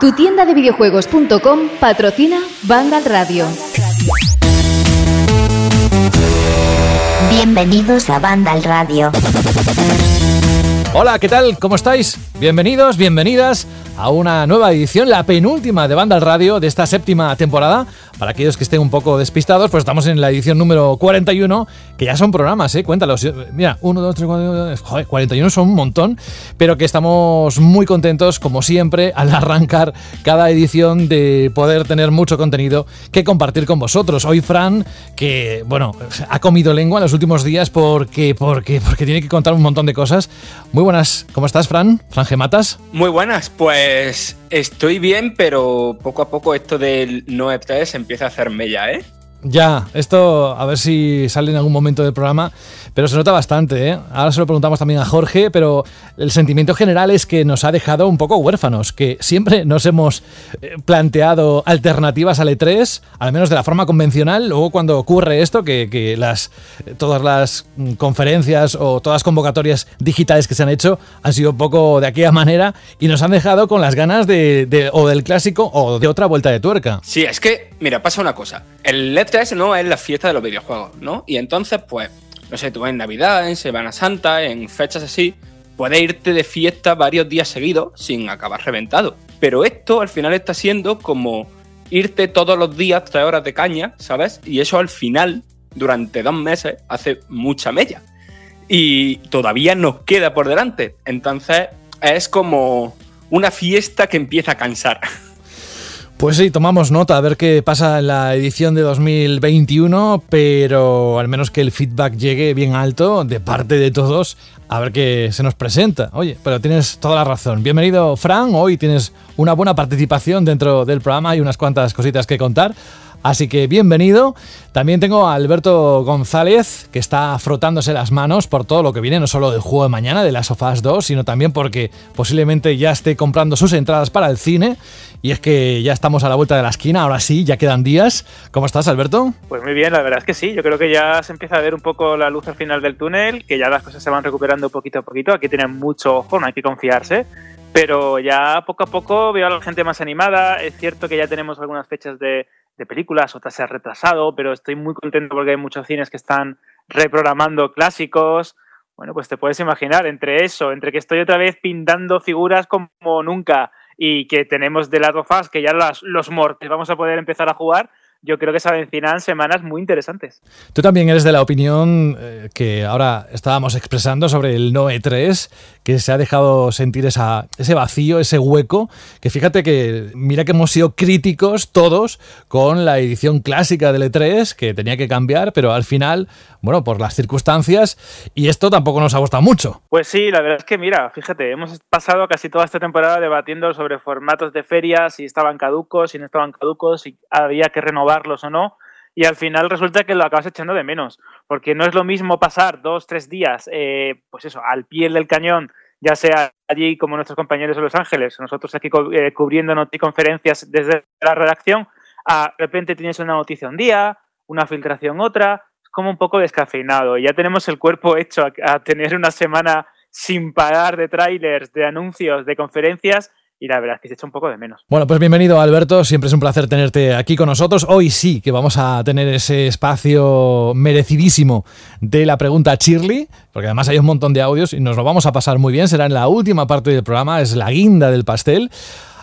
Tu tienda de videojuegos.com patrocina Vandal Radio. Bienvenidos a Vandal Radio. Hola, ¿qué tal? ¿Cómo estáis? Bienvenidos, bienvenidas a una nueva edición, la penúltima de Vandal Radio de esta séptima temporada. Para aquellos que estén un poco despistados, pues estamos en la edición número 41, que ya son programas, ¿eh? Cuéntalos. Mira, 1, 2, 3, 4, joder, 41 son un montón, pero que estamos muy contentos, como siempre, al arrancar cada edición de poder tener mucho contenido que compartir con vosotros. Hoy Fran, que, bueno, ha comido lengua en los últimos días porque, porque, porque tiene que contar un montón de cosas. Muy buenas, ¿cómo estás, Fran? Fran Gematas. Muy buenas, pues estoy bien, pero poco a poco esto del no 3 empieza a hacerme ya, ¿eh? Ya, esto a ver si sale en algún momento del programa, pero se nota bastante, ¿eh? Ahora se lo preguntamos también a Jorge, pero el sentimiento general es que nos ha dejado un poco huérfanos, que siempre nos hemos eh, planteado alternativas al E3, al menos de la forma convencional, luego cuando ocurre esto, que, las, todas las conferencias o todas las convocatorias digitales que se han hecho han sido un poco de aquella manera y nos han dejado con las ganas de, o del clásico o de otra vuelta de tuerca. Sí, es que, mira, pasa una cosa, el E3 no es la fiesta de los videojuegos, ¿no? Y entonces, pues, no sé, tú en Navidad, en Semana Santa, en fechas así, puedes irte de fiesta varios días seguidos sin acabar reventado. Pero esto al final está siendo como irte todos los días tres horas de caña, ¿sabes? Y eso al final, durante dos meses, hace mucha mella. Y todavía nos queda por delante. Entonces es como una fiesta que empieza a cansar. Pues sí, tomamos nota a ver qué pasa en la edición de 2021, pero al menos que el feedback llegue bien alto de parte de todos, a ver qué se nos presenta. Oye, pero tienes toda la razón. Bienvenido, Fran. Hoy tienes una buena participación dentro del programa y unas cuantas cositas que contar. Así que bienvenido. También tengo a Alberto González, que está frotándose las manos por todo lo que viene, no solo del juego de mañana, de las Sofás 2, sino también porque posiblemente ya esté comprando sus entradas para el cine. Y es que ya estamos a la vuelta de la esquina, ahora sí, ya quedan días. ¿Cómo estás, Alberto? Pues muy bien, la verdad es que sí. Yo creo que ya se empieza a ver un poco la luz al final del túnel, que ya las cosas se van recuperando poquito a poquito. Aquí tienen mucho ojo, no hay que confiarse. Pero ya poco a poco veo a la gente más animada. Es cierto que ya tenemos algunas fechas de de películas, otras se ha retrasado, pero estoy muy contento porque hay muchos cines que están reprogramando clásicos. Bueno, pues te puedes imaginar, entre eso, entre que estoy otra vez pintando figuras como nunca y que tenemos de lado fast que ya las, los mortes vamos a poder empezar a jugar, yo creo que se avecinan semanas muy interesantes. Tú también eres de la opinión eh, que ahora estábamos expresando sobre el Noe 3, que se ha dejado sentir esa, ese vacío, ese hueco, que fíjate que mira que hemos sido críticos todos con la edición clásica del E3, que tenía que cambiar, pero al final, bueno, por las circunstancias, y esto tampoco nos ha gustado mucho. Pues sí, la verdad es que mira, fíjate, hemos pasado casi toda esta temporada debatiendo sobre formatos de ferias, si estaban caducos, si no estaban caducos, si había que renovar o no, y al final resulta que lo acabas echando de menos, porque no es lo mismo pasar dos, tres días, eh, pues eso, al pie del cañón, ya sea allí como nuestros compañeros de Los Ángeles, nosotros aquí eh, cubriendo conferencias desde la redacción, a de repente tienes una noticia un día, una filtración otra, como un poco descafeinado, ya tenemos el cuerpo hecho a tener una semana sin parar de trailers, de anuncios, de conferencias, y la verdad es que se echa un poco de menos. Bueno, pues bienvenido Alberto, siempre es un placer tenerte aquí con nosotros. Hoy sí que vamos a tener ese espacio merecidísimo de la pregunta Shirley, porque además hay un montón de audios y nos lo vamos a pasar muy bien, será en la última parte del programa, es la guinda del pastel.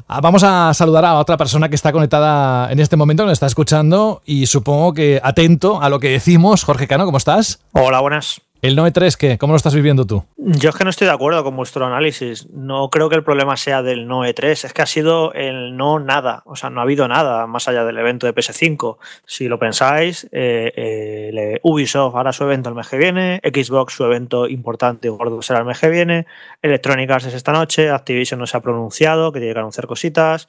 Ah, vamos a saludar a otra persona que está conectada en este momento, nos está escuchando y supongo que atento a lo que decimos. Jorge Cano, ¿cómo estás? Hola, buenas. ¿El Noe 3 qué? ¿Cómo lo estás viviendo tú? Yo es que no estoy de acuerdo con vuestro análisis. No creo que el problema sea del Noe 3, es que ha sido el no nada. O sea, no ha habido nada más allá del evento de PS5. Si lo pensáis, eh, eh, Ubisoft hará su evento el mes que viene, Xbox su evento importante gordo será el mes que viene, Electronic Arts es esta noche, Activision no se ha pronunciado, que tiene que anunciar cositas.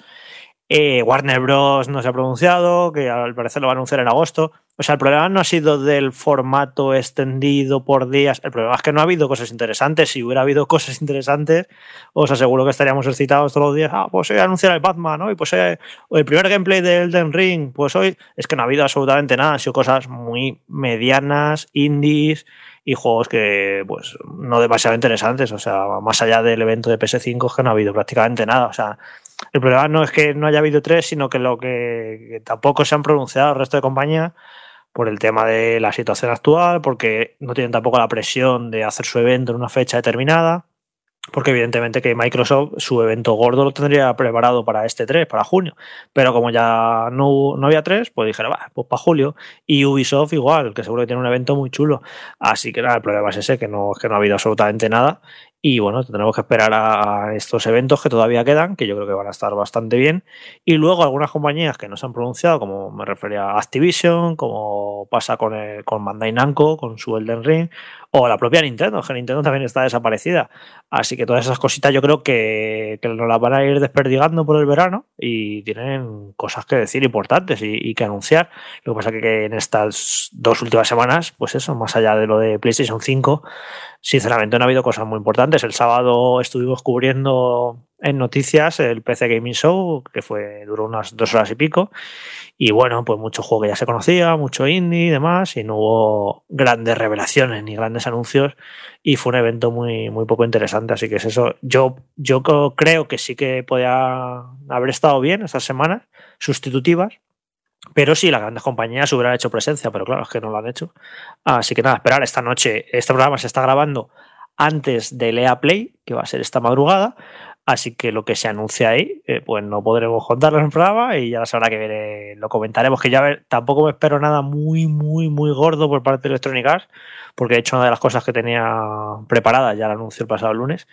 Eh, Warner Bros. no se ha pronunciado, que al parecer lo va a anunciar en agosto. O sea, el problema no ha sido del formato extendido por días. El problema es que no ha habido cosas interesantes. Si hubiera habido cosas interesantes, os aseguro que estaríamos excitados todos los días. Ah, pues hoy anunciar el Batman, ¿no? Y pues el primer gameplay de Elden Ring, pues hoy es que no ha habido absolutamente nada. Han sido cosas muy medianas, indies y juegos que pues no demasiado interesantes, o sea, más allá del evento de PS5 es que no ha habido prácticamente nada, o sea, el problema no es que no haya habido tres, sino que lo que, tampoco se han pronunciado el resto de compañías por el tema de la situación actual, porque no tienen tampoco la presión de hacer su evento en una fecha determinada porque evidentemente que Microsoft su evento gordo lo tendría preparado para este 3, para junio, pero como ya no, no había 3, pues dijeron, va, pues para julio, y Ubisoft igual, que seguro que tiene un evento muy chulo, así que nada, el problema es ese, que no, que no ha habido absolutamente nada, y bueno, tenemos que esperar a estos eventos que todavía quedan, que yo creo que van a estar bastante bien. Y luego algunas compañías que no se han pronunciado, como me refería a Activision, como pasa con, el, con Bandai Namco, con su Elden Ring, o la propia Nintendo, que Nintendo también está desaparecida. Así que todas esas cositas yo creo que, que nos las van a ir desperdigando por el verano y tienen cosas que decir importantes y, y que anunciar. Lo que pasa es que en estas dos últimas semanas, pues eso, más allá de lo de PlayStation 5, sinceramente no ha habido cosas muy importantes. El sábado estuvimos cubriendo en noticias el PC Gaming Show, que fue duró unas dos horas y pico. Y bueno, pues mucho juego que ya se conocía, mucho indie y demás, y no hubo grandes revelaciones ni grandes anuncios. Y fue un evento muy, muy poco interesante. Así que es eso. Yo, yo creo que sí que podía haber estado bien estas semanas sustitutivas, pero sí, las grandes compañías hubieran hecho presencia, pero claro, es que no lo han hecho. Así que nada, esperar esta noche. Este programa se está grabando antes del EA Play, que va a ser esta madrugada. Así que lo que se anuncia ahí, eh, pues no podremos contarlo en el programa y ya la semana que viene lo comentaremos. Que ya ver, tampoco me espero nada muy, muy, muy gordo por parte de Electronic Arts, porque de hecho una de las cosas que tenía preparada ya la anunció el pasado lunes.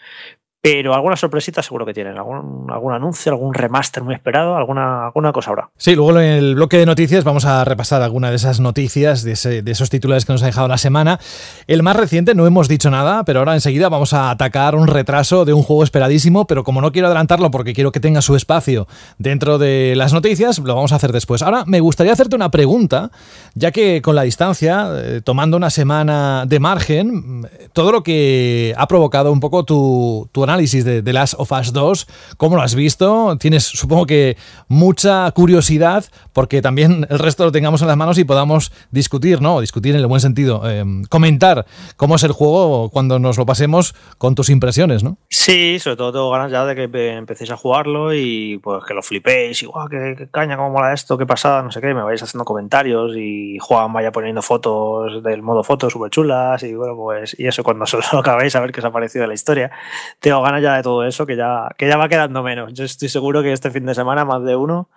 Pero alguna sorpresita seguro que tienen, algún, algún anuncio, algún remaster muy esperado, alguna, alguna cosa habrá. Sí, luego en el bloque de noticias vamos a repasar alguna de esas noticias, de, ese, de, esos titulares que nos ha dejado la semana. El más reciente, no hemos dicho nada, pero ahora enseguida vamos a atacar un retraso de un juego esperadísimo, pero como no quiero adelantarlo porque quiero que tenga su espacio dentro de las noticias, lo vamos a hacer después. Ahora me gustaría hacerte una pregunta, ya que con la distancia, eh, tomando una semana de margen, todo lo que ha provocado un poco tu, tu análisis de The Last of Us 2. ¿Cómo lo has visto? Tienes, supongo que, mucha curiosidad porque también el resto lo tengamos en las manos y podamos discutir, ¿no? Discutir en el buen sentido. Eh, comentar cómo es el juego cuando nos lo pasemos con tus impresiones, ¿no? Sí, sobre todo tengo ganas ya de que empecéis a jugarlo y pues que lo flipéis. Igual, qué, qué caña, cómo mola esto, qué pasada, no sé qué. Me vais haciendo comentarios y Juan vaya poniendo fotos del modo fotos súper chulas y bueno, pues y eso cuando solo lo acabéis a ver qué os ha parecido la historia. Tengo ganas ya de todo eso, que ya, que ya va quedando menos. Yo estoy seguro que este fin de semana más de uno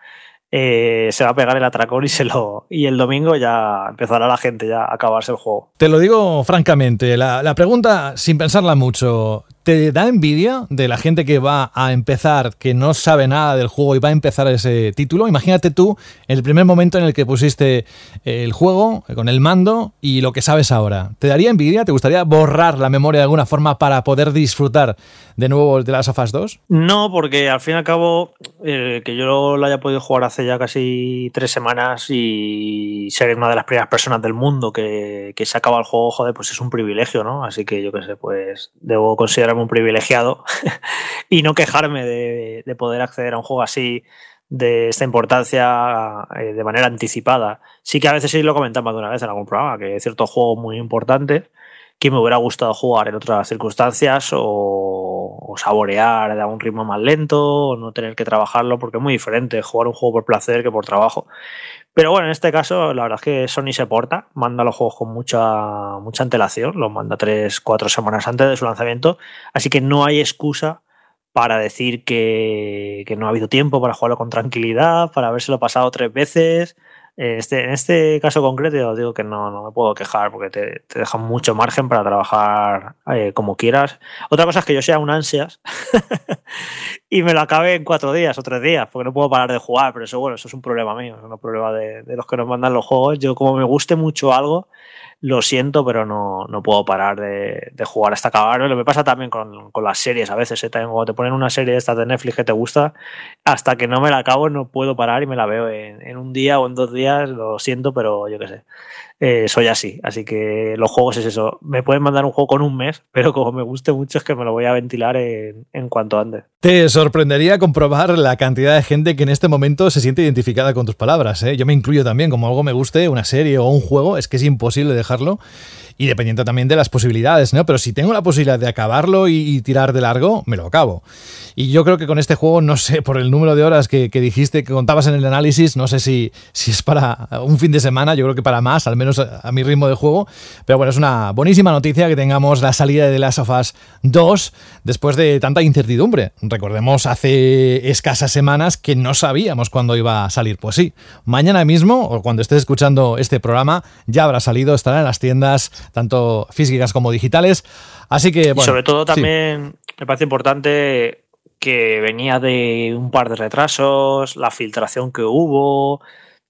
eh, se va a pegar el atracón y se lo y el domingo ya empezará la gente ya a acabarse el juego. Te lo digo francamente, la pregunta sin pensarla mucho, ¿te da envidia de la gente que va a empezar, que no sabe nada del juego y va a empezar ese título? Imagínate tú el primer momento en el que pusiste el juego con el mando y lo que sabes ahora. ¿Te daría envidia? ¿Te gustaría borrar la memoria de alguna forma para poder disfrutar de nuevo de las of Us 2? No, porque al fin y al cabo, eh, que yo lo haya podido jugar hace ya casi tres semanas y ser una de las primeras personas del mundo que, que se acaba el juego, joder, pues es un privilegio, ¿no? Así que yo qué sé, pues debo considerar un privilegiado y no quejarme de, de, poder acceder a un juego así de esta importancia eh, de manera anticipada. Sí que a veces sí lo comentamos de una vez en algún programa, que hay ciertos juegos muy importantes que me hubiera gustado jugar en otras circunstancias o, o, saborear a un ritmo más lento o no tener que trabajarlo porque es muy diferente jugar un juego por placer que por trabajo. Pero bueno, en este caso, la verdad es que Sony se porta, manda los juegos con mucha, mucha antelación, los manda 3, 4 semanas antes de su lanzamiento, así que no hay excusa para decir que, que no ha habido tiempo para jugarlo con tranquilidad, para habérselo pasado tres veces. Este, en este caso concreto, yo digo que no, no me puedo quejar porque te, te dejan mucho margen para trabajar eh, como quieras. Otra cosa es que yo sea un ansias y me lo acabe en cuatro días o tres días, porque no puedo parar de jugar, pero eso, bueno, eso es un problema mío, es un problema de, de los que nos mandan los juegos. Yo, como me guste mucho algo, lo siento, pero no, no puedo parar de, de, jugar hasta acabar. Lo me pasa también con, con las series a veces. ¿eh? También cuando te ponen una serie esta de Netflix que te gusta, hasta que no me la acabo no puedo parar y me la veo en, un día o en dos días, lo siento, pero yo qué sé. Eh, soy así, así que los juegos es eso. Me pueden mandar un juego con un mes, pero como me guste mucho es que me lo voy a ventilar en, cuanto antes. Te sorprendería comprobar la cantidad de gente que en este momento se siente identificada con tus palabras. ¿eh? Yo me incluyo también, como algo me guste, una serie o un juego, es que es imposible dejarlo y dependiendo también de las posibilidades, ¿no? Pero si tengo la posibilidad de acabarlo y, tirar de largo, me lo acabo. Y yo creo que con este juego, no sé, por el número de horas que, dijiste, que contabas en el análisis, no sé si, si es para un fin de semana, yo creo que para más, al menos a, mi ritmo de juego. Pero bueno, es una buenísima noticia que tengamos la salida de The Last of Us 2 después de tanta incertidumbre. Recordemos hace escasas semanas que no sabíamos cuándo iba a salir. Pues sí, mañana mismo, o cuando estés escuchando este programa, ya habrá salido, estará en las tiendas tanto físicas como digitales. Así que, y sobre todo también me parece importante que venía de un par de retrasos, la filtración que hubo,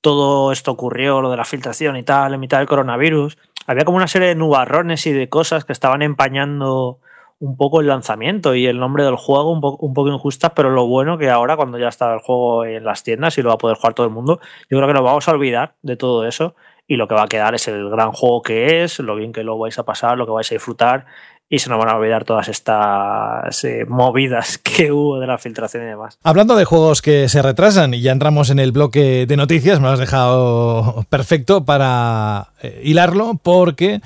todo esto ocurrió, lo de la filtración y tal, en mitad del coronavirus. Había como una serie de nubarrones y de cosas que estaban empañando un poco el lanzamiento y el nombre del juego un, un poco injustas, pero lo bueno que ahora cuando ya está el juego en las tiendas y lo va a poder jugar todo el mundo, yo creo que nos vamos a olvidar de todo eso y lo que va a quedar es el gran juego que es, lo bien que lo vais a pasar, lo que vais a disfrutar y se nos van a olvidar todas estas eh, movidas que hubo de la filtración y demás. Hablando de juegos que se retrasan y ya entramos en el bloque de noticias, me lo has dejado perfecto para eh, hilarlo porque...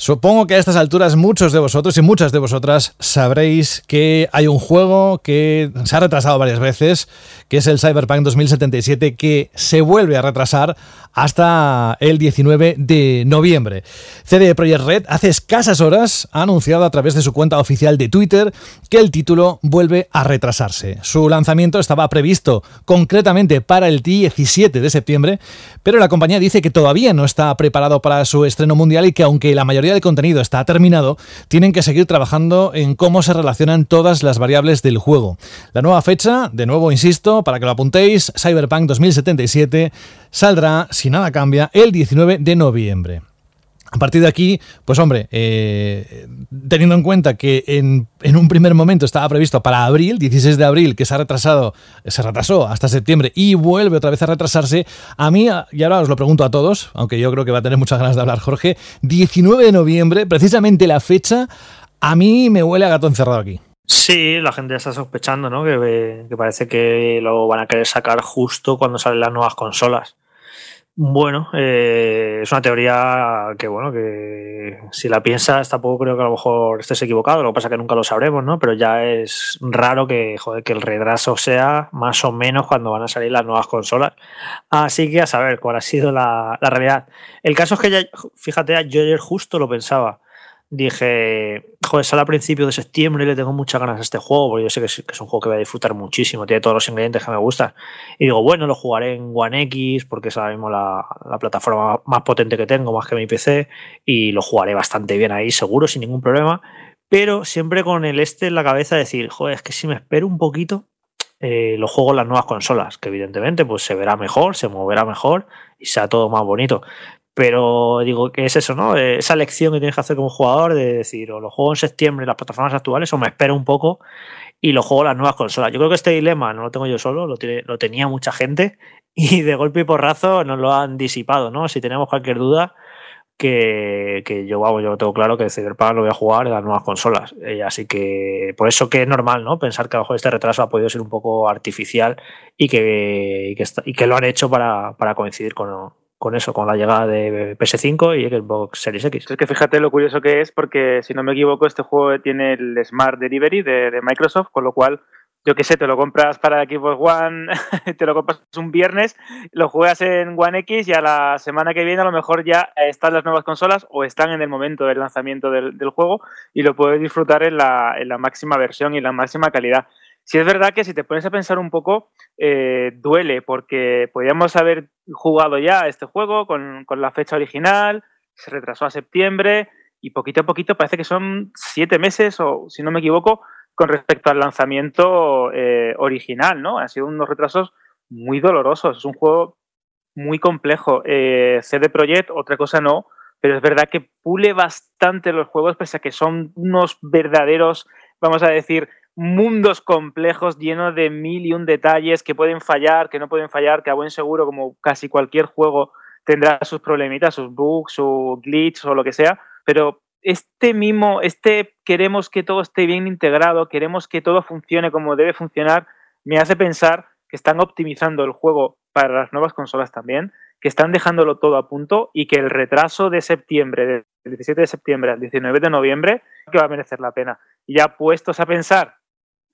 Supongo que a estas alturas muchos de vosotros y muchas de vosotras sabréis que hay un juego que se ha retrasado varias veces, que es el Cyberpunk 2077, que se vuelve a retrasar hasta el 19 de noviembre. CD Projekt Red hace escasas horas ha anunciado a través de su cuenta oficial de Twitter que el título vuelve a retrasarse. Su lanzamiento estaba previsto concretamente para el 17 de septiembre, pero la compañía dice que todavía no está preparado para su estreno mundial y que aunque la mayoría del contenido está terminado, tienen que seguir trabajando en cómo se relacionan todas las variables del juego. La nueva fecha, de nuevo insisto, para que lo apuntéis, Cyberpunk 2077 saldrá, si nada cambia, el 19 de noviembre. A partir de aquí, pues hombre, eh, teniendo en cuenta que en, un primer momento estaba previsto para abril, 16 de abril, que se ha retrasado, se retrasó hasta septiembre y vuelve otra vez a retrasarse, a mí, y ahora os lo pregunto a todos, aunque yo creo que va a tener muchas ganas de hablar Jorge, 19 de noviembre, precisamente la fecha, a mí me huele a gato encerrado aquí. Sí, la gente está sospechando, ¿no? Que, que, parece que lo van a querer sacar justo cuando salen las nuevas consolas. Bueno, eh, es una teoría que, bueno, que si la piensas, tampoco creo que a lo mejor estés equivocado, lo que pasa es que nunca lo sabremos, ¿no? Pero ya es raro que, joder, que el retraso sea más o menos cuando van a salir las nuevas consolas. Así que a saber cuál ha sido la, la realidad. El caso es que ya, fíjate, yo ayer justo lo pensaba dije, joder, sale a principios de septiembre y le tengo muchas ganas a este juego, porque yo sé que es, un juego que voy a disfrutar muchísimo, tiene todos los ingredientes que me gustan. Y digo, bueno, lo jugaré en One X, porque es ahora mismo la, plataforma más potente que tengo, más que mi PC, y lo jugaré bastante bien ahí, seguro, sin ningún problema. Pero siempre con el este en la cabeza, decir, joder, es que si me espero un poquito, eh, lo juego en las nuevas consolas, que evidentemente pues se verá mejor, se moverá mejor y sea todo más bonito. Pero digo que es eso, ¿no? Esa lección que tienes que hacer como jugador de decir, o lo juego en septiembre en las plataformas actuales, o me espero un poco y lo juego en las nuevas consolas. Yo creo que este dilema no lo tengo yo solo, lo, lo tenía mucha gente y de golpe y porrazo nos lo han disipado, ¿no? Si tenemos cualquier duda, que, yo, vamos, yo tengo claro que Cyberpunk lo voy a jugar en las nuevas consolas. Eh, así que por eso que es normal, ¿no? Pensar que a lo mejor este retraso ha podido ser un poco artificial y que, y que, lo han hecho para coincidir con, con eso, con la llegada de PS5 y Xbox Series X. Es que fíjate lo curioso que es, porque si no me equivoco, este juego tiene el Smart Delivery de, Microsoft, con lo cual, yo qué sé, te lo compras para Xbox One, te lo compras un viernes, lo juegas en One X y a la semana que viene a lo mejor ya están las nuevas consolas o están en el momento del lanzamiento del, juego y lo puedes disfrutar en la, en la máxima versión y la máxima calidad. Si es verdad que si te pones a pensar un poco, eh, duele, porque podíamos haber jugado ya este juego con, la fecha original, se retrasó a septiembre y poquito a poquito parece que son siete meses, o si no me equivoco, con respecto al lanzamiento eh, original, ¿no? Han sido unos retrasos muy dolorosos. Es un juego muy complejo. Eh, CD Projekt, otra cosa no, pero es verdad que pule bastante los juegos, pese a que son unos verdaderos, vamos a decir, mundos complejos llenos de mil y un detalles que pueden fallar, que no pueden fallar, que a buen seguro, como casi cualquier juego, tendrá sus problemitas, sus bugs, sus glitch o lo que sea, pero este mismo, este queremos que todo esté bien integrado, queremos que todo funcione como debe funcionar, me hace pensar que están optimizando el juego para las nuevas consolas también, que están dejándolo todo a punto y que el retraso de septiembre, del 17 de septiembre al 19 de noviembre, que va a merecer la pena. Y ya puestos a pensar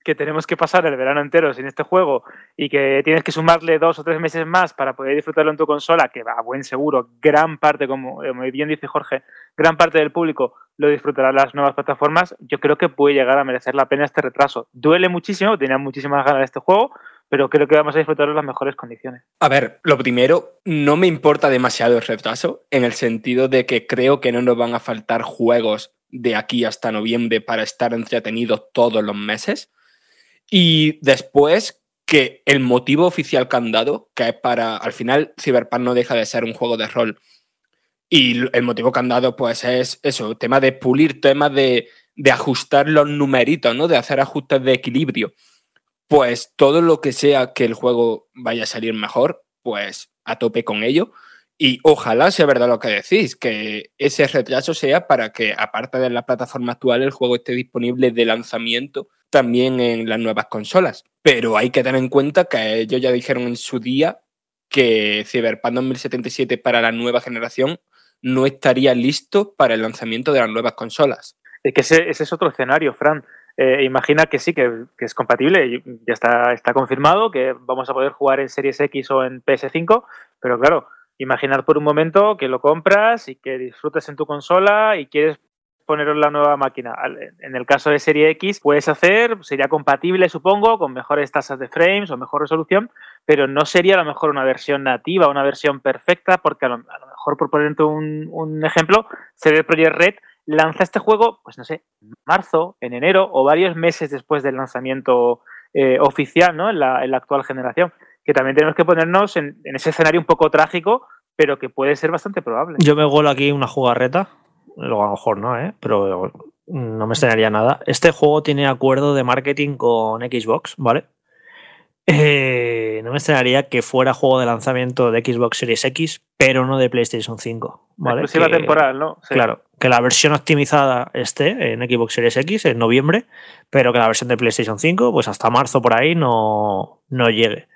que tenemos que pasar el verano entero sin este juego y que tienes que sumarle dos o tres meses más para poder disfrutarlo en tu consola, que a buen seguro, gran parte, como bien dice Jorge, gran parte del público lo disfrutará en las nuevas plataformas, yo creo que puede llegar a merecer la pena este retraso. Duele muchísimo, tenía muchísimas ganas de este juego, pero creo que vamos a disfrutarlo en las mejores condiciones. A ver, lo primero, no me importa demasiado el retraso, en el sentido de que creo que no nos van a faltar juegos de aquí hasta noviembre para estar entretenidos todos los meses. Y después que el motivo oficial que han dado, que es para, al final, Cyberpunk no deja de ser un juego de rol. Y el motivo que han dado, pues es eso, tema de pulir, tema de, de ajustar los numeritos, ¿no? De hacer ajustes de equilibrio. Pues todo lo que sea que el juego vaya a salir mejor, pues a tope con ello. Y ojalá sea verdad lo que decís, que ese retraso sea para que, aparte de la plataforma actual, el juego esté disponible de lanzamiento también en las nuevas consolas. Pero hay que tener en cuenta que ellos ya dijeron en su día que Cyberpunk 2077 para la nueva generación no estaría listo para el lanzamiento de las nuevas consolas. Es que ese, es otro escenario, Fran. Eh, imagina que sí, que, es compatible, ya está, está confirmado que vamos a poder jugar en Series X o en PS5, pero claro, imaginar por un momento que lo compras y que disfrutes en tu consola y quieres ponerlo en la nueva máquina. En el caso de Serie X, puedes hacer, sería compatible, supongo, con mejores tasas de frames o mejor resolución, pero no sería a lo mejor una versión nativa, una versión perfecta, porque a lo, mejor, por ponerte un, un, ejemplo, CD Projekt Red lanza este juego, pues no sé, en marzo, en enero o varios meses después del lanzamiento eh, oficial, ¿no? En la, en la actual generación que también tenemos que ponernos en, ese escenario un poco trágico, pero que puede ser bastante probable. Yo me golo aquí una jugarreta, luego a lo mejor no, ¿eh? pero no me extrañaría nada. Este juego tiene acuerdo de marketing con Xbox, ¿vale? Eh, no me extrañaría que fuera juego de lanzamiento de Xbox Series X, pero no de PlayStation 5. ¿vale? Exclusiva temporal, ¿no? Claro, que la versión optimizada esté en Xbox Series X en noviembre, pero que la versión de PlayStation 5, pues hasta marzo por ahí no, no llegue.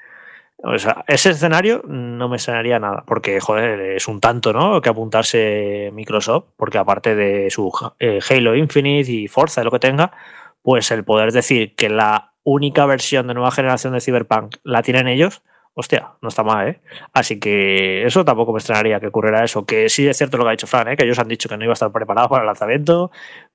O sea, ese escenario no me sonaría nada, porque, joder, es un tanto, ¿no? Que apuntarse Microsoft, porque aparte de su eh, Halo Infinite y Forza, lo que tenga, pues el poder decir que la única versión de nueva generación de Cyberpunk la tienen ellos, hostia, no está mal, ¿eh? Así que eso tampoco me extrañaría que ocurriera eso. Que sí es cierto lo que ha dicho Fran, ¿eh? Que ellos han dicho que no iba a estar preparado para el lanzamiento,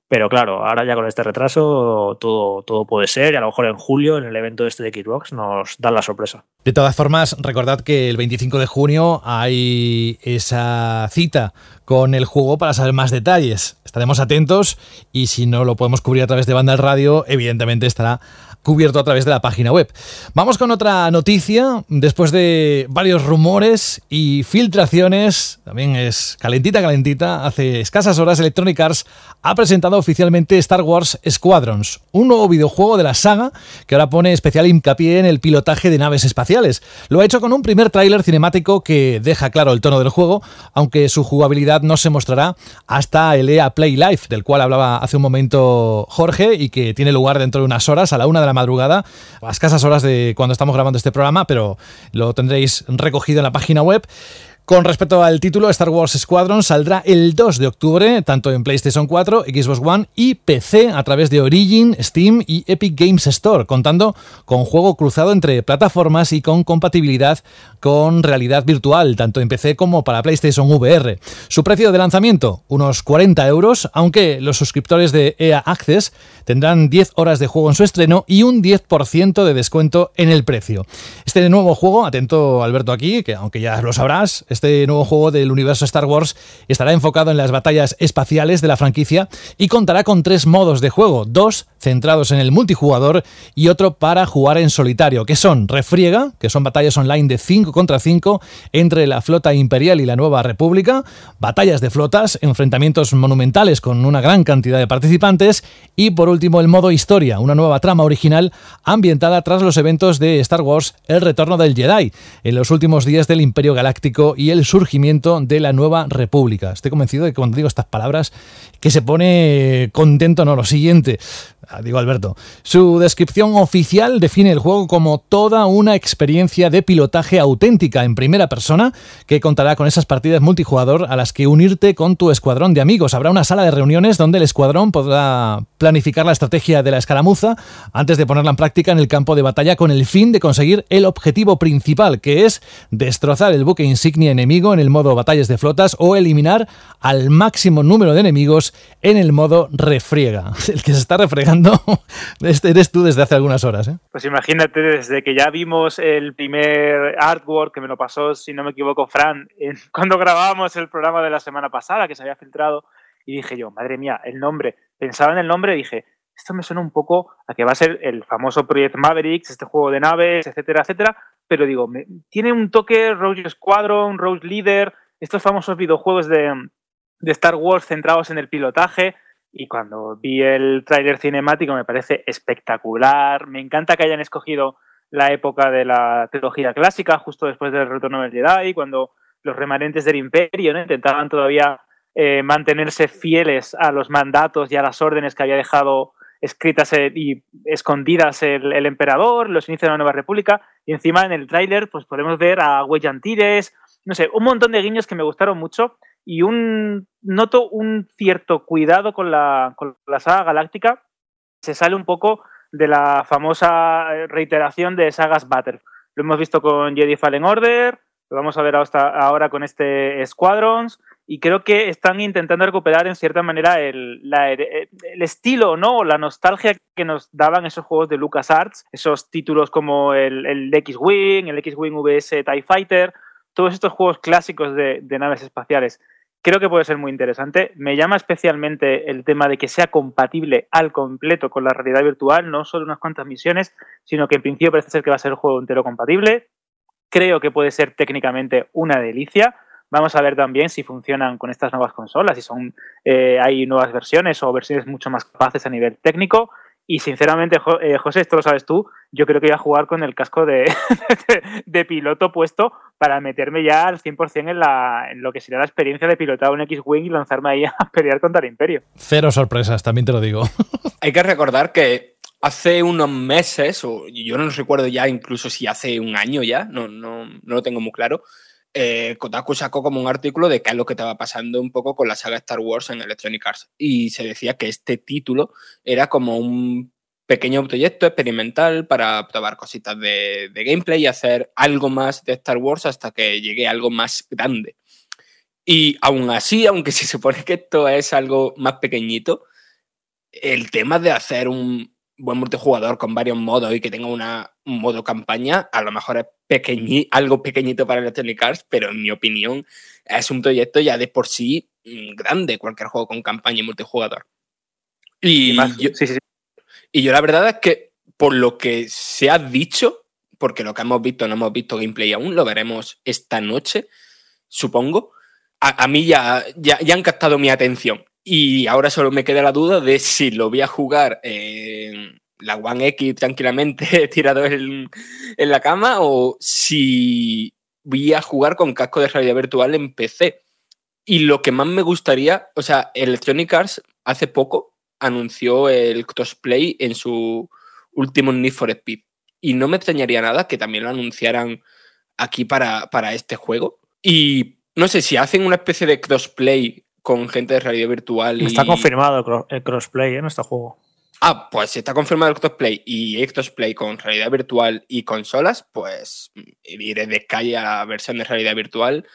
pero claro, ahora ya con este retraso todo, todo puede ser y a lo mejor en julio, en el evento este de Xbox, nos dan la sorpresa. De todas formas, recordad que el 25 de junio hay esa cita con el juego para saber más detalles. Estaremos atentos y si no lo podemos cubrir a través de banda del radio, evidentemente estará cubierto a través de la página web. Vamos con otra noticia. Después de varios rumores y filtraciones, también es calentita, calentita. Hace escasas horas Electronic Arts ha presentado oficialmente Star Wars Squadrons, un nuevo videojuego de la saga que ahora pone especial hincapié en el pilotaje de naves espaciales. Lo ha hecho con un primer tráiler cinemático que deja claro el tono del juego, aunque su jugabilidad no se mostrará hasta el EA Play Live, del cual hablaba hace un momento Jorge y que tiene lugar dentro de unas horas, a la una de la madrugada, a escasas horas de cuando estamos grabando este programa, pero lo tendréis recogido en la página web. Con respecto al título, Star Wars Squadron saldrá el 2 de octubre, tanto en PlayStation 4, Xbox One y PC a través de Origin, Steam y Epic Games Store, contando con juego cruzado entre plataformas y con compatibilidad con realidad virtual, tanto en PC como para PlayStation VR. Su precio de lanzamiento, unos 40 euros, aunque los suscriptores de EA Access tendrán 10 horas de juego en su estreno y un 10% de descuento en el precio. Este nuevo juego, atento Alberto aquí, que aunque ya lo sabrás, este nuevo juego del universo Star Wars, estará enfocado en las batallas espaciales de la franquicia y contará con tres modos de juego, dos centrados en el multijugador y otro para jugar en solitario, que son Refriega, que son batallas online de 5 contra 5 entre la flota imperial y la nueva república, batallas de flotas, enfrentamientos monumentales con una gran cantidad de participantes y por último el modo historia, una nueva trama original ambientada tras los eventos de Star Wars El Retorno del Jedi, en los últimos días del Imperio Galáctico y el surgimiento de la nueva república. Estoy convencido de que cuando digo estas palabras que se pone contento, no, lo siguiente. Ah, digo Alberto. Su descripción oficial define el juego como toda una experiencia de pilotaje auténtica en primera persona que contará con esas partidas multijugador a las que unirte con tu escuadrón de amigos. Habrá una sala de reuniones donde el escuadrón podrá planificar la estrategia de la escaramuza antes de ponerla en práctica en el campo de batalla con el fin de conseguir el objetivo principal, que es destrozar el buque insignia enemigo en el modo batallas de flotas o eliminar al máximo número de enemigos en el modo refriega. El que se está refregando este eres tú desde hace algunas horas. ¿eh? Pues imagínate, desde que ya vimos el primer artwork que me lo pasó, si no me equivoco, Fran, cuando grabábamos el programa de la semana pasada, que se había filtrado, y dije yo, madre mía, el nombre. Pensaba en el nombre y dije, esto me suena un poco a que va a ser el famoso Project Mavericks, este juego de naves, etcétera, etcétera. Pero digo, tiene un toque Rogue Squadron, Rogue Leader, estos famosos videojuegos de, de Star Wars centrados en el pilotaje. Y cuando vi el tráiler cinemático me parece espectacular. Me encanta que hayan escogido la época de la trilogía clásica, justo después del retorno del Jedi, cuando los remanentes del Imperio intentaban todavía eh, mantenerse fieles a los mandatos y a las órdenes que había dejado escritas e, y escondidas el, emperador, los inicios de la Nueva República, y encima en el tráiler pues podemos ver a Antires, no sé, un montón de guiños que me gustaron mucho y un noto un cierto cuidado con la, con la saga galáctica. Se sale un poco de la famosa eh, reiteración de sagas Battle. Lo hemos visto con Jedi Fallen Order, lo vamos a ver hasta ahora con este Squadrons, y creo que están intentando recuperar en cierta manera el, el estilo, ¿no? La nostalgia que nos daban esos juegos de LucasArts, esos títulos como el, X-Wing, el X-Wing VS TIE Fighter, todos estos juegos clásicos de naves espaciales creo que puede ser muy interesante. Me llama especialmente el tema de que sea compatible al completo con la realidad virtual, no solo unas cuantas misiones, sino que en principio parece ser que va a ser el juego entero compatible. Creo que puede ser técnicamente una delicia. Vamos a ver también si funcionan con estas nuevas consolas, si son eh, hay nuevas versiones o versiones mucho más capaces a nivel técnico. Y sinceramente, eh, José, esto lo sabes tú, yo creo que voy a jugar con el casco de, de piloto puesto para meterme ya al 100% en, la, en lo que sería la experiencia de pilotar un X-Wing y lanzarme ahí a pelear contra el Imperio. Cero sorpresas, también te lo digo. Hay que recordar que hace unos meses, o yo no recuerdo ya incluso si hace un año ya, no, no, no lo tengo muy claro, eh, Kotaku sacó como un artículo de qué es lo que estaba pasando un poco con la saga Star Wars en Electronic Arts. Y se decía que este título era como un pequeño proyecto experimental para probar cositas de, gameplay y hacer algo más de Star Wars hasta que llegue algo más grande. Y aún así, aunque se supone que esto es algo más pequeñito, el tema de hacer un, buen multijugador con varios modos y que tenga una, un modo campaña, a lo mejor es pequeñi, algo pequeñito para Electronic Arts, pero en mi opinión es un proyecto ya de por sí mm, grande, cualquier juego con campaña y multijugador. Y, yo, y yo la verdad es que por lo que se ha dicho, porque lo que hemos visto no hemos visto gameplay aún, lo veremos esta noche, supongo, a, mí ya, ya, ya han captado mi atención. Y ahora solo me queda la duda de si lo voy a jugar en la One X tranquilamente tirado en, la cama o si voy a jugar con casco de realidad virtual en PC. Y lo que más me gustaría, o sea, Electronic Arts hace poco anunció el crossplay en su último Need for Speed. Y no me extrañaría nada que también lo anunciaran aquí para, para este juego. Y no sé si hacen una especie de crossplay con gente de realidad virtual. Y... Está confirmado el crossplay en este juego. Ah, pues si está confirmado el crossplay y el crossplay con realidad virtual y consolas, pues iré de calle a versión de realidad virtual.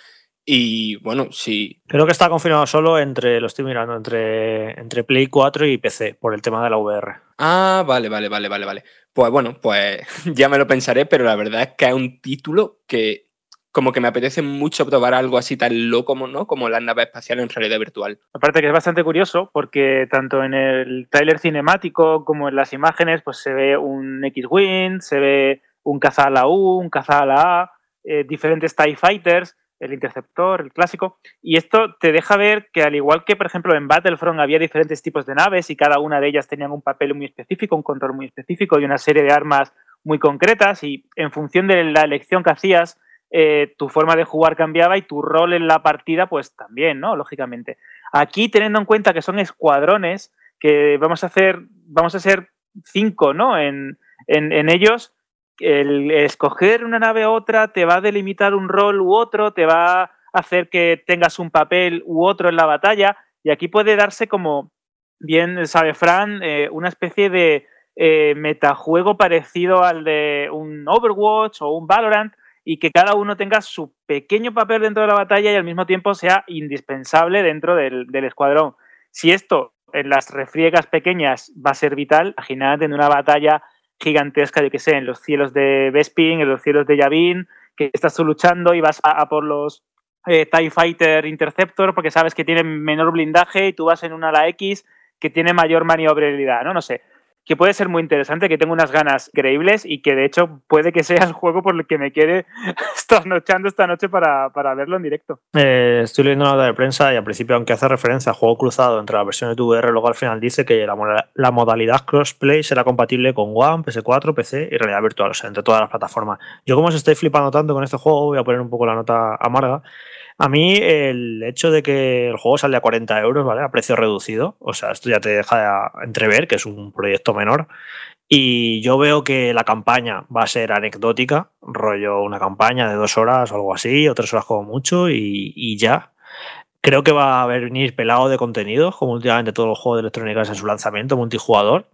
Y bueno, sí. Creo que está confirmado solo entre, lo estoy mirando, entre, entre Play 4 y PC, por el tema de la VR. Ah, vale, vale, vale, vale, vale. Pues bueno, pues ya me lo pensaré, pero la verdad es que es un título que como que me apetece mucho probar algo así tan loco ¿no? como las naves espaciales en realidad virtual. Aparte que es bastante curioso porque tanto en el tráiler cinemático como en las imágenes pues se ve un X-Wing, se ve un caza a la U, un caza a la A, eh, diferentes TIE Fighters, el interceptor, el clásico, y esto te deja ver que al igual que por ejemplo en Battlefront había diferentes tipos de naves y cada una de ellas tenían un papel muy específico, un control muy específico y una serie de armas muy concretas y en función de la elección que hacías eh, tu forma de jugar cambiaba y tu rol en la partida, pues también, ¿no? Lógicamente. Aquí, teniendo en cuenta que son escuadrones, que vamos a hacer, vamos a ser cinco, ¿no? En, en, ellos, el escoger una nave u otra te va a delimitar un rol u otro, te va a hacer que tengas un papel u otro en la batalla, y aquí puede darse como, bien sabe Fran, eh, una especie de eh, metajuego parecido al de un Overwatch o un Valorant, y que cada uno tenga su pequeño papel dentro de la batalla y al mismo tiempo sea indispensable dentro del, escuadrón. Si esto en las refriegas pequeñas va a ser vital, imaginad en una batalla gigantesca, yo que sé, en los cielos de Bespin, en los cielos de Yavin, que estás tú luchando y vas a, por los eh, TIE Fighter Interceptor porque sabes que tienen menor blindaje y tú vas en una ala X que tiene mayor maniobrabilidad, ¿no? No sé que puede ser muy interesante, que tengo unas ganas increíbles y que de hecho puede que sea el juego por el que me quede trasnochando esta noche para, verlo en directo. Eh, estoy leyendo una nota de prensa y al principio, aunque hace referencia a juego cruzado entre las versiones de VR, luego al final dice que la, modalidad crossplay será compatible con One, PS4, PC y realidad virtual, o sea, entre todas las plataformas. Yo como os estoy flipando tanto con este juego, voy a poner un poco la nota amarga. A mí el hecho de que el juego sale a 40 euros, ¿vale? A precio reducido, o sea, esto ya te deja entrever que es un proyecto menor. Y yo veo que la campaña va a ser anecdótica, rollo una campaña de dos horas o algo así, o tres horas como mucho, y, ya. Creo que va a venir pelado de contenido, como últimamente todos los juegos de electrónica en su lanzamiento multijugador.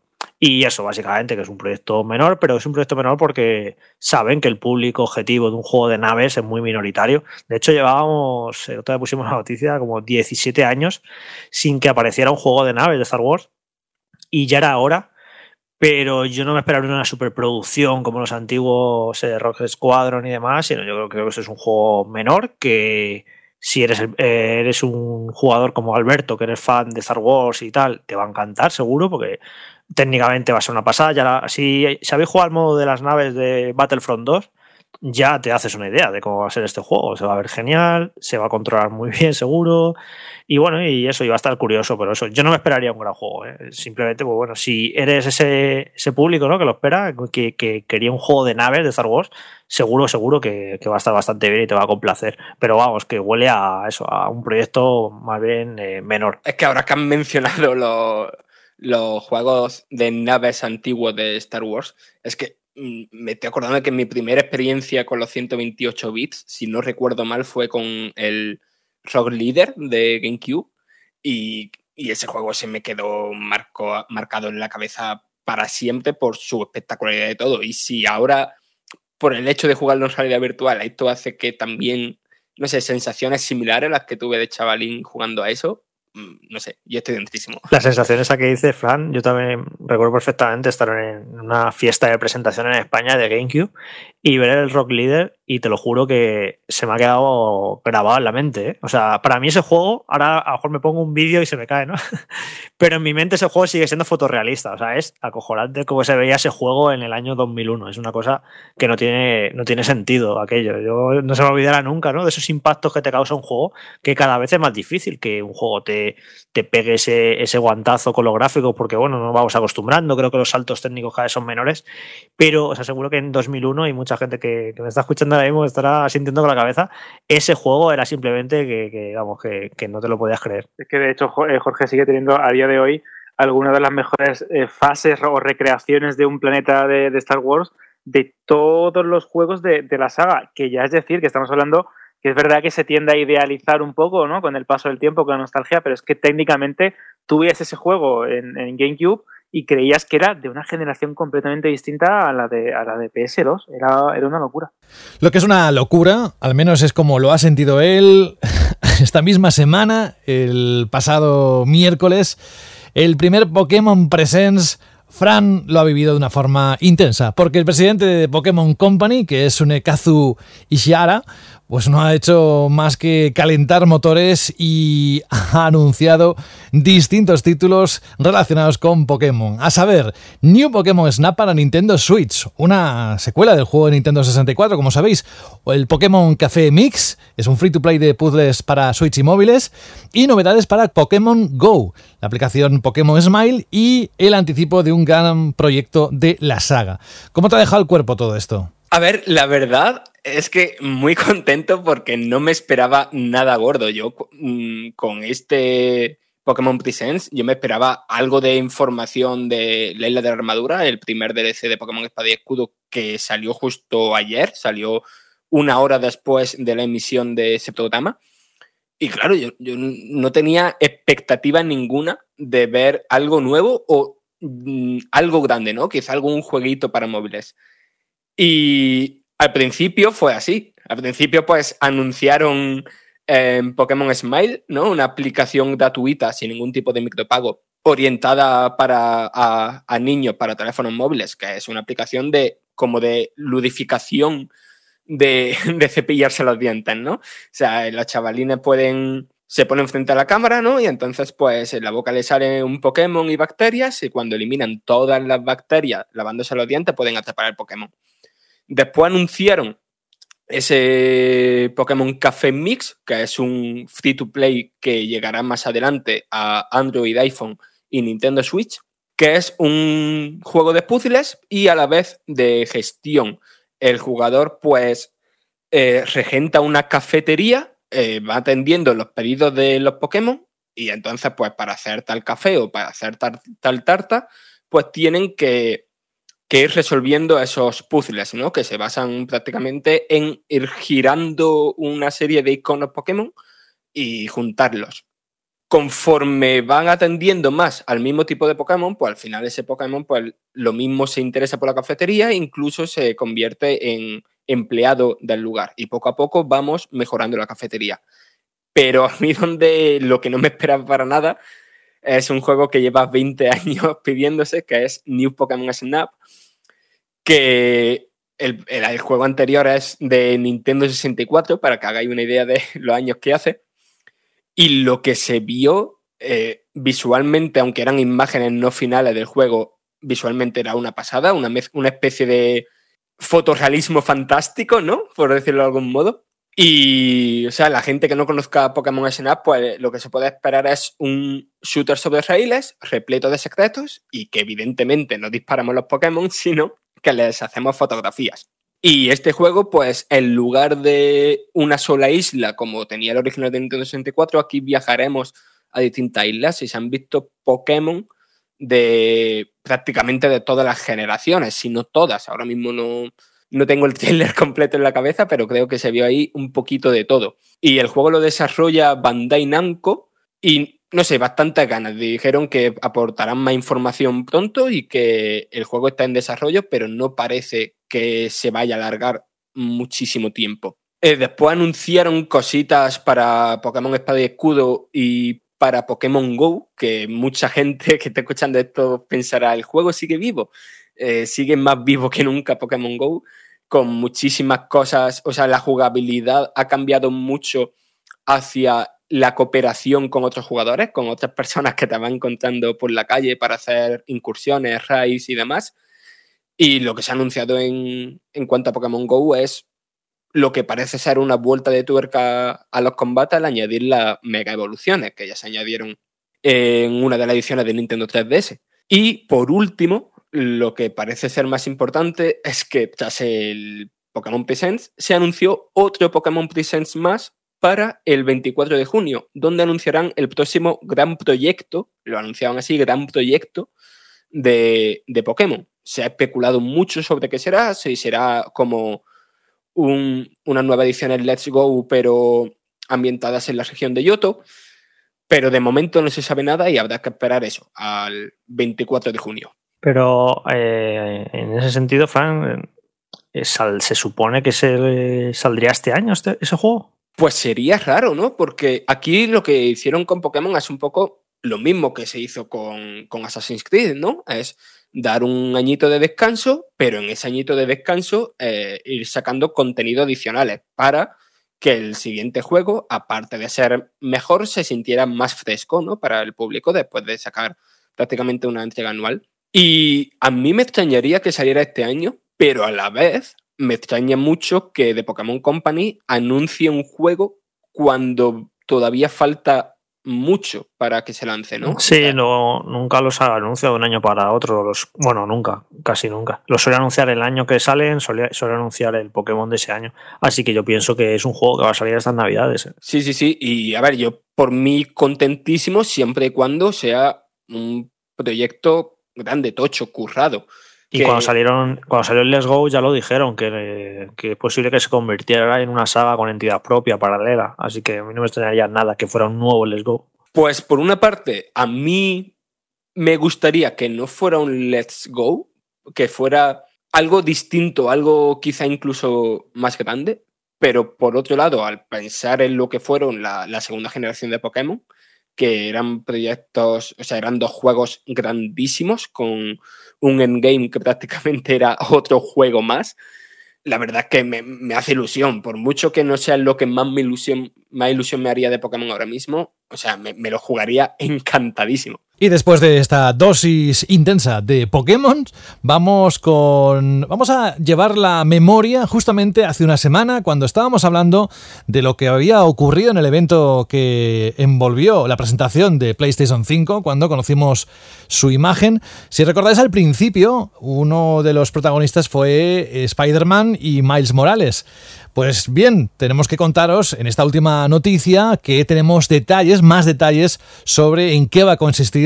Y eso, básicamente, que es un proyecto menor, pero es un proyecto menor porque saben que el público objetivo de un juego de naves es muy minoritario. De hecho, llevábamos, eh, otra vez pusimos la noticia, como 17 años sin que apareciera un juego de naves de Star Wars. Y ya era hora, pero yo no me esperaría una superproducción como los antiguos eh, Rock Squadron y demás, sino yo creo que eso es un juego menor que si eres, eh, eres un jugador como Alberto, que eres fan de Star Wars y tal, te va a encantar seguro, porque técnicamente va a ser una pasada. Ya si, si habéis jugado al modo de las naves de Battlefront 2, ya te haces una idea de cómo va a ser este juego. Se va a ver genial, se va a controlar muy bien, seguro. Y bueno, y eso iba a estar curioso, pero eso, yo no me esperaría un gran juego. ¿eh? Simplemente, pues bueno, si eres ese, ese público ¿no? que lo espera, que, que, quería un juego de naves de Star Wars, seguro, seguro que, va a estar bastante bien y te va a complacer. Pero vamos, que huele a eso, a un proyecto más bien eh, menor. Es que ahora que han mencionado los los juegos de naves antiguos de Star Wars, es que mm, me estoy acordando que mi primera experiencia con los 128 bits, si no recuerdo mal, fue con el Rock Leader de GameCube y, ese juego se me quedó marcado en la cabeza para siempre por su espectacularidad de todo. Y si ahora, por el hecho de jugarlo en realidad virtual, esto hace que también, no sé, sensaciones similares a las que tuve de chavalín jugando a eso, no sé, yo estoy dentrísimo. La sensación esa que dice Fran, yo también recuerdo perfectamente estar en una fiesta de presentación en España de GameCube y ver el Rock Leader y te lo juro que se me ha quedado grabado en la mente. ¿eh? O sea, para mí ese juego, ahora a lo mejor me pongo un vídeo y se me cae, ¿no? Pero en mi mente ese juego sigue siendo fotorrealista. O sea, es acojonante cómo se veía ese juego en el año 2001. Es una cosa que no tiene, no tiene sentido aquello. Yo no se me olvidará nunca, ¿no? De esos impactos que te causa un juego que cada vez es más difícil que un juego te, te pegue ese, ese guantazo con los gráficos porque, bueno, no vamos acostumbrando. Creo que los saltos técnicos cada vez son menores. Pero os aseguro que en 2001 hay mucha gente que, me está escuchando ahora mismo estará sintiendo con la cabeza. Ese juego era simplemente que, vamos, que, no te lo podías creer. Es que de hecho eh, Jorge sigue teniendo a día de hoy algunas de las mejores eh, fases o recreaciones de un planeta de, Star Wars de todos los juegos de, la saga, que ya es decir, que estamos hablando que es verdad que se tiende a idealizar un poco, ¿no? Con el paso del tiempo, con la nostalgia, pero es que técnicamente tú veías ese juego en GameCube y creías que era de una generación completamente distinta a la de, a la de PS2. Era, era una locura. Lo que es una locura, al menos es como lo ha sentido él esta misma semana, el pasado miércoles, el primer Pokémon Presents Fran lo ha vivido de una forma intensa, porque el presidente de Pokémon Company, que es Sunekazu Ishihara, pues no ha hecho más que calentar motores y ha anunciado distintos títulos relacionados con Pokémon. A saber, New Pokémon Snap para Nintendo Switch, una secuela del juego de Nintendo 64, como sabéis, o el Pokémon Café Mix, es un free to play de puzzles para Switch y móviles, y novedades para Pokémon Go, la aplicación Pokémon Smile y el anticipo de un gran proyecto de la saga. ¿Cómo te ha dejado el cuerpo todo esto? A ver, la verdad es que muy contento porque no me esperaba nada gordo. Yo mm, con este Pokémon Presents, yo me esperaba algo de información de Leila de la Armadura, el primer DLC de Pokémon Espada y Escudo que salió justo ayer, salió una hora después de la emisión de Septogama. Y claro, yo, yo no tenía expectativa ninguna de ver algo nuevo o mm, algo grande, ¿no? Quizá algún jueguito para móviles. Y al principio fue así. Al principio, pues anunciaron eh, Pokémon Smile, ¿no? Una aplicación gratuita sin ningún tipo de micropago orientada para a, niños para teléfonos móviles, que es una aplicación de como de ludificación de, cepillarse los dientes, ¿no? O sea, los chavalines pueden se ponen frente a la cámara, ¿no? Y entonces, pues en la boca le sale un Pokémon y bacterias, y cuando eliminan todas las bacterias lavándose los dientes, pueden atrapar el Pokémon. Después anunciaron ese Pokémon Café Mix, que es un free to play que llegará más adelante a Android, iPhone y Nintendo Switch, que es un juego de puzzles y a la vez de gestión. El jugador, pues, eh, regenta una cafetería, eh, va atendiendo los pedidos de los Pokémon y entonces, pues, para hacer tal café o para hacer tal tarta, pues tienen que que ir resolviendo esos puzzles, ¿no? Que se basan prácticamente en ir girando una serie de iconos Pokémon y juntarlos. Conforme van atendiendo más al mismo tipo de Pokémon, pues al final ese Pokémon, pues lo mismo se interesa por la cafetería e incluso se convierte en empleado del lugar. Y poco a poco vamos mejorando la cafetería. Pero a mí donde lo que no me esperaba para nada es un juego que lleva 20 años pidiéndose, que es New Pokémon Snap, que el, el, juego anterior es de Nintendo 64, para que hagáis una idea de los años que hace. Y lo que se vio eh, visualmente, aunque eran imágenes no finales del juego, visualmente era una pasada, una, una especie de fotorrealismo fantástico, ¿no? Por decirlo de algún modo. Y, o sea, la gente que no conozca Pokémon Snap, pues lo que se puede esperar es un shooter sobre raíles, repleto de secretos, y que evidentemente no disparamos los Pokémon, sino que les hacemos fotografías. Y este juego, pues en lugar de una sola isla, como tenía el original de Nintendo 64, aquí viajaremos a distintas islas y se han visto Pokémon de prácticamente de todas las generaciones, si no todas. Ahora mismo no, no tengo el trailer completo en la cabeza, pero creo que se vio ahí un poquito de todo. Y el juego lo desarrolla Bandai Namco y no sé, bastantes ganas. Dijeron que aportarán más información pronto y que el juego está en desarrollo, pero no parece que se vaya a alargar muchísimo tiempo. Eh, después anunciaron cositas para Pokémon Espada y Escudo y para Pokémon Go, que mucha gente que está escuchando esto pensará, el juego sigue vivo. Eh, sigue más vivo que nunca Pokémon Go, con muchísimas cosas, o sea, la jugabilidad ha cambiado mucho hacia la cooperación con otros jugadores, con otras personas que te van encontrando por la calle para hacer incursiones, raids y demás. Y lo que se ha anunciado en, en cuanto a Pokémon Go es lo que parece ser una vuelta de tuerca a los combates al añadir las mega evoluciones que ya se añadieron en una de las ediciones de Nintendo 3DS. Y por último, lo que parece ser más importante es que tras el Pokémon Presents se anunció otro Pokémon Presents más para el 24 de junio, donde anunciarán el próximo gran proyecto, lo anunciaban así, gran proyecto de, Pokémon. Se ha especulado mucho sobre qué será, si será como una nueva edición en Let's Go, pero ambientadas en la región de Yoto. Pero de momento no se sabe nada y habrá que esperar eso, al 24 de junio. Pero eh, en ese sentido, Fran, eh, ¿se supone que se saldría este año este, ese juego? Pues sería raro, ¿no? Porque aquí lo que hicieron con Pokémon es un poco lo mismo que se hizo con, Assassin's Creed, ¿no? Es dar un añito de descanso, pero en ese añito de descanso eh, ir sacando contenido adicionales para que el siguiente juego, aparte de ser mejor, se sintiera más fresco ¿no? para el público después de sacar prácticamente una entrega anual. Y a mí me extrañaría que saliera este año, pero a la vez me extraña mucho que The Pokémon Company anuncie un juego cuando todavía falta mucho para que se lance, ¿no? Sí, no, nunca los ha anunciado de un año para otro. Los, bueno, nunca, casi nunca. Los suele anunciar el año que salen, suele, suele, anunciar el Pokémon de ese año. Así que yo pienso que es un juego que va a salir estas navidades. ¿eh? Sí, sí, sí. Y a ver, yo por mí contentísimo siempre y cuando sea un proyecto grande, tocho, currado. Y cuando salieron, cuando salió el Let's Go ya lo dijeron, que, que, es posible que se convirtiera en una saga con entidad propia, paralela. Así que a mí no me extrañaría nada que fuera un nuevo Let's Go. Pues por una parte, a mí me gustaría que no fuera un Let's Go, que fuera algo distinto, algo quizá incluso más grande. Pero por otro lado, al pensar en lo que fueron la, la segunda generación de Pokémon, que eran proyectos, o sea, eran dos juegos grandísimos con un endgame que prácticamente era otro juego más. La verdad es que me, me hace ilusión, por mucho que no sea lo que más, me ilusión, más ilusión me haría de Pokémon ahora mismo, o sea, me, me lo jugaría encantadísimo. Y después de esta dosis intensa de Pokémon, vamos con. Vamos a llevar la memoria justamente hace una semana, cuando estábamos hablando de lo que había ocurrido en el evento que envolvió la presentación de PlayStation 5, cuando conocimos su imagen. Si recordáis al principio, uno de los protagonistas fue Spider-Man y Miles Morales. Pues bien, tenemos que contaros en esta última noticia que tenemos detalles, más detalles sobre en qué va a consistir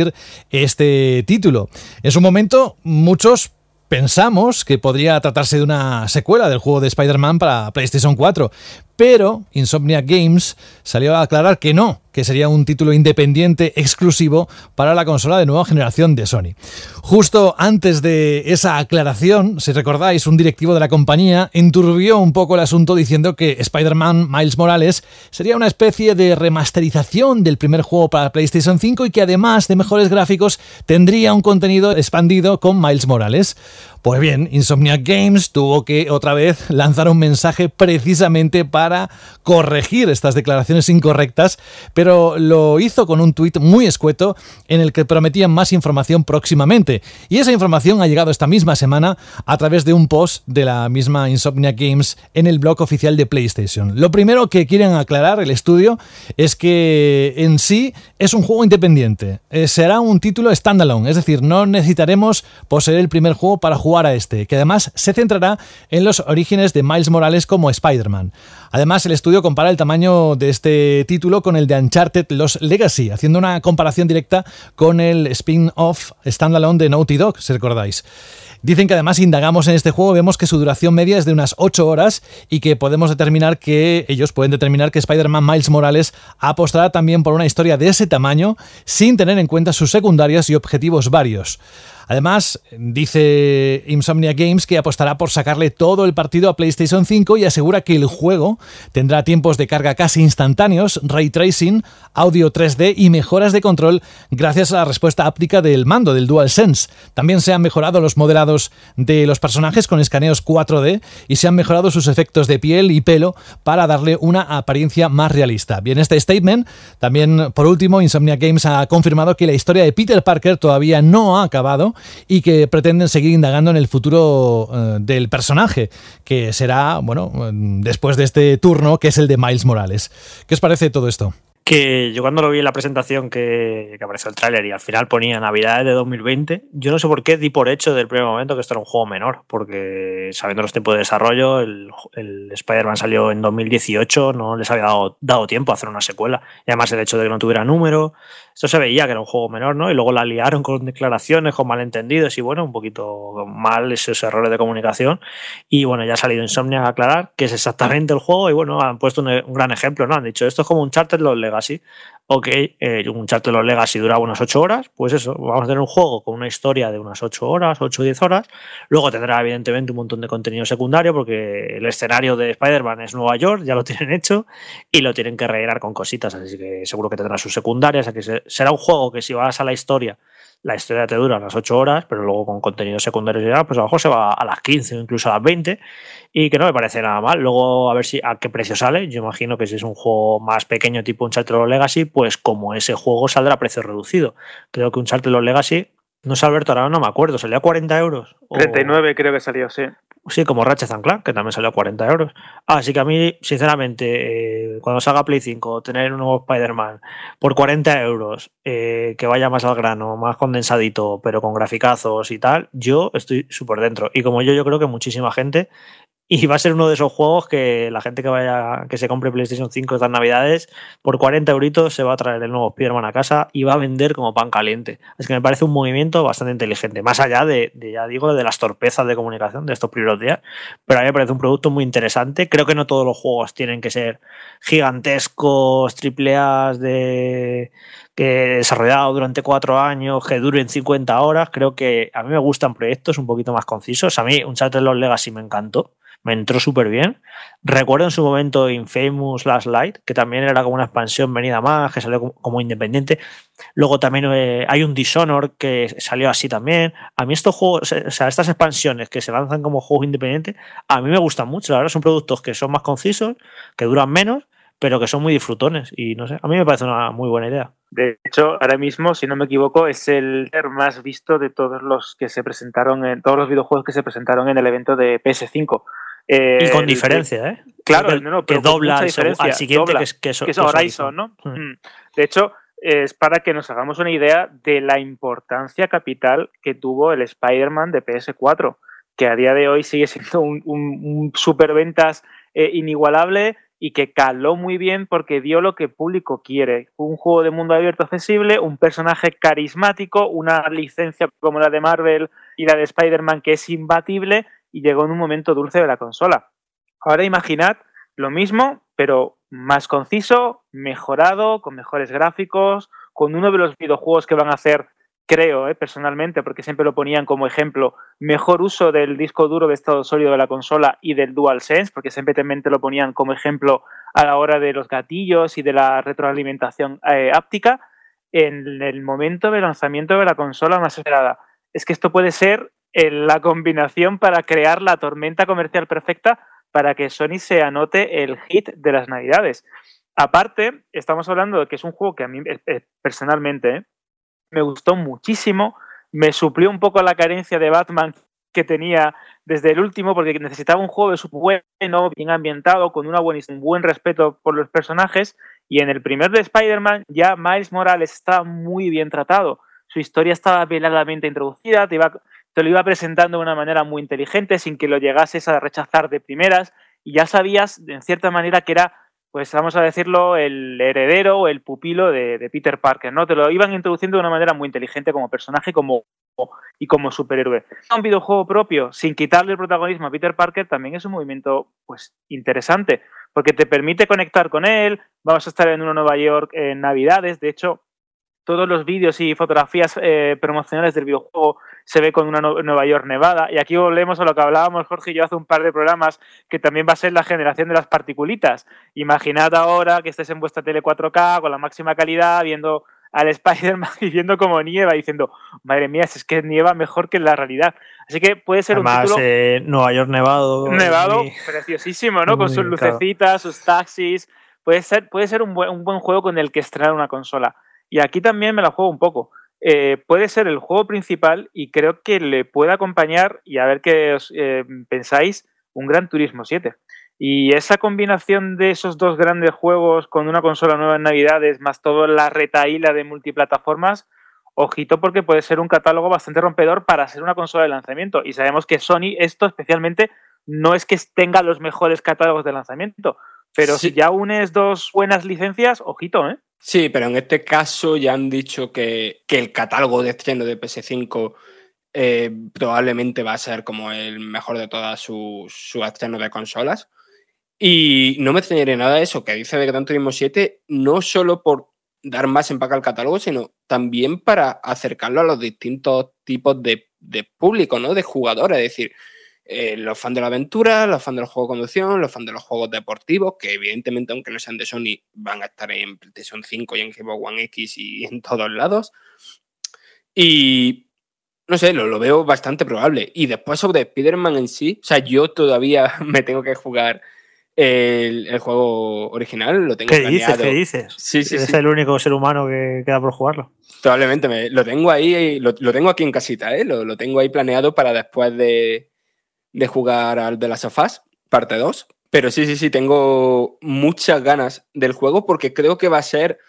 este título. En su momento, muchos pensamos que podría tratarse de una secuela del juego de Spider-Man para PlayStation 4, pero Insomnia Games salió a aclarar que no, que sería un título independiente exclusivo para la consola de nueva generación de Sony. Justo antes de esa aclaración, si recordáis, un directivo de la compañía enturbió un poco el asunto diciendo que Spider-Man Miles Morales sería una especie de remasterización del primer juego para PlayStation 5 y que además de mejores gráficos tendría un contenido expandido con Miles Morales. Pues bien, Insomnia Games tuvo que otra vez lanzar un mensaje precisamente para corregir estas declaraciones incorrectas, pero lo hizo con un tuit muy escueto en el que prometían más información próximamente. Y esa información ha llegado esta misma semana a través de un post de la misma Insomnia Games en el blog oficial de PlayStation. Lo primero que quieren aclarar el estudio es que en sí es un juego independiente. Eh, será un título standalone, es decir, no necesitaremos poseer el primer juego para jugar a este, que además se centrará en los orígenes de Miles Morales como Spider-Man. Además, el estudio compara el tamaño de este título con el de Uncharted Los Legacy, haciendo una comparación directa con el spin-off standalone de Naughty Dog, si recordáis. Dicen que además indagamos en este juego, vemos que su duración media es de unas 8 horas y que podemos determinar que ellos pueden determinar que Spider-Man Miles Morales apostará también por una historia de ese tamaño sin tener en cuenta sus secundarias y objetivos varios. Además, dice Insomnia Games que apostará por sacarle todo el partido a PlayStation 5 y asegura que el juego tendrá tiempos de carga casi instantáneos, ray tracing, audio 3D y mejoras de control gracias a la respuesta áptica del mando del DualSense. También se han mejorado los modelados de los personajes con escaneos 4D y se han mejorado sus efectos de piel y pelo para darle una apariencia más realista. Bien, este statement, también por último, Insomnia Games ha confirmado que la historia de Peter Parker todavía no ha acabado y que pretenden seguir indagando en el futuro eh, del personaje, que será, bueno, después de este turno, que es el de Miles Morales. ¿Qué os parece todo esto? que yo cuando lo vi en la presentación que, apareció el tráiler y al final ponía Navidades de 2020, yo no sé por qué di por hecho del primer momento que esto era un juego menor, porque sabiendo los tiempos de desarrollo, el, el Spider-Man salió en 2018, no les había dado, dado, tiempo a hacer una secuela. Y además el hecho de que no tuviera número, esto se veía que era un juego menor, ¿no? Y luego la liaron con declaraciones, con malentendidos y bueno, un poquito mal esos errores de comunicación. Y bueno, ya ha salido Insomnia a aclarar que es exactamente el juego y bueno, han puesto un, un gran ejemplo, ¿no? Han dicho, esto es como un Charter Los Legacy. Ok, eh, un de los Legacy duraba unas 8 horas, pues eso, vamos a tener un juego con una historia de unas 8 horas, 8 o 10 horas. Luego tendrá, evidentemente, un montón de contenido secundario, porque el escenario de Spider-Man es Nueva York, ya lo tienen hecho, y lo tienen que rellenar con cositas, así que seguro que tendrá sus secundarias. Así que será un juego que si vas a la historia la historia te dura unas 8 horas, pero luego con contenido secundario pues a lo mejor se va a las 15 o incluso a las 20 y que no me parece nada mal. Luego a ver si a qué precio sale. Yo imagino que si es un juego más pequeño tipo un Charter Legacy, pues como ese juego saldrá a precio reducido. Creo que un Charter Legacy, no sé Alberto, ahora no me acuerdo, salía a 40 euros. 39 creo que salió, sí. Sí, como Ratchet Clank, que también salió a 40 euros. Así que a mí, sinceramente, eh, cuando salga Play 5, tener un nuevo Spider-Man por 40 euros, eh, que vaya más al grano, más condensadito, pero con graficazos y tal, yo estoy súper dentro. Y como yo, yo creo que muchísima gente y va a ser uno de esos juegos que la gente que vaya, que se compre PlayStation 5 estas navidades, por 40 euritos se va a traer el nuevo Spider-Man a casa y va a vender como pan caliente. Es que me parece un movimiento bastante inteligente, más allá de, ya digo, de las torpezas de comunicación de estos primeros días. Pero a mí me parece un producto muy interesante. Creo que no todos los juegos tienen que ser gigantescos, triple A de que desarrollado durante cuatro años, que duren 50 horas. Creo que a mí me gustan proyectos un poquito más concisos. A mí un chat de los Legacy me encantó me entró súper bien. Recuerdo en su momento Infamous Last Light, que también era como una expansión venida más, que salió como, independiente. Luego también eh, hay un Dishonor que salió así también. A mí estos juegos, estas expansiones que se lanzan como juegos independientes, a mí me gustan mucho. La verdad son productos que son más concisos, que duran menos, pero que son muy disfrutones. Y no sé, a mí me parece una muy buena idea. De hecho, ahora mismo, si no me equivoco, es el más visto de todos los que se presentaron en todos los videojuegos que se presentaron en el evento de PS5 y con eh, diferencia, ¿eh? Claro, que, no, no, pero dobla al, siguiente, que, es, que, es Horizon, ¿no? Mm. Mm. De hecho, es para que nos hagamos una idea de la importancia capital que tuvo el Spider-Man de PS4, que a día de hoy sigue siendo un, un, superventas eh, inigualable y que caló muy bien porque dio lo que el público quiere. Un juego de mundo abierto accesible, un personaje carismático, una licencia como la de Marvel y la de Spider-Man que es imbatible y llegó en un momento dulce de la consola. Ahora imaginad lo mismo, pero más conciso, mejorado, con mejores gráficos, con uno de los videojuegos que van a hacer, creo, eh, personalmente, porque siempre lo ponían como ejemplo, mejor uso del disco duro de estado sólido de la consola y del DualSense, porque siempre lo ponían como ejemplo a la hora de los gatillos y de la retroalimentación eh, áptica, en el momento de lanzamiento de la consola más esperada. Es que esto puede ser la combinación para crear la tormenta comercial perfecta para que Sony se anote el hit de las navidades. Aparte, estamos hablando de que es un juego que a mí eh, eh, personalmente eh, me gustó muchísimo, me suplió un poco la carencia de Batman que tenía desde el último, porque necesitaba un juego de su bueno, bien ambientado, con una buen, un buen respeto por los personajes, y en el primer de Spider-Man ya Miles Morales estaba muy bien tratado. Su historia estaba veladamente introducida, te iba te lo iba presentando de una manera muy inteligente, sin que lo llegases a rechazar de primeras, y ya sabías, en cierta manera, que era, pues vamos a decirlo, el heredero o el pupilo de, Peter Parker, ¿no? Te lo iban introduciendo de una manera muy inteligente como personaje como, y como superhéroe. Un videojuego propio, sin quitarle el protagonismo a Peter Parker, también es un movimiento, pues, interesante, porque te permite conectar con él, vamos a estar en una Nueva York en Navidades, de hecho, todos los vídeos y fotografías eh, promocionales del videojuego se ve con una Nueva York nevada. Y aquí volvemos a lo que hablábamos Jorge y yo hace un par de programas, que también va a ser la generación de las particulitas. Imaginad ahora que estés en vuestra tele 4K con la máxima calidad, viendo al Spider-Man y viendo como nieva, diciendo, madre mía, es que nieva mejor que en la realidad. Así que puede ser un título... Eh, Nueva York nevado. Nevado, preciosísimo, ¿no? Con sus lucecitas, sus taxis. Puede ser, puede ser un, buen, un buen juego con el que estrenar una consola. Y aquí también me la juego un poco. Eh, puede ser el juego principal y creo que le puede acompañar, y a ver qué os eh, pensáis, un Gran Turismo 7. Y esa combinación de esos dos grandes juegos con una consola nueva en Navidades, más toda la retaíla de multiplataformas, ojito porque puede ser un catálogo bastante rompedor para ser una consola de lanzamiento. Y sabemos que Sony, esto especialmente, no es que tenga los mejores catálogos de lanzamiento, pero si ya unes dos buenas licencias, ojito, ¿eh? Sí, pero en este caso ya han dicho que, el catálogo de estreno de PS5 eh, probablemente va a ser como el mejor de todas sus su estrenos de consolas. Y no me extrañaría nada eso que dice de Gran Turismo 7, no solo por dar más empaque al catálogo, sino también para acercarlo a los distintos tipos de, de público, ¿no? De jugadores. Es decir, eh, los fans de la aventura, los fans de los juegos de conducción, los fans de los juegos deportivos, que evidentemente, aunque no sean de Sony, van a estar en PlayStation 5 y en Xbox One X y en todos lados. Y no sé, lo, lo veo bastante probable. Y después sobre Spider-Man en sí, o sea, yo todavía me tengo que jugar el, el juego original, lo tengo ¿Qué planeado. dices? ¿Qué dices? Sí, sí, sí. el único ser humano que queda por jugarlo. Probablemente me, lo tengo ahí, lo, lo tengo aquí en casita, ¿eh? lo, lo tengo ahí planeado para después de, de jugar al de las sofás, parte 2. Pero sí, sí, sí, tengo muchas ganas del juego porque creo que va a ser,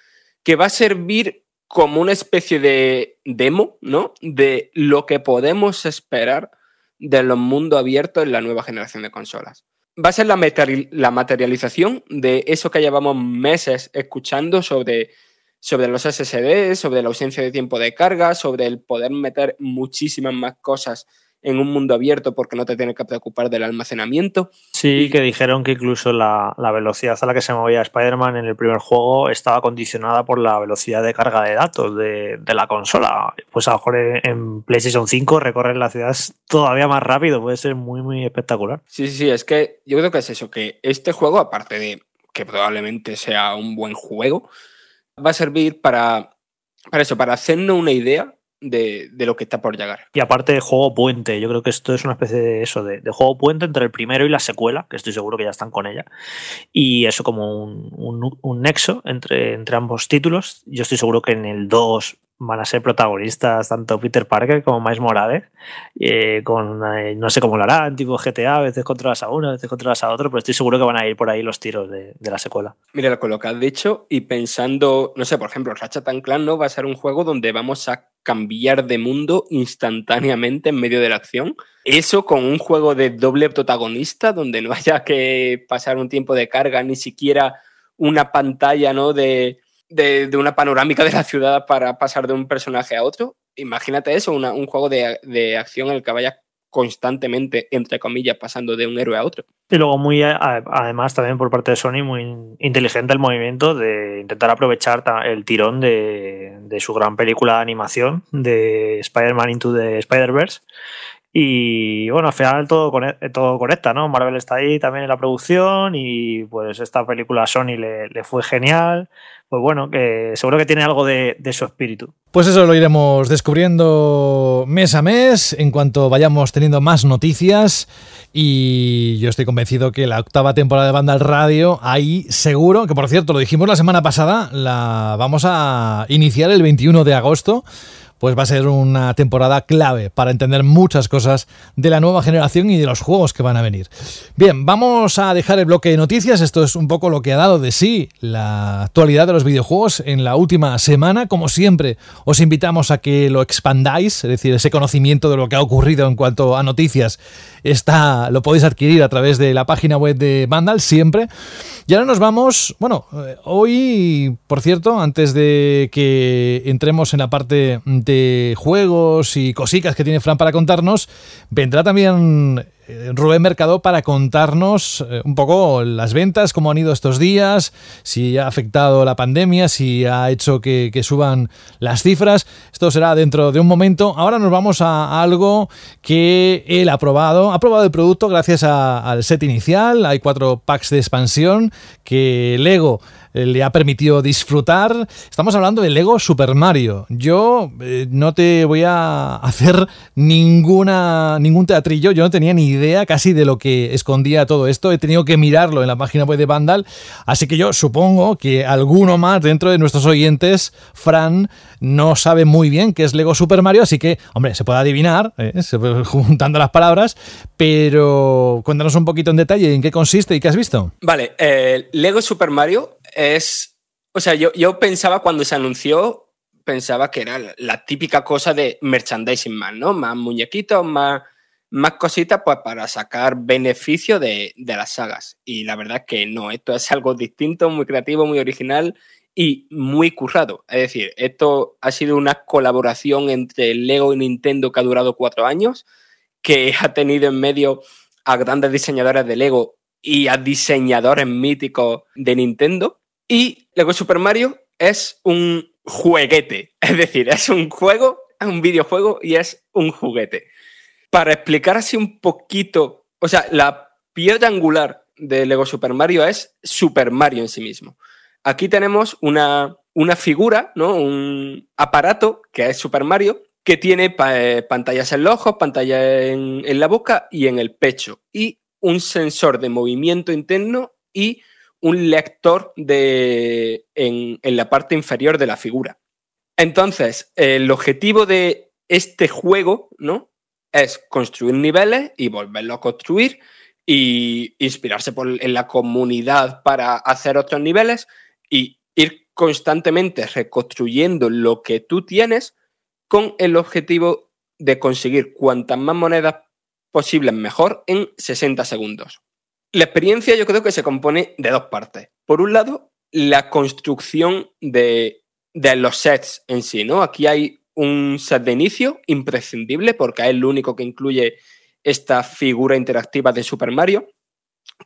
que va a servir como una especie de demo, ¿no? De lo que podemos esperar de los mundos abiertos en la nueva generación de consolas. Va a ser la materialización de eso que llevamos meses escuchando sobre, sobre los SSD, sobre la ausencia de tiempo de carga, sobre el poder meter muchísimas más cosas en un mundo abierto porque no te tienes que preocupar del almacenamiento. Sí, Y- que dijeron que incluso la, la velocidad a la que se movía Spider-Man en el primer juego estaba condicionada por la velocidad de carga de datos de, de la consola. Pues a lo mejor en, en PlayStation 5 recorrer la ciudad es todavía más rápido, puede ser muy, muy espectacular. Sí, sí, sí, es que yo creo que es eso, que este juego, aparte de que probablemente sea un buen juego, va a servir para, para eso, para hacernos una idea de, de lo que está por llegar. Y aparte de juego puente, yo creo que esto es una especie de eso, de, juego puente entre el primero y la secuela, que estoy seguro que ya están con ella. Y eso como un, un- un nexo entre, entre ambos títulos. Yo estoy seguro que en el 2 van a ser protagonistas tanto Peter Parker como Miles Morales, eh, con eh, no sé cómo lo harán, tipo GTA, a veces controlas a uno, a veces controlas a otro, pero estoy seguro que van a ir por ahí los tiros de, de la secuela. Mira con lo que has dicho y pensando, no sé, por ejemplo, Ratchet and Clank no va a ser un juego donde vamos a cambiar de mundo instantáneamente en medio de la acción. Eso con un juego de doble protagonista donde no haya que pasar un tiempo de carga, ni siquiera una pantalla, ¿no? De, de, una panorámica de la ciudad para pasar de un personaje a otro. Imagínate eso, una- un juego de, de acción en el que vayas constantemente, entre comillas, pasando de un héroe a otro. Y luego muy además también por parte de Sony muy inteligente el movimiento de intentar aprovechar el tirón de, de su gran película de animación de Spider-Man Into the Spider-Verse. Y bueno, al final todo, todo conecta, ¿no? Marvel está ahí también en la producción y pues esta película a Sony le, le fue genial. Pues bueno, que seguro que tiene algo de, de su espíritu. Pues eso lo iremos descubriendo mes a mes en cuanto vayamos teniendo más noticias y yo estoy convencido que la octava temporada de Banda al Radio ahí seguro, que por cierto lo dijimos la semana pasada, la vamos a iniciar el 21 de agosto. Pues va a ser una temporada clave para entender muchas cosas de la nueva generación y de los juegos que van a venir. Bien, vamos a dejar el bloque de noticias. Esto es un poco lo que ha dado de sí la actualidad de los videojuegos en la última semana. Como siempre, os invitamos a que lo expandáis, es decir, ese conocimiento de lo que ha ocurrido en cuanto a noticias está, lo podéis adquirir a través de la página web de Vandal siempre. Y ahora nos vamos, bueno, eh, hoy, por cierto, antes de que entremos en la parte de juegos y cositas que tiene Fran para contarnos, vendrá también Rubén Mercado para contarnos eh, un poco las ventas, cómo han ido estos días, si ha afectado la pandemia, si ha hecho que, suban las cifras. Esto será dentro de un momento. Ahora nos vamos a algo que él ha probado. Ha probado el producto gracias al set inicial. Hay cuatro packs de expansión que Lego eh, le ha permitido disfrutar. Estamos hablando de Lego Super Mario. Yo eh, no te voy a hacer ninguna ningún teatrillo. Yo no tenía ni idea casi de lo que escondía todo esto. He tenido que mirarlo en la página web de Vandal. Así que yo supongo que alguno más dentro de nuestros oyentes, Fran, no sabe muy bien qué es Lego Super Mario. Así que, hombre, se puede adivinar, ¿eh? juntando las palabras. Pero cuéntanos un poquito en detalle en qué consiste y qué has visto. Vale, eh, Lego Super Mario es. O sea, yo, yo pensaba cuando se anunció, pensaba que era la, típica cosa de merchandising más, ¿no? Más muñequitos, más, más cositas, pues para sacar beneficio de, de las sagas. Y la verdad es que no, esto es algo distinto, muy creativo, muy original y muy currado. Es decir, esto ha sido una colaboración entre Lego y Nintendo que ha durado cuatro años, que ha tenido en medio a grandes diseñadores de Lego y a diseñadores míticos de Nintendo. Y Lego Super Mario es un jueguete. Es decir, es un juego, es un videojuego y es un juguete. Para explicar así un poquito, o sea, la piedra angular de Lego Super Mario es Super Mario en sí mismo. Aquí tenemos una, una figura, ¿no? un aparato que es Super Mario, que tiene eh, pantallas en los ojos, pantallas en, en, la boca y en el pecho, y un sensor de movimiento interno y un lector de, en, en la parte inferior de la figura. Entonces, el objetivo de este juego, ¿no? Es construir niveles y volverlo a construir y inspirarse por, en la comunidad para hacer otros niveles y ir constantemente reconstruyendo lo que tú tienes con el objetivo de conseguir cuantas más monedas posibles mejor en 60 segundos. La experiencia yo creo que se compone de dos partes. Por un lado, la construcción de, de los sets en sí, ¿no? Aquí hay un set de inicio imprescindible porque es el único que incluye esta figura interactiva de Super Mario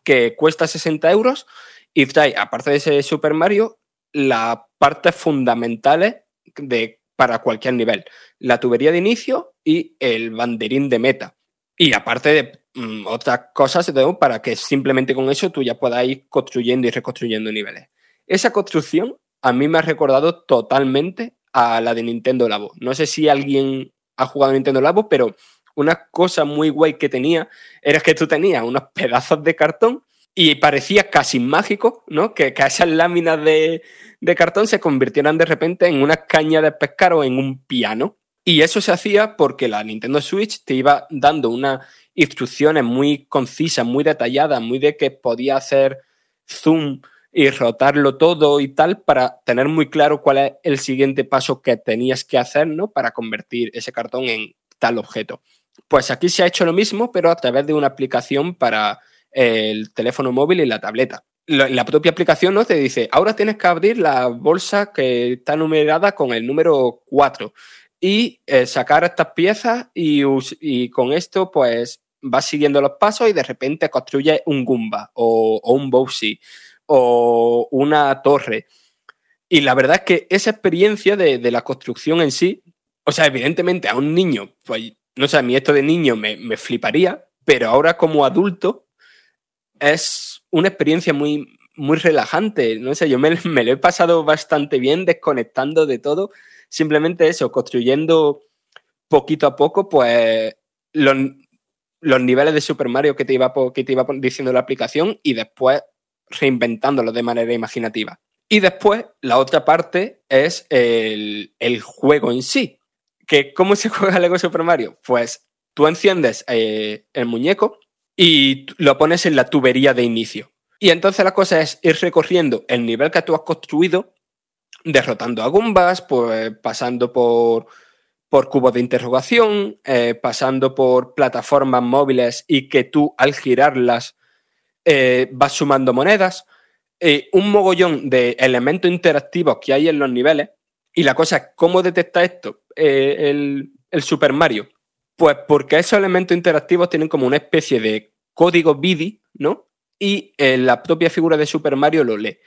que cuesta 60 euros y trae, aparte de ese Super Mario, las partes fundamentales de, para cualquier nivel. La tubería de inicio y el banderín de meta. Y aparte de mm, otras cosas para que simplemente con eso tú ya puedas ir construyendo y reconstruyendo niveles. Esa construcción a mí me ha recordado totalmente a la de Nintendo Labo. No sé si alguien ha jugado a Nintendo Labo, pero una cosa muy guay que tenía era que tú tenías unos pedazos de cartón y parecía casi mágico, ¿no? Que, que esas láminas de, de, cartón se convirtieran de repente en una caña de pescar o en un piano. Y eso se hacía porque la Nintendo Switch te iba dando unas instrucciones muy concisas, muy detalladas, muy de que podía hacer zoom y rotarlo todo y tal para tener muy claro cuál es el siguiente paso que tenías que hacer, ¿no? Para convertir ese cartón en tal objeto. Pues aquí se ha hecho lo mismo, pero a través de una aplicación para el teléfono móvil y la tableta. La propia aplicación ¿no? te dice, ahora tienes que abrir la bolsa que está numerada con el número 4 y eh, sacar estas piezas y, con esto pues vas siguiendo los pasos y de repente construyes un Goomba o, un Bowsy o una torre. Y la verdad es que esa experiencia de, la construcción en sí, o sea, evidentemente a un niño, pues no sé, a mí esto de niño me, me fliparía, pero ahora como adulto es una experiencia muy, muy relajante. No sé, yo me, me, lo he pasado bastante bien desconectando de todo simplemente eso, construyendo poquito a poco, pues los, los niveles de Super Mario que te, iba, que te iba diciendo la aplicación y después reinventándolo de manera imaginativa. Y después, la otra parte es el, el juego en sí. Que, ¿Cómo se juega Lego Super Mario? Pues tú enciendes eh, el muñeco y lo pones en la tubería de inicio. Y entonces la cosa es ir recorriendo el nivel que tú has construido derrotando a Gumbas, pues, pasando por, por cubos de interrogación, eh, pasando por plataformas móviles y que tú al girarlas eh, vas sumando monedas. Eh, un mogollón de elementos interactivos que hay en los niveles. Y la cosa es, ¿cómo detecta esto el, el Super Mario? Pues porque esos elementos interactivos tienen como una especie de código BIDI, ¿no? Y la propia figura de Super Mario lo lee.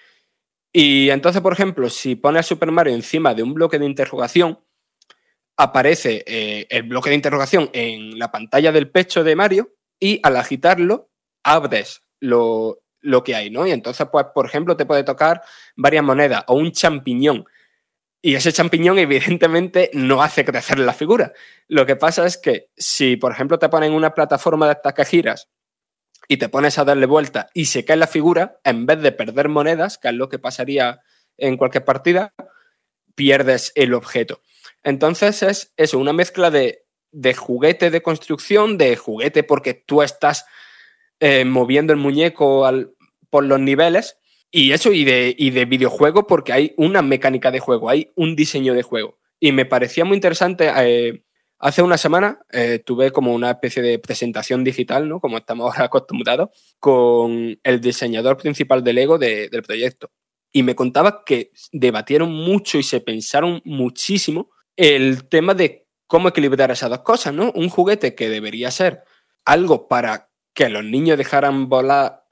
Y entonces, por ejemplo, si pones Super Mario encima de un bloque de interrogación, aparece eh, el bloque de interrogación en la pantalla del pecho de Mario y al agitarlo abres lo, lo que hay, ¿no? Y entonces, pues, por ejemplo, te puede tocar varias monedas o un champiñón. Y ese champiñón, evidentemente, no hace crecer la figura. Lo que pasa es que si, por ejemplo, te ponen una plataforma de estas que giras y te pones a darle vuelta y se cae la figura, en vez de perder monedas, que es lo que pasaría en cualquier partida, pierdes el objeto. Entonces es eso, una mezcla de, juguete de construcción, de juguete porque tú estás eh, moviendo el muñeco por los niveles, y eso, y de, y de videojuego porque hay una mecánica de juego, hay un diseño de juego. Y me parecía muy interesante eh, Hace una semana eh, tuve como una especie de presentación digital, ¿no? Como estamos ahora acostumbrados, con el diseñador principal del Lego del proyecto. Y me contaba que debatieron mucho y se pensaron muchísimo el tema de cómo equilibrar esas dos cosas, ¿no? Un juguete que debería ser algo para que los niños dejaran volar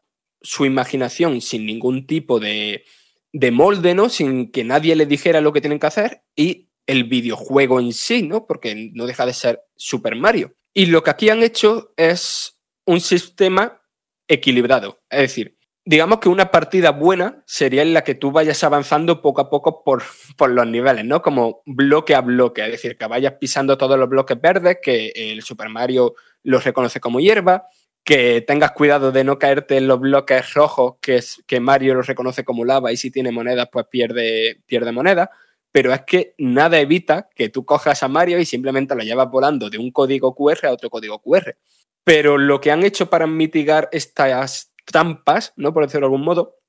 su imaginación sin ningún tipo de, de molde, ¿no? Sin que nadie les dijera lo que tienen que hacer y el videojuego en sí, ¿no? Porque no deja de ser Super Mario. Y lo que aquí han hecho es un sistema equilibrado. Es decir, digamos que una partida buena sería en la que tú vayas avanzando poco a poco por, por, los niveles, ¿no? Como bloque a bloque, es decir, que vayas pisando todos los bloques verdes, que el Super Mario los reconoce como hierba, que tengas cuidado de no caerte en los bloques rojos, que, es, que Mario los reconoce como lava y si tiene monedas, pues pierde, pierde moneda. Pero es que nada evita que tú cojas a Mario y simplemente lo llevas volando de un código QR a otro código QR. Pero lo que han hecho para mitigar estas trampas, ¿no? Por decirlo de algún modo,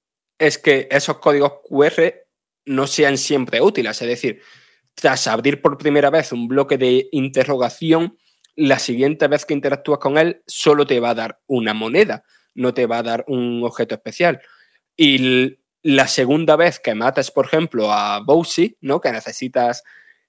es que esos códigos QR no sean siempre útiles. Es decir, tras abrir por primera vez un bloque de interrogación, la siguiente vez que interactúas con él solo te va a dar una moneda, no te va a dar un objeto especial. Y la segunda vez que matas, por ejemplo, a Bowsy, ¿no? Que necesitas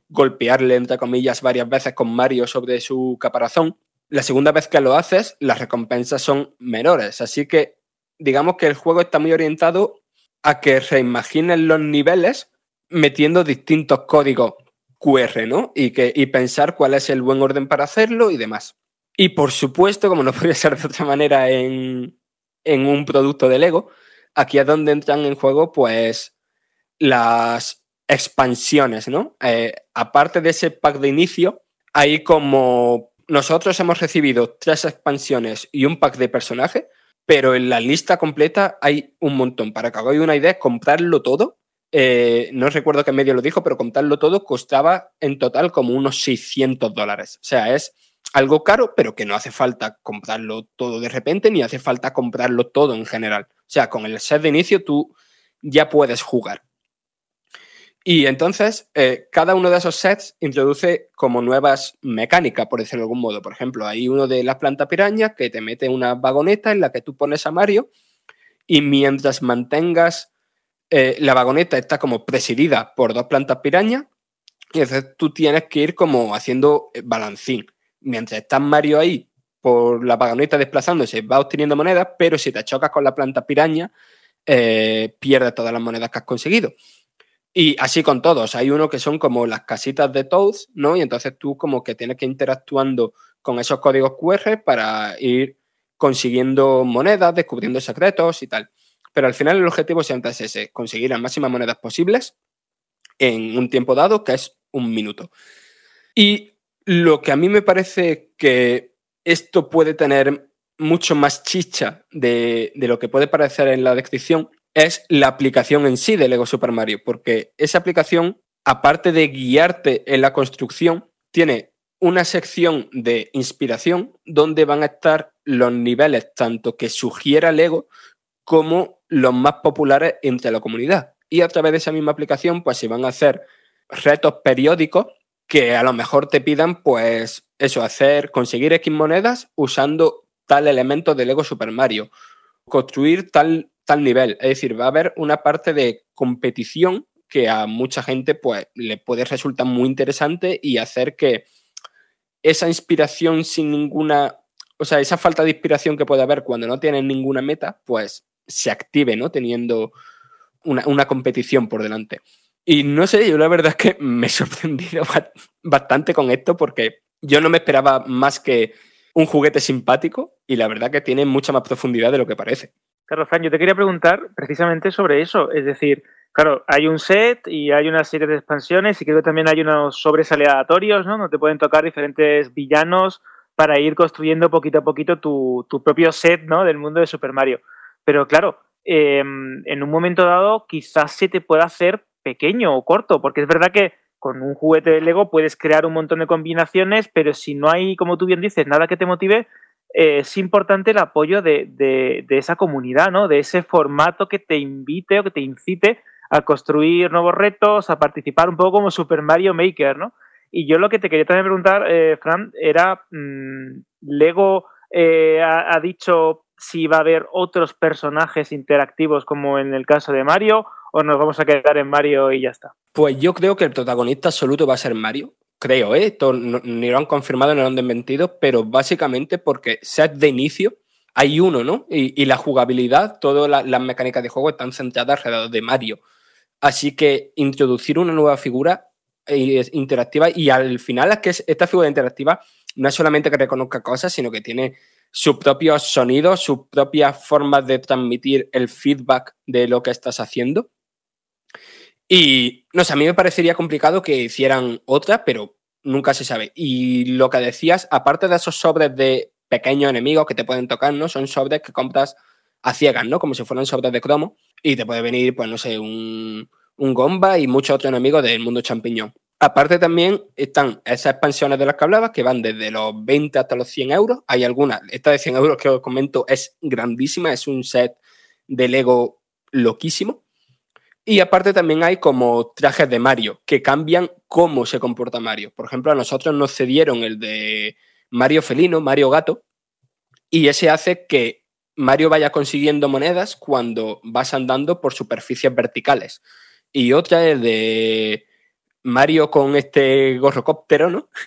golpearle, entre comillas, varias veces con Mario sobre su caparazón, la segunda vez que lo haces, las recompensas son menores. Así que digamos que el juego está muy orientado a que reimaginen los niveles metiendo distintos códigos QR, ¿no? Y, que, y pensar cuál es el buen orden para hacerlo y demás. Y por supuesto, como no podría ser de otra manera en, en un producto de Lego, aquí es donde entran en juego, pues, las expansiones, ¿no? Eh, aparte de ese pack de inicio, hay como nosotros hemos recibido tres expansiones y un pack de personaje, pero en la lista completa hay un montón. Para que hagáis una idea, comprarlo todo, eh, no recuerdo qué medio lo dijo, pero comprarlo todo costaba en total como unos 600 dólares. O sea, es algo caro, pero que no hace falta comprarlo todo de repente, ni hace falta comprarlo todo en general. Sea, con el set de inicio tú ya puedes jugar. Y entonces, eh, cada uno de esos sets introduce como nuevas mecánicas, por decirlo de algún modo. Por ejemplo, hay uno de la planta piraña que te mete una vagoneta en la que tú pones a Mario y mientras mantengas eh, la vagoneta está como presidida por dos plantas piraña y entonces tú tienes que ir como haciendo eh, balancín. Mientras está Mario ahí por la vagoneta desplazándose, va obteniendo monedas, pero si te chocas con la planta piraña, pierdes todas las monedas que has conseguido. Y así con todos. Hay uno que son como las casitas de Toads, ¿no? Y entonces tú como que tienes que ir interactuando con esos códigos QR para ir consiguiendo monedas, descubriendo secretos y tal. Pero al final el objetivo siempre es ese, conseguir las máximas monedas posibles en un tiempo dado, que es un minuto. Y lo que a mí me parece que esto puede tener mucho más chicha de, de lo que puede parecer en la descripción es la aplicación en sí de Lego Super Mario, porque esa aplicación, aparte de guiarte en la construcción, tiene una sección de inspiración donde van a estar los niveles tanto que sugiera Lego como los más populares entre la comunidad. Y a través de esa misma aplicación, pues se van a hacer retos periódicos que a lo mejor te pidan, pues, eso, hacer, conseguir X monedas usando tal elemento de Lego Super Mario, construir tal tal nivel. Es decir, va a haber una parte de competición que a mucha gente pues, le puede resultar muy interesante y hacer que esa inspiración sin ninguna, o sea, esa falta de inspiración que puede haber cuando no tienen ninguna meta, pues se active, ¿no? Teniendo una, una competición por delante. Y no sé, yo la verdad es que me he sorprendido bastante con esto porque yo no me esperaba más que un juguete simpático y la verdad que tiene mucha más profundidad de lo que parece. Carlos Fran, yo te quería preguntar precisamente sobre eso. Es decir, claro, hay un set y hay una serie de expansiones y creo que también hay unos sobres aleatorios, ¿no? Donde te pueden tocar diferentes villanos para ir construyendo poquito a poquito tu, propio set, ¿no? Del mundo de Super Mario. Pero claro, em, en un momento dado quizás se te pueda hacer pequeño o corto, porque es verdad que con un juguete de Lego puedes crear un montón de combinaciones, pero si no hay, como tú bien dices, nada que te motive, eh, es importante el apoyo de, esa comunidad, ¿no? De ese formato que te invite o que te incite a construir nuevos retos, a participar un poco como Super Mario Maker, ¿no? Y yo lo que te quería también preguntar, eh, Fran, era, mm, Lego eh, ha, dicho si va a haber otros personajes interactivos como en el caso de Mario o nos vamos a quedar en Mario y ya está. Pues yo creo que el protagonista absoluto va a ser Mario creo, ¿eh? ni lo han confirmado ni lo han desmentido, pero básicamente porque set de inicio hay uno, ¿no? Y, la jugabilidad, todas las mecánicas de juego están centradas alrededor de Mario. Así que introducir una nueva figura eh, interactiva y al final es que esta figura interactiva no es solamente que reconozca cosas, sino que tiene sus propios sonidos, sus propias formas de transmitir el feedback de lo que estás haciendo. Y no sé, a mí me parecería complicado que hicieran otra, pero nunca se sabe. Y lo que decías, aparte de esos sobres de pequeños enemigos que te pueden tocar, ¿no? Son sobres que compras a ciegas, ¿no? Como si fueran sobres de cromo. Y te puede venir, pues no sé, un, un Gomba y muchos otros enemigos del mundo champiñón. Aparte también están esas expansiones de las que hablabas, que van desde los 20 hasta los 100 euros. Hay algunas, esta de 100 euros que os comento es grandísima, es un set de Lego loquísimo. Y aparte también hay como trajes de Mario, que cambian cómo se comporta Mario. Por ejemplo, a nosotros nos cedieron el de Mario Felino, Mario Gato, y ese hace que Mario vaya consiguiendo monedas cuando vas andando por superficies verticales. Y otra es de Mario con este gorrocóptero, ¿no?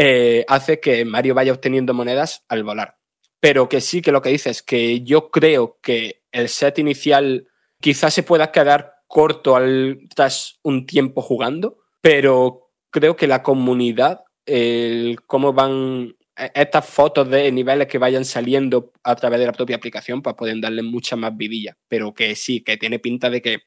Eh, hace que Mario vaya obteniendo monedas al volar. Pero que sí que lo que dices es que yo creo que el set inicial quizás se pueda quedar corto al, tras un tiempo jugando, pero creo que la comunidad, el cómo van e, estas fotos de niveles que vayan saliendo a través de la propia aplicación, pues pueden darle mucha más vidilla. Pero que sí, que tiene pinta de que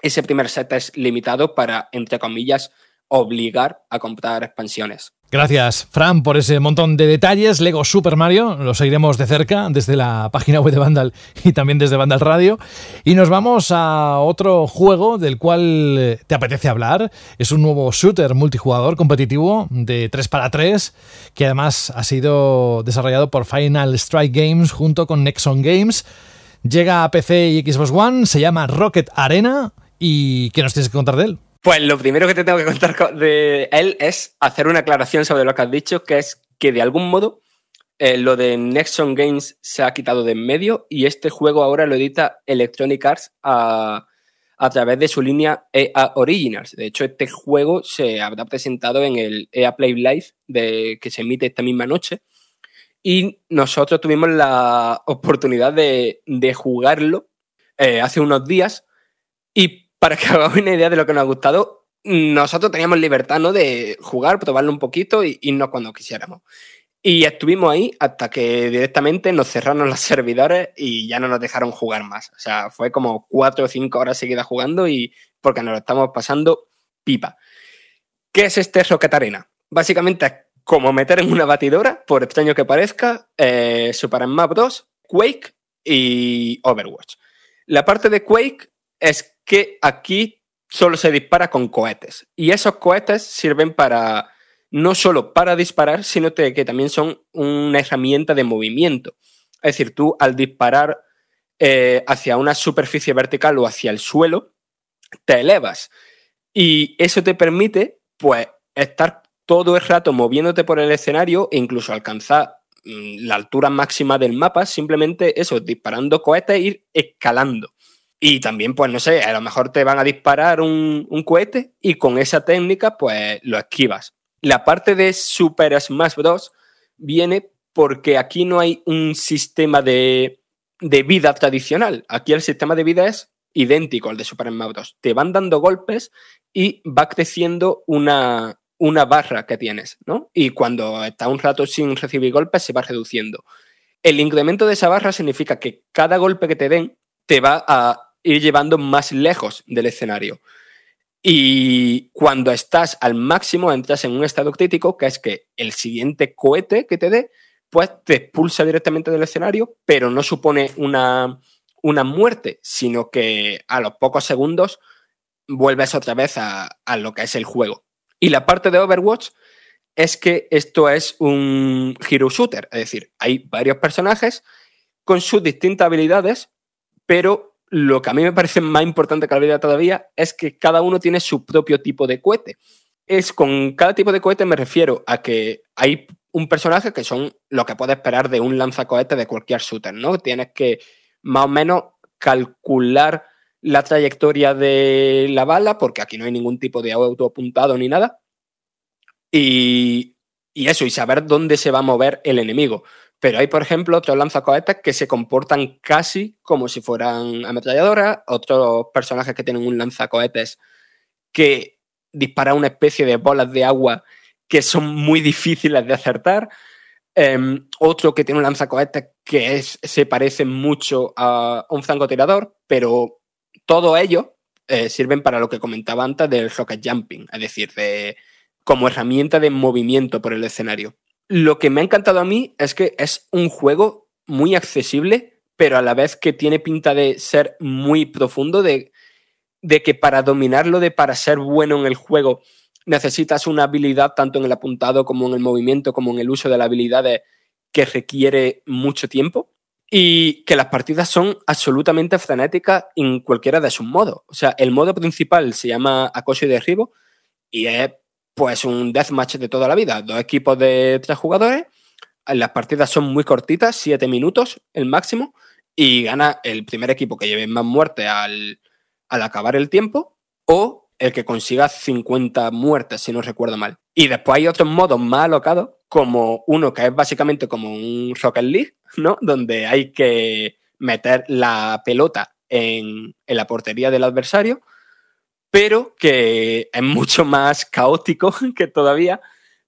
ese primer set es limitado para, entre comillas, obligar a comprar expansiones. Gracias, Fran, por ese montón de detalles. Lego Super Mario, lo seguiremos de cerca desde la página web de Vandal y también desde Vandal Radio. Y nos vamos a otro juego del cual te apetece hablar. Es un nuevo shooter multijugador competitivo de 3 para 3, que además ha sido desarrollado por Final Strike Games junto con Nexon Games. Llega a PC y Xbox One, se llama Rocket Arena ¿Y qué nos tienes que contar de él? Pues lo primero que te tengo que contar de él es hacer una aclaración sobre lo que has dicho, que es que de algún modo eh, lo de Nexon Games se ha quitado de en medio y este juego ahora lo edita Electronic Arts a, través de su línea EA Originals. De hecho, este juego se habrá presentado en el EA Play Live que se emite esta misma noche y nosotros tuvimos la oportunidad de, jugarlo eh, hace unos días y para que hagáis una idea de lo que nos ha gustado, nosotros teníamos libertad ¿no? de jugar, probarlo un poquito y irnos cuando quisiéramos. Y estuvimos ahí hasta que directamente nos cerraron los servidores y ya no nos dejaron jugar más. O sea, fue como cuatro o cinco horas seguidas jugando y porque nos lo estamos pasando pipa. ¿Qué es este Rocket Arena? Básicamente es como meter en una batidora, por extraño que parezca, eh, Super Smash Bros., Quake y Overwatch. La parte de Quake es que aquí solo se dispara con cohetes. Y esos cohetes sirven para no solo para disparar, sino que también son una herramienta de movimiento. Es decir, tú al disparar eh, hacia una superficie vertical o hacia el suelo, te elevas. Y eso te permite, pues, estar todo el rato moviéndote por el escenario e incluso alcanzar mm, la altura máxima del mapa, simplemente eso, disparando cohetes e ir escalando. Y también, pues no sé, a lo mejor te van a disparar un, cohete y con esa técnica, pues lo esquivas. La parte de Super Smash Bros. viene porque aquí no hay un sistema de, vida tradicional. Aquí el sistema de vida es idéntico al de Super Smash Bros. Te van dando golpes y va creciendo una, una barra que tienes, ¿no? Y cuando está un rato sin recibir golpes, se va reduciendo. El incremento de esa barra significa que cada golpe que te den te va a ir llevando más lejos del escenario. Y cuando estás al máximo, entras en un estado crítico, que es que el siguiente cohete que te dé, pues te expulsa directamente del escenario, pero no supone una, una muerte, sino que a los pocos segundos vuelves otra vez a, a, lo que es el juego. Y la parte de Overwatch es que esto es un hero shooter, es decir, hay varios personajes con sus distintas habilidades, pero lo que a mí me parece más importante que la vida todavía es que cada uno tiene su propio tipo de cohete. Es con cada tipo de cohete me refiero a que hay un personaje que son lo que puedes esperar de un lanzacohete de cualquier shooter, ¿no? Tienes que más o menos calcular la trayectoria de la bala, porque aquí no hay ningún tipo de auto apuntado ni nada. Y, y eso, y saber dónde se va a mover el enemigo. Pero hay, por ejemplo, otros lanzacohetes que se comportan casi como si fueran ametralladoras, otros personajes que tienen un lanzacohetes que dispara una especie de bolas de agua que son muy difíciles de acertar. Em, otro que tiene un lanzacohetes que se parece mucho a un francotirador, pero todos ellos eh, sirven para lo que comentaba antes del rocket jumping, es decir, de, como herramienta de movimiento por el escenario. Lo que me ha encantado a mí es que es un juego muy accesible, pero a la vez que tiene pinta de ser muy profundo, de, de que para dominarlo, de para ser bueno en el juego, necesitas una habilidad tanto en el apuntado como en el movimiento, como en el uso de las habilidades que requiere mucho tiempo y que las partidas son absolutamente frenéticas en cualquiera de sus modos. O sea, el modo principal se llama acoso y derribo y es pues un deathmatch de toda la vida, dos equipos de tres jugadores, las partidas son muy cortitas, siete minutos el máximo, y gana el primer equipo que lleve más muertes al, al acabar el tiempo, o el que consiga 50 muertes, si no recuerdo mal. Y después hay otros modos más alocados, como uno que es básicamente como un Rocket League, ¿no? Donde hay que meter la pelota en, en la portería del adversario pero que es mucho más caótico que todavía,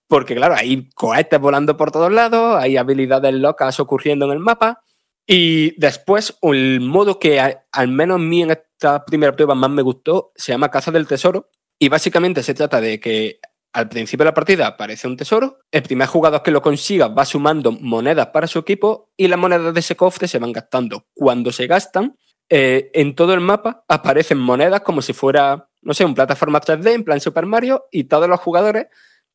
porque claro, hay cohetes volando por todos lados, hay habilidades locas ocurriendo en el mapa, y después el modo que al menos a mí en esta primera prueba más me gustó se llama Caza del Tesoro, y básicamente se trata de que al principio de la partida aparece un tesoro, el primer jugador que lo consiga va sumando monedas para su equipo y las monedas de ese cofre se van gastando. Cuando se gastan, eh, en todo el mapa aparecen monedas como si fuera no sé, un plataforma 3D en plan Super Mario y todos los jugadores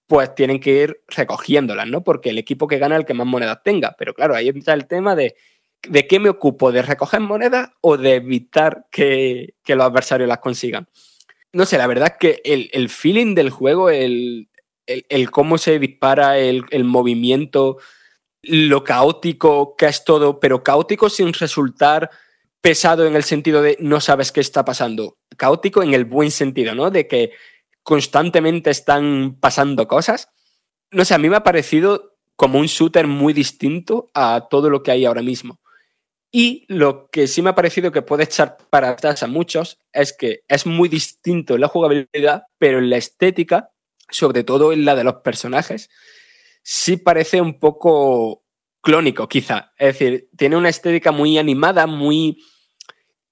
pues tienen que ir recogiéndolas, ¿no? Porque el equipo que gana es el que más monedas tenga. Pero claro, ahí entra el tema de ¿de qué me ocupo? ¿De recoger monedas o de evitar que, los adversarios las consigan? No sé, la verdad es que el, feeling del juego, el, cómo se dispara, el, el movimiento, lo caótico que es todo, pero caótico sin resultar pesado en el sentido de no sabes qué está pasando, caótico en el buen sentido, ¿no? De que constantemente están pasando cosas. No sé, a mí me ha parecido como un shooter muy distinto a todo lo que hay ahora mismo. Y lo que sí me ha parecido que puede echar para atrás a muchos es que es muy distinto en la jugabilidad, pero en la estética, sobre todo en la de los personajes, sí parece un poco clónico, quizá. Es decir, tiene una estética muy animada, muy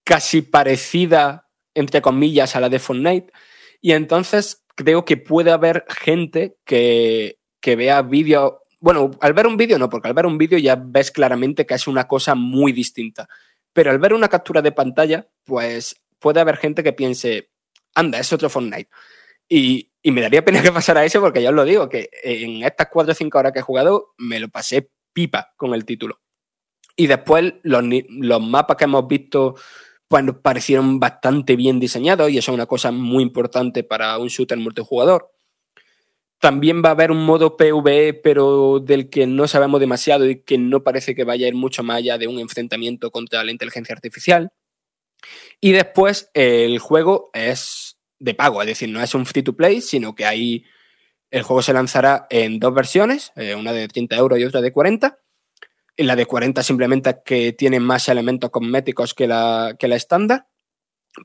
casi parecida, entre comillas, a la de Fortnite. Y entonces creo que puede haber gente que, que vea vídeo. Bueno, al ver un vídeo no, porque al ver un vídeo ya ves claramente que es una cosa muy distinta. Pero al ver una captura de pantalla, pues puede haber gente que piense, anda, es otro Fortnite. Y, y me daría pena que pasara eso porque ya os lo digo, que en estas 4 o 5 horas que he jugado me lo pasé pipa con el título. Y después los, los mapas que hemos visto parecieron bastante bien diseñados y eso es una cosa muy importante para un shooter multijugador. También va a haber un modo PvE, pero del que no sabemos demasiado y que no parece que vaya a ir mucho más allá de un enfrentamiento contra la inteligencia artificial. Y después el juego es de pago, es decir, no es un free to play, sino que ahí el juego se lanzará en dos versiones, eh, una de 30 euros y otra de 40. La de 40 simplemente que tiene más elementos cosméticos que la, que la estándar.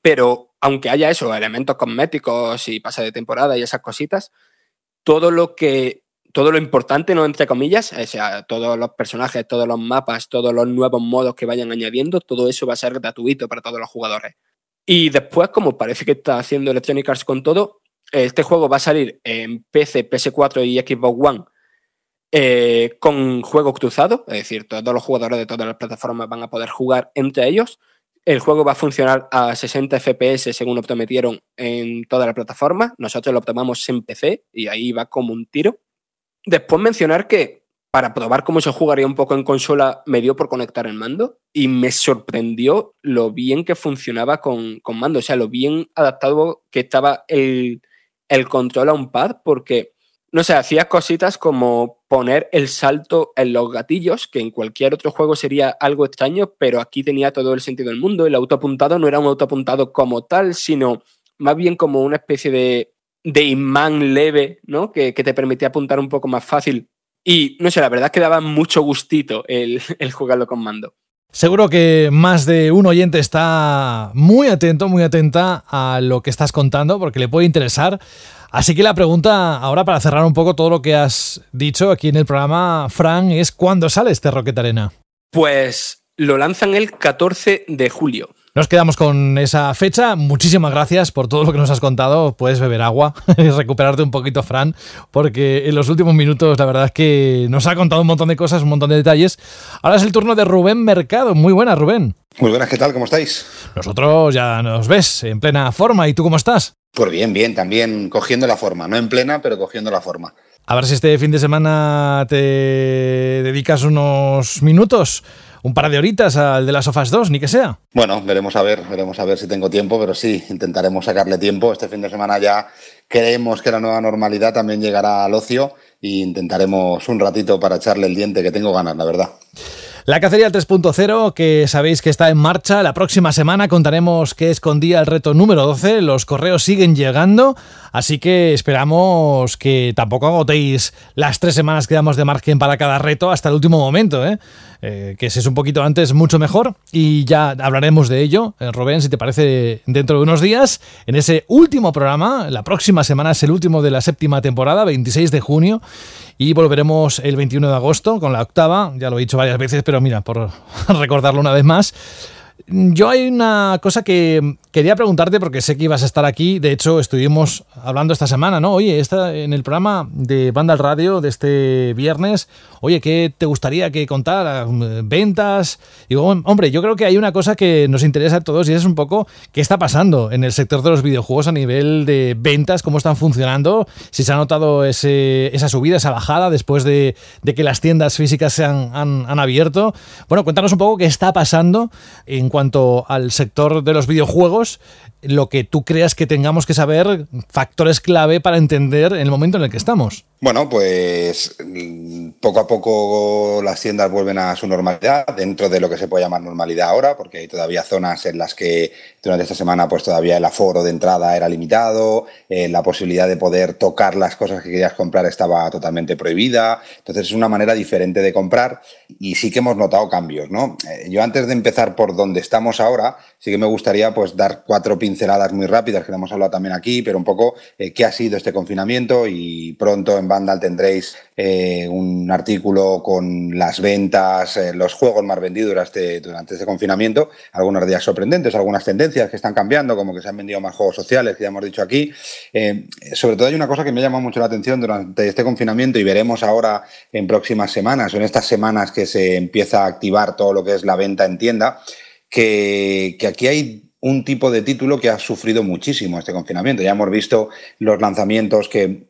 Pero aunque haya eso, elementos cosméticos y pase de temporada y esas cositas, todo lo que. Todo lo importante, ¿no? Entre comillas, o sea, todos los personajes, todos los mapas, todos los nuevos modos que vayan añadiendo, todo eso va a ser gratuito para todos los jugadores. Y después, como parece que está haciendo Electronic Arts con todo, este juego va a salir en PC, PS4 y Xbox One eh, con juego cruzado, es decir, todos los jugadores de todas las plataformas van a poder jugar entre ellos. El juego va a funcionar a 60 FPS según lo prometieron en toda la plataforma. Nosotros lo tomamos en PC y ahí va como un tiro. Después mencionar que para probar cómo se jugaría un poco en consola me dio por conectar el mando y me sorprendió lo bien que funcionaba con, con mando, o sea, lo bien adaptado que estaba el, el control a un pad porque no sé, hacía cositas como poner el salto en los gatillos, que en cualquier otro juego sería algo extraño, pero aquí tenía todo el sentido del mundo. El autoapuntado no era un autoapuntado como tal, sino más bien como una especie de, de imán leve, ¿no? Que, que te permitía apuntar un poco más fácil Y no sé, la verdad es que daba mucho gustito el, el jugarlo con mando. Seguro que más de un oyente está muy atento, muy atenta a lo que estás contando, porque le puede interesar. Así que la pregunta ahora para cerrar un poco todo lo que has dicho aquí en el programa, Fran, es ¿cuándo sale este Rocket Arena? Pues lo lanzan el 14 de julio. Nos quedamos con esa fecha. Muchísimas gracias por todo lo que nos has contado. Puedes beber agua y recuperarte un poquito, Fran, porque en los últimos minutos la verdad es que nos ha contado un montón de cosas, un montón de detalles. Ahora es el turno de Rubén Mercado. Muy buenas, Rubén. Muy buenas, ¿qué tal? ¿Cómo estáis? Nosotros ya nos ves en plena forma. ¿Y tú cómo estás? Pues bien, bien, también cogiendo la forma. No en plena, pero cogiendo la forma. A ver si este fin de semana te dedicas unos minutos un par de horitas al de las Sofas 2, ni que sea. Bueno, veremos a ver, veremos a ver si tengo tiempo, pero sí, intentaremos sacarle tiempo. Este fin de semana ya creemos que la nueva normalidad también llegará al ocio e intentaremos un ratito para echarle el diente, que tengo ganas, la verdad. La cacería 3.0, que sabéis que está en marcha, la próxima semana contaremos qué escondía el reto número 12, los correos siguen llegando, así que esperamos que tampoco agotéis las tres semanas que damos de margen para cada reto hasta el último momento, ¿eh? Eh, que si es un poquito antes mucho mejor. Y ya hablaremos de ello, eh, si te parece dentro de unos días, en ese último programa, la próxima semana es el último de la séptima temporada, 26 de junio, y volveremos el 21 de agosto con la octava, ya lo he dicho varias veces, pero mira, por recordarlo una vez más. Yo hay una cosa que quería preguntarte porque sé que ibas a estar aquí. De hecho, estuvimos hablando esta semana, ¿no? Oye, está en el programa de Banda al Radio de este viernes, oye, ¿qué te gustaría que contara? ¿Ventas? Digo, hombre, yo creo que hay una cosa que nos interesa a todos y es un poco qué está pasando en el sector de los videojuegos a nivel de ventas, cómo están funcionando, si se ha notado ese, esa subida, esa bajada después de, que las tiendas físicas se han, han abierto. Bueno, cuéntanos un poco qué está pasando en cuanto al sector de los videojuegos, lo que tú creas que tengamos que saber, factores clave para entender el momento en el que estamos. Bueno, pues poco a poco las tiendas vuelven a su normalidad, dentro de lo que se puede llamar normalidad ahora, porque hay todavía zonas en las que durante esta semana pues todavía el aforo de entrada era limitado, eh, la posibilidad de poder tocar las cosas que querías comprar estaba totalmente prohibida, entonces es una manera diferente de comprar y sí que hemos notado cambios, ¿no? Eh, yo antes de empezar por donde estamos ahora, sí que me gustaría pues dar cuatro pinceladas muy rápidas, que hemos hablado también aquí, pero un poco eh, qué ha sido este confinamiento y pronto en Vandal tendréis eh, un artículo con las ventas, eh, los juegos más vendidos durante, durante este confinamiento, algunos días sorprendentes, algunas tendencias que están cambiando, como que se han vendido más juegos sociales, que ya hemos dicho aquí. sobre todo hay una cosa que me llama mucho la atención durante este confinamiento y veremos ahora en próximas semanas o en estas semanas que se empieza a activar todo lo que es la venta en tienda, que aquí hay un tipo de título que ha sufrido muchísimo este confinamiento. Ya hemos visto los lanzamientos que,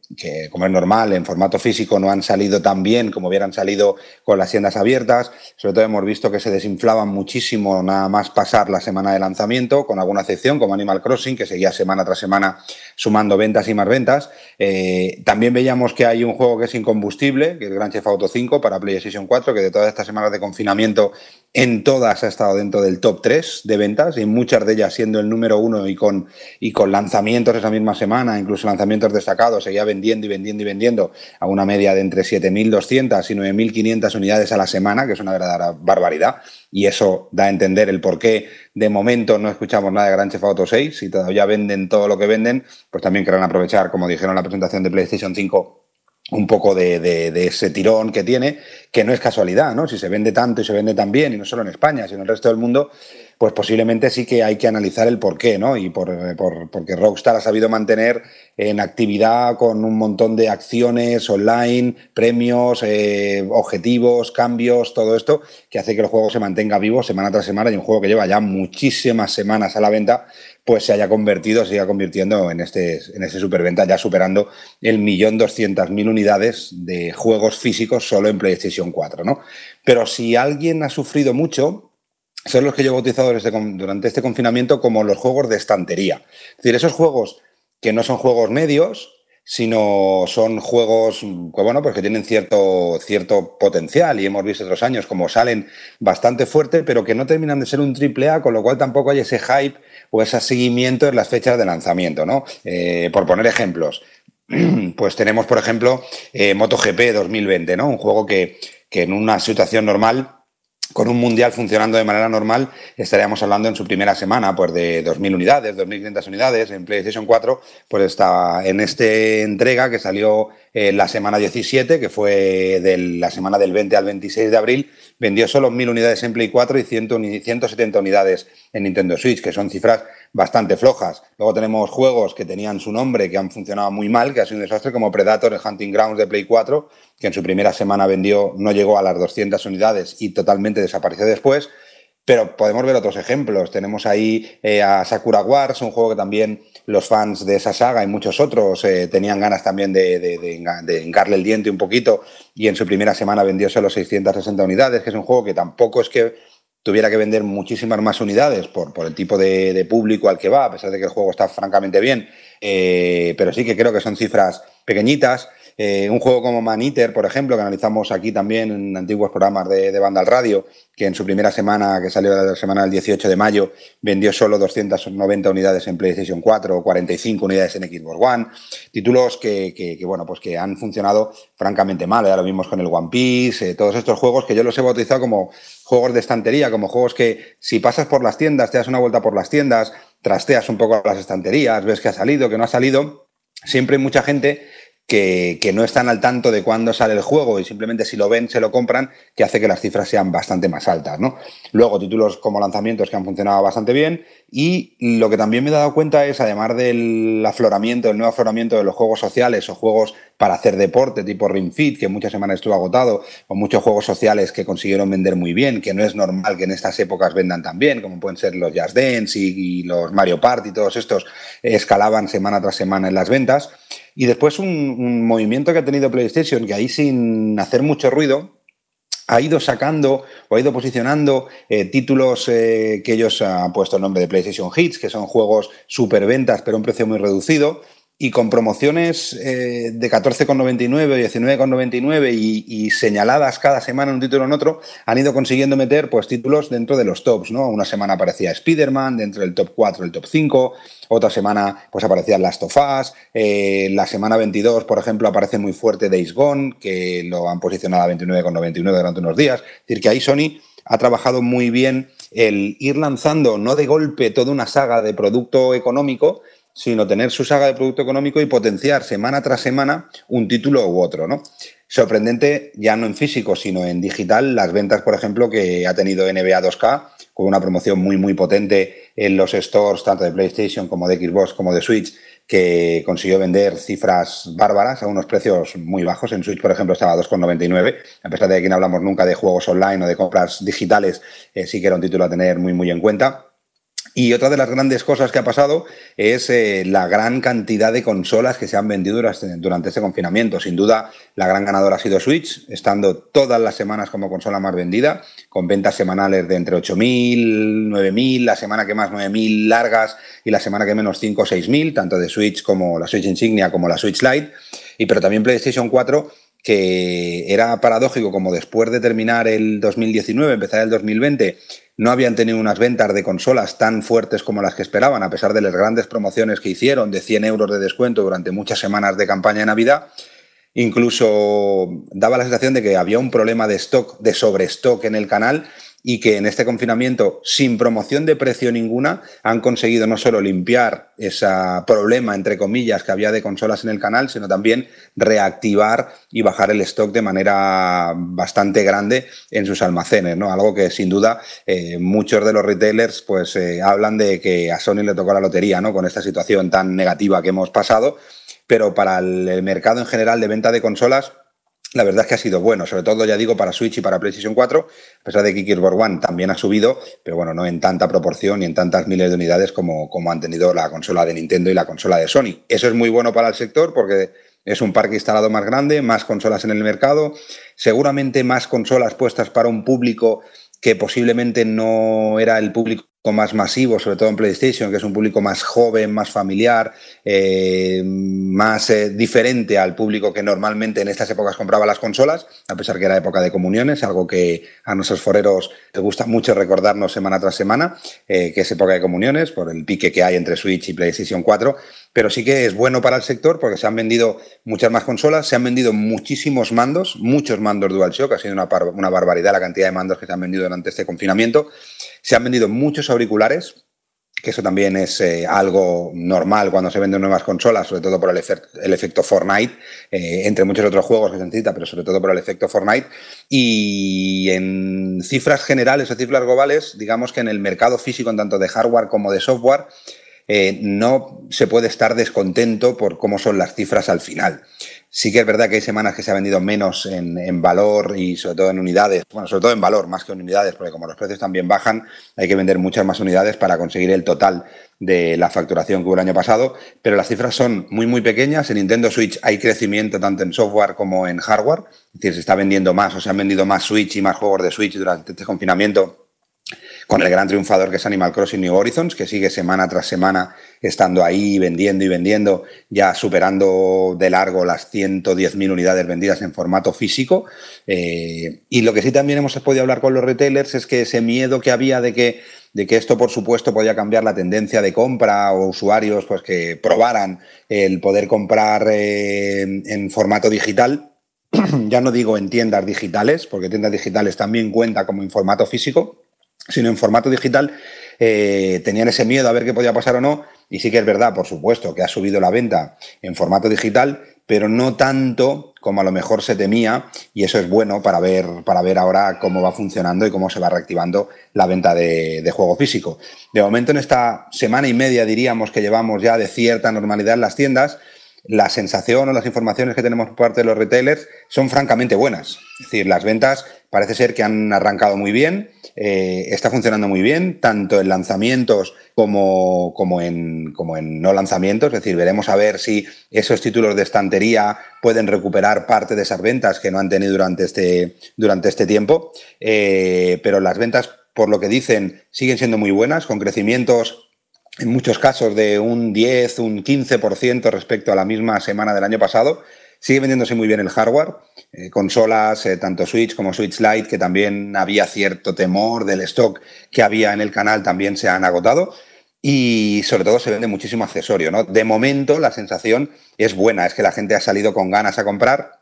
como es normal, en formato físico no han salido tan bien como hubieran salido con las tiendas abiertas. Sobre todo hemos visto que se desinflaban muchísimo nada más pasar la semana de lanzamiento, con alguna excepción, como Animal Crossing, que seguía semana tras semana sumando ventas y más ventas. Eh, también veíamos que hay un juego que es incombustible, que es Grand Theft Auto 5 para PlayStation 4, que de todas estas semanas de confinamiento en todas ha estado dentro del top 3 de ventas y muchas de ellas siendo el número uno y con, y con lanzamientos esa misma semana, incluso lanzamientos destacados, seguía vendiendo y vendiendo y vendiendo a una media de entre 7.200 y 9.500 unidades a la semana, que es una verdadera barbaridad. Y eso da a entender el por qué de momento no escuchamos nada de Grand Theft Auto 6 y todavía venden todo lo que venden, pues también querrán aprovechar, como dijeron en la presentación de PlayStation 5, un poco de, ese tirón que tiene, que no es casualidad, ¿no? Si se vende tanto y se vende tan bien, y no solo en España, sino en el resto del mundo, pues posiblemente sí que hay que analizar el por qué, ¿no? Y por, porque Rockstar ha sabido mantener en actividad con un montón de acciones online, premios, eh, objetivos, cambios, todo esto, que hace que el juego se mantenga vivo semana tras semana y un juego que lleva ya muchísimas semanas a la venta, pues se haya convertido, siga convirtiendo en este, en este superventa, ya superando el millón doscientas mil unidades de juegos físicos solo en PlayStation 4, ¿no? Pero si alguien ha sufrido mucho, son los que yo he bautizado durante este confinamiento como los juegos de estantería. Es decir, esos juegos que no son juegos medios, sino son juegos que, bueno, pues que tienen cierto, cierto potencial y hemos visto otros años como salen bastante fuerte, pero que no terminan de ser un triple A, con lo cual tampoco hay ese hype o ese seguimiento en las fechas de lanzamiento, ¿no? Eh, por poner ejemplos, pues tenemos, por ejemplo, eh, MotoGP 2020, ¿no? Un juego que, que en una situación normal con un mundial funcionando de manera normal, estaríamos hablando en su primera semana pues de 2.000 unidades, 2.500 unidades. En PlayStation 4, pues está en esta entrega que salió en la semana 17, que fue de la semana del 20 al 26 de abril, vendió solo 1.000 unidades en Play 4 y 170 unidades en Nintendo Switch, que son cifras bastante flojas. Luego tenemos juegos que tenían su nombre, que han funcionado muy mal, que ha sido un desastre, como Predator, el Hunting Grounds de Play 4, que en su primera semana vendió, no llegó a las 200 unidades y totalmente desapareció después. Pero podemos ver otros ejemplos. Tenemos ahí eh, a Sakura Wars, un juego que también los fans de esa saga y muchos otros eh, tenían ganas también de, de, de, hincarle el diente un poquito y en su primera semana vendió solo 660 unidades, que es un juego que tampoco es que tuviera que vender muchísimas más unidades por, por el tipo de, público al que va, a pesar de que el juego está francamente bien, eh, pero sí que creo que son cifras pequeñitas. Eh, un juego como Man Eater, por ejemplo, que analizamos aquí también en antiguos programas de, de Banda al Radio, que en su primera semana, que salió la semana del 18 de mayo, vendió solo 290 unidades en PlayStation 4 o 45 unidades en Xbox One. Títulos que, bueno, pues que han funcionado francamente mal. Ya lo vimos con el One Piece, eh, todos estos juegos que yo los he bautizado como juegos de estantería, como juegos que si pasas por las tiendas, te das una vuelta por las tiendas, trasteas un poco las estanterías, ves que ha salido, que no ha salido, siempre hay mucha gente que, no están al tanto de cuándo sale el juego y simplemente si lo ven se lo compran, que hace que las cifras sean bastante más altas. ¿no? Luego, títulos como lanzamientos que han funcionado bastante bien y lo que también me he dado cuenta es, además del afloramiento, el nuevo afloramiento de los juegos sociales o juegos para hacer deporte tipo Ring Fit, que muchas semanas estuvo agotado, o muchos juegos sociales que consiguieron vender muy bien, que no es normal que en estas épocas vendan tan bien, como pueden ser los Just Dance y los Mario Party, todos estos escalaban semana tras semana en las ventas. Y después un, movimiento que ha tenido PlayStation, que ahí sin hacer mucho ruido, ha ido sacando o ha ido posicionando eh, títulos eh, que ellos han puesto el nombre de PlayStation Hits, que son juegos superventas pero a un precio muy reducido, y con promociones eh, de 14,99 o 19,99 y, y, señaladas cada semana un título en otro, han ido consiguiendo meter pues, títulos dentro de los tops. ¿no? Una semana aparecía Spider-Man, dentro del top 4, el top 5, otra semana pues, aparecía Last of Us, eh, la semana 22, por ejemplo, aparece muy fuerte Days Gone, que lo han posicionado a 29,99 durante unos días. Es decir, que ahí Sony ha trabajado muy bien el ir lanzando, no de golpe, toda una saga de producto económico, sino tener su saga de producto económico y potenciar semana tras semana un título u otro, ¿no? Sorprendente, ya no en físico, sino en digital, las ventas, por ejemplo, que ha tenido NBA 2K, con una promoción muy, muy potente en los stores, tanto de PlayStation como de Xbox como de Switch, que consiguió vender cifras bárbaras a unos precios muy bajos. En Switch, por ejemplo, estaba a 2,99. A pesar de que no hablamos nunca de juegos online o de compras digitales, eh, sí que era un título a tener muy, muy en cuenta. Y otra de las grandes cosas que ha pasado es eh, la gran cantidad de consolas que se han vendido durante, este confinamiento. Sin duda, la gran ganadora ha sido Switch, estando todas las semanas como consola más vendida, con ventas semanales de entre 8.000, 9.000, la semana que más 9.000 largas y la semana que menos 5 o 6.000, tanto de Switch como la Switch Insignia como la Switch Lite. Y pero también PlayStation 4 que era paradójico como después de terminar el 2019, empezar el 2020, no habían tenido unas ventas de consolas tan fuertes como las que esperaban, a pesar de las grandes promociones que hicieron de 100 euros de descuento durante muchas semanas de campaña de Navidad. Incluso daba la sensación de que había un problema de stock, de sobrestock en el canal y que en este confinamiento, sin promoción de precio ninguna, han conseguido no solo limpiar ese problema, entre comillas, que había de consolas en el canal, sino también reactivar y bajar el stock de manera bastante grande en sus almacenes, ¿no? Algo que sin duda eh, muchos de los retailers pues eh, hablan de que a Sony le tocó la lotería, ¿no? Con esta situación tan negativa que hemos pasado, pero para el mercado en general de venta de consolas, la verdad es que ha sido bueno, sobre todo ya digo para Switch y para PlayStation 4, a pesar de que Gearbox One también ha subido, pero bueno, no en tanta proporción y en tantas miles de unidades como, como han tenido la consola de Nintendo y la consola de Sony. Eso es muy bueno para el sector porque es un parque instalado más grande, más consolas en el mercado, seguramente más consolas puestas para un público que posiblemente no era el público más masivo, sobre todo en PlayStation, que es un público más joven, más familiar, eh, más eh, diferente al público que normalmente en estas épocas compraba las consolas, a pesar que era época de comuniones, algo que a nuestros foreros les gusta mucho recordarnos semana tras semana, eh, que es época de comuniones, por el pique que hay entre Switch y PlayStation 4, pero sí que es bueno para el sector porque se han vendido muchas más consolas, se han vendido muchísimos mandos, muchos mandos DualShock, ha sido una, barbaridad la cantidad de mandos que se han vendido durante este confinamiento. Se han vendido muchos auriculares, que eso también es eh, algo normal cuando se venden nuevas consolas, sobre todo por el, efecto Fortnite, eh, entre muchos otros juegos que se necesita, pero sobre todo por el efecto Fortnite. Y en cifras generales o cifras globales, digamos que en el mercado físico, tanto de hardware como de software, eh, no se puede estar descontento por cómo son las cifras al final. Sí que es verdad que hay semanas que se ha vendido menos en, valor y sobre todo en unidades, bueno, sobre todo en valor más que en unidades, porque como los precios también bajan, hay que vender muchas más unidades para conseguir el total de la facturación que hubo el año pasado, pero las cifras son muy, muy pequeñas. En Nintendo Switch hay crecimiento tanto en software como en hardware, es decir, se está vendiendo más o se han vendido más Switch y más juegos de Switch durante este confinamiento con el gran triunfador que es Animal Crossing New Horizons, que sigue semana tras semana estando ahí vendiendo y vendiendo, ya superando de largo las 110.000 unidades vendidas en formato físico. Eh, y lo que sí también hemos podido hablar con los retailers es que ese miedo que había de que, de que esto, por supuesto, podía cambiar la tendencia de compra o usuarios pues, que probaran el poder comprar eh, en formato digital, ya no digo en tiendas digitales, porque tiendas digitales también cuenta como en formato físico, sino en formato digital, eh, tenían ese miedo a ver qué podía pasar o no. Y sí que es verdad, por supuesto, que ha subido la venta en formato digital, pero no tanto como a lo mejor se temía. Y eso es bueno para ver, para ver ahora cómo va funcionando y cómo se va reactivando la venta de, de juego físico. De momento, en esta semana y media, diríamos que llevamos ya de cierta normalidad en las tiendas, la sensación o las informaciones que tenemos por parte de los retailers son francamente buenas. Es decir, las ventas parece ser que han arrancado muy bien, eh, está funcionando muy bien, tanto en lanzamientos como, como, en, como en no lanzamientos. Es decir, veremos a ver si esos títulos de estantería pueden recuperar parte de esas ventas que no han tenido durante este, durante este tiempo. Eh, pero las ventas, por lo que dicen, siguen siendo muy buenas, con crecimientos en muchos casos de un 10, un 15% respecto a la misma semana del año pasado. Sigue vendiéndose muy bien el hardware, eh, consolas, eh, tanto Switch como Switch Lite, que también había cierto temor del stock que había en el canal, también se han agotado. Y sobre todo se vende muchísimo accesorio, ¿no? De momento la sensación es buena, es que la gente ha salido con ganas a comprar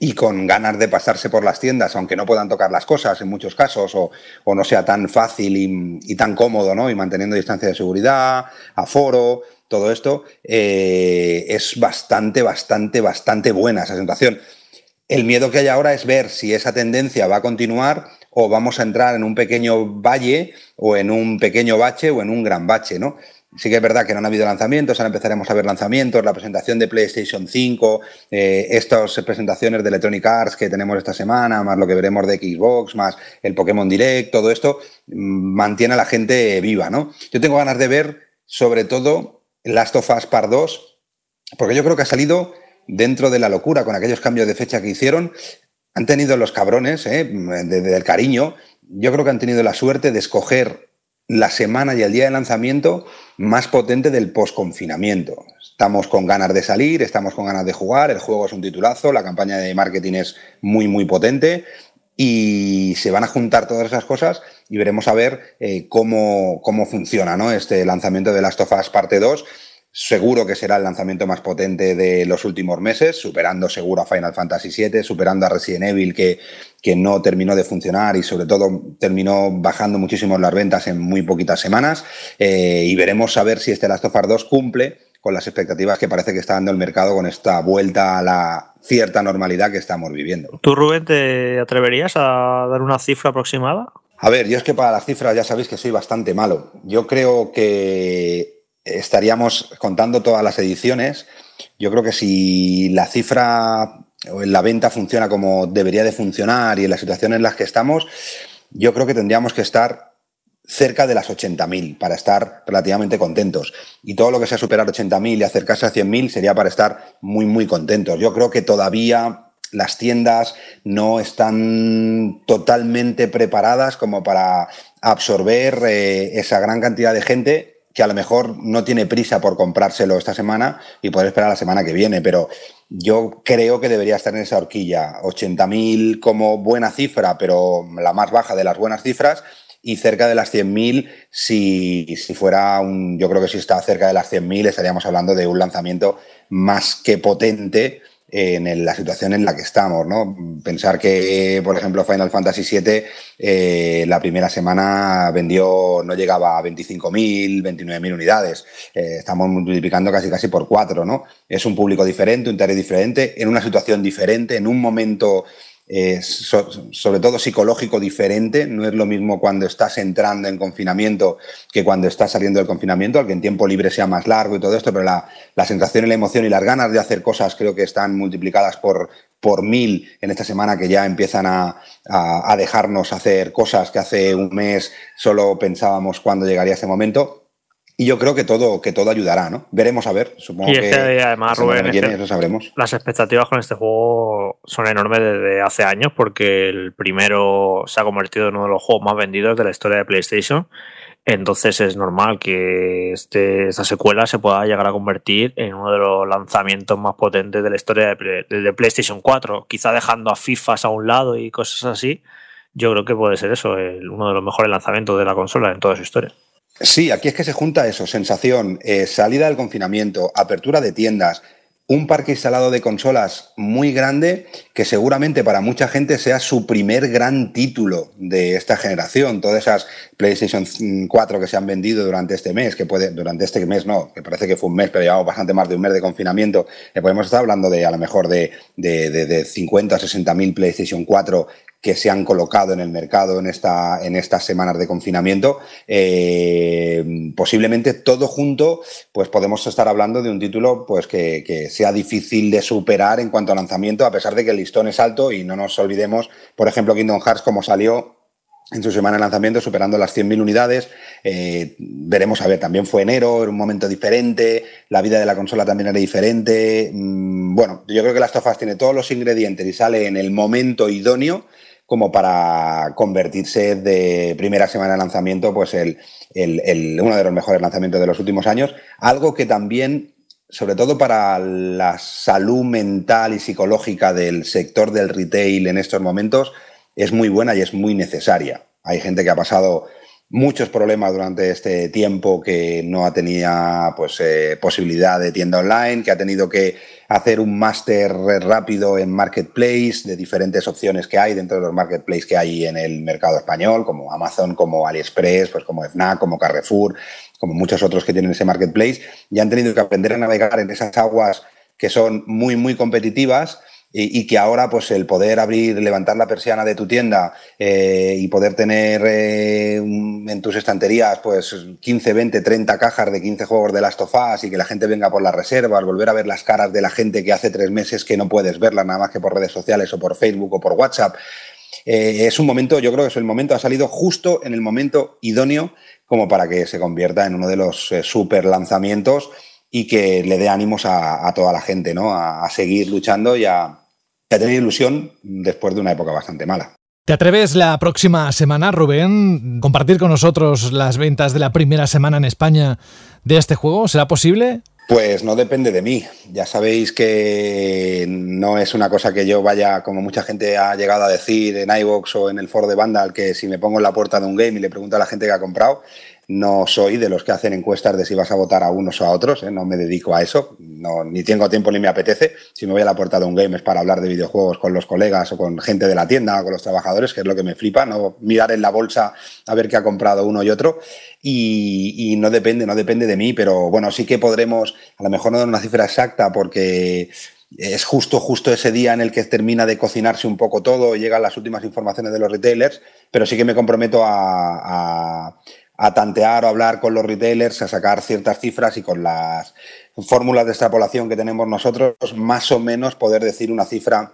y con ganas de pasarse por las tiendas, aunque no puedan tocar las cosas en muchos casos, o, no sea tan fácil y, tan cómodo, ¿no? Y manteniendo distancia de seguridad, aforo, todo esto, eh, es bastante, bastante, bastante buena esa sensación. El miedo que hay ahora es ver si esa tendencia va a continuar o vamos a entrar en un pequeño valle o en un pequeño bache o en un gran bache, ¿no? Sí que es verdad que no han habido lanzamientos, ahora empezaremos a ver lanzamientos, la presentación de PlayStation 5, eh, estas presentaciones de Electronic Arts que tenemos esta semana, más lo que veremos de Xbox, más el Pokémon Direct, todo esto mm, mantiene a la gente viva, ¿no? Yo tengo ganas de ver, sobre todo, Last of Us Part 2, porque yo creo que ha salido dentro de la locura con aquellos cambios de fecha que hicieron. Han tenido los cabrones, ¿eh? del cariño, yo creo que han tenido la suerte de escoger la semana y el día de lanzamiento más potente del post-confinamiento. Estamos con ganas de salir, estamos con ganas de jugar, el juego es un titulazo, la campaña de marketing es muy, muy potente y se van a juntar todas esas cosas y veremos a ver eh, cómo, cómo funciona ¿no? este lanzamiento de Last of Us parte 2 Seguro que será el lanzamiento más potente de los últimos meses, superando seguro a Final Fantasy VII, superando a Resident Evil, que, que no terminó de funcionar y sobre todo terminó bajando muchísimo las ventas en muy poquitas semanas. Eh, y veremos a ver si este Last of Us 2 cumple con las expectativas que parece que está dando el mercado con esta vuelta a la cierta normalidad que estamos viviendo. ¿Tú, Rubén, te atreverías a dar una cifra aproximada? A ver, yo es que para las cifras ya sabéis que soy bastante malo. Yo creo que estaríamos contando todas las ediciones. Yo creo que si la cifra o la venta funciona como debería de funcionar y en las situaciones en las que estamos, yo creo que tendríamos que estar cerca de las 80.000 para estar relativamente contentos. Y todo lo que sea superar 80.000 y acercarse a 100.000 sería para estar muy, muy contentos. Yo creo que todavía las tiendas no están totalmente preparadas como para absorber eh, esa gran cantidad de gente que a lo mejor no tiene prisa por comprárselo esta semana y poder esperar la semana que viene, pero yo creo que debería estar en esa horquilla. 80.000 como buena cifra, pero la más baja de las buenas cifras y cerca de las 100.000 si, si fuera un... Yo creo que si está cerca de las 100.000 estaríamos hablando de un lanzamiento más que potente en la situación en la que estamos, ¿no? Pensar que, por ejemplo, Final Fantasy VII eh, la primera semana vendió, no llegaba a 25.000, 29.000 unidades. Eh, estamos multiplicando casi casi por cuatro, ¿no? Es un público diferente, un tarea diferente, en una situación diferente, en un momento eh, sobre todo psicológico diferente. No es lo mismo cuando estás entrando en confinamiento que cuando estás saliendo del confinamiento, aunque en tiempo libre sea más largo y todo esto, pero la, sensación y la emoción y las ganas de hacer cosas creo que están multiplicadas por, por mil en esta semana que ya empiezan a, a dejarnos hacer cosas que hace un mes solo pensábamos cuándo llegaría ese momento. Y yo creo que todo, que todo ayudará, ¿no? Veremos a ver. Supongo y este que además, Rubén, este, sabremos. las expectativas con este juego son enormes desde hace años porque el primero se ha convertido en uno de los juegos más vendidos de la historia de PlayStation. Entonces es normal que este, esta secuela se pueda llegar a convertir en uno de los lanzamientos más potentes de la historia de, de PlayStation 4. Quizá dejando a FIFAs a un lado y cosas así. Yo creo que puede ser eso, el, uno de los mejores lanzamientos de la consola en toda su historia. Sí, aquí es que se junta eso, sensación, eh, salida del confinamiento, apertura de tiendas, un parque instalado de consolas muy grande que seguramente para mucha gente sea su primer gran título de esta generación. Todas esas PlayStation 4 que se han vendido durante este mes, que puede, durante este mes no, que parece que fue un mes, pero llevamos bastante más de un mes de confinamiento, eh, podemos estar hablando de a lo mejor de, de, de, de 50 o 60 mil PlayStation 4 que se han colocado en el mercado en, esta, en estas semanas de confinamiento, eh, posiblemente todo junto, pues podemos estar hablando de un título pues que, sea difícil de superar en cuanto a lanzamiento, a pesar de que el listón es alto y no nos olvidemos, por ejemplo, Kingdom Hearts como salió en su semana de lanzamiento, superando las 100.000 unidades. Eh, veremos, a ver, también fue enero, era un momento diferente, la vida de la consola también era diferente. Mm, bueno, yo creo que Last of Us tiene todos los ingredientes y sale en el momento idóneo como para convertirse de primera semana de lanzamiento, pues el, uno de los mejores lanzamientos de los últimos años. Algo que también, sobre todo para la salud mental y psicológica del sector del retail en estos momentos, es muy buena y es muy necesaria. Hay gente que ha pasado muchos problemas durante este tiempo que no ha tenido pues, eh, posibilidad de tienda online, que ha tenido que hacer un máster rápido en marketplace de diferentes opciones que hay dentro de los marketplaces que hay en el mercado español, como Amazon, como AliExpress, pues como FNAC, como Carrefour, como muchos otros que tienen ese marketplace, y han tenido que aprender a navegar en esas aguas que son muy, muy competitivas y, que ahora pues el poder abrir, levantar la persiana de tu tienda eh, y poder tener eh, en tus estanterías pues 15, 20, 30 cajas de 15 juegos de Last of Us y que la gente venga por las reservas, volver a ver las caras de la gente que hace tres meses que no puedes verla nada más que por redes sociales o por Facebook o por WhatsApp. Eh, es un momento, yo creo que es el momento, ha salido justo en el momento idóneo como para que se convierta en uno de los super lanzamientos y que le dé ánimos a, toda la gente, ¿no? A, seguir luchando y a, tener ilusión después de una época bastante mala. ¿Te atreves la próxima semana, Rubén, compartir con nosotros las ventas de la primera semana en España de este juego? ¿Será posible? Pues no depende de mí. Ya sabéis que no es una cosa que yo vaya, como mucha gente ha llegado a decir en iVox o en el foro de Vandal, que si me pongo en la puerta de un game y le pregunto a la gente que ha comprado, no soy de los que hacen encuestas de si vas a votar a unos o a otros, ¿eh? no me dedico a eso, no, ni tengo tiempo ni me apetece. Si me voy a la puerta de un game es para hablar de videojuegos con los colegas o con gente de la tienda o con los trabajadores, que es lo que me flipa, no mirar en la bolsa a ver qué ha comprado uno y otro. Y, no depende, no depende de mí, pero bueno, sí que podremos, a lo mejor no dar una cifra exacta porque es justo, justo ese día en el que termina de cocinarse un poco todo llegan las últimas informaciones de los retailers, pero sí que me comprometo a tantear o hablar con los retailers, a sacar ciertas cifras y con las fórmulas de extrapolación que tenemos nosotros, más o menos poder decir una cifra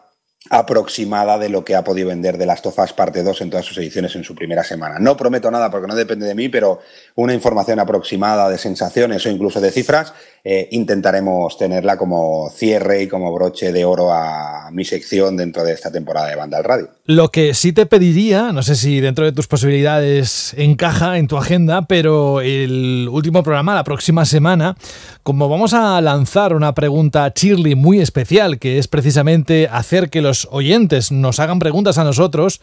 aproximada de lo que ha podido vender de las Tofas parte 2 en todas sus ediciones en su primera semana. No prometo nada porque no depende de mí, pero una información aproximada de sensaciones o incluso de cifras eh, intentaremos tenerla como cierre y como broche de oro a mi sección dentro de esta temporada de Banda al Radio. Lo que sí te pediría, no sé si dentro de tus posibilidades encaja en tu agenda, pero el último programa, la próxima semana, como vamos a lanzar una pregunta Chirly muy especial, que es precisamente hacer que los oyentes nos hagan preguntas a nosotros,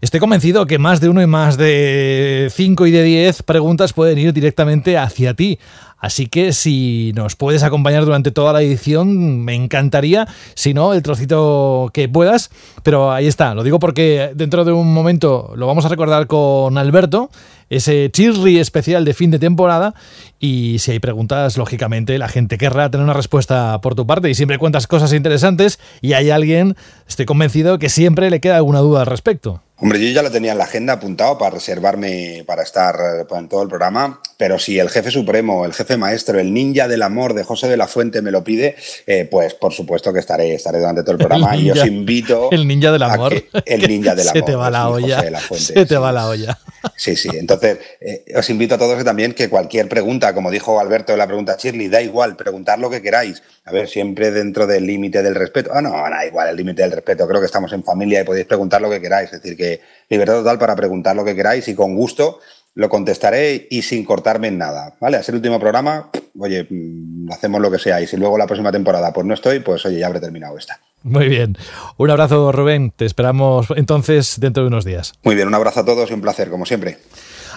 Estoy convencido que más de uno y más de cinco y de diez preguntas pueden ir directamente hacia ti. Así que si nos puedes acompañar durante toda la edición, me encantaría. Si no, el trocito que puedas. Pero ahí está, lo digo porque dentro de un momento lo vamos a recordar con Alberto, ese chirri especial de fin de temporada. Y si hay preguntas, lógicamente la gente querrá tener una respuesta por tu parte. Y siempre cuentas cosas interesantes y hay alguien, estoy convencido, que siempre le queda alguna duda al respecto. Hombre, yo ya lo tenía en la agenda apuntado para reservarme para estar en todo el programa, pero si el jefe supremo, el jefe maestro, el ninja del amor de José de la Fuente me lo pide, eh, pues por supuesto que estaré, estaré durante todo el programa y os invito. El ninja del amor. el ninja del amor. Se te va la olla. se te va la olla. Sí, sí. Entonces, eh, os invito a todos que también que cualquier pregunta, como dijo Alberto en la pregunta Shirley, da igual, preguntar lo que queráis. A ver, siempre dentro del límite del respeto. Ah, no, da igual el límite del respeto. Creo que estamos en familia y podéis preguntar lo que queráis. Es decir, que libertad total para preguntar lo que queráis y con gusto lo contestaré y sin cortarme en nada. ¿Vale? A ser el último programa, oye, mm, hacemos lo que sea. Y si luego la próxima temporada pues no estoy, pues oye, ya habré terminado esta. Muy bien. Un abrazo, Rubén. Te esperamos entonces dentro de unos días. Muy bien, un abrazo a todos y un placer, como siempre.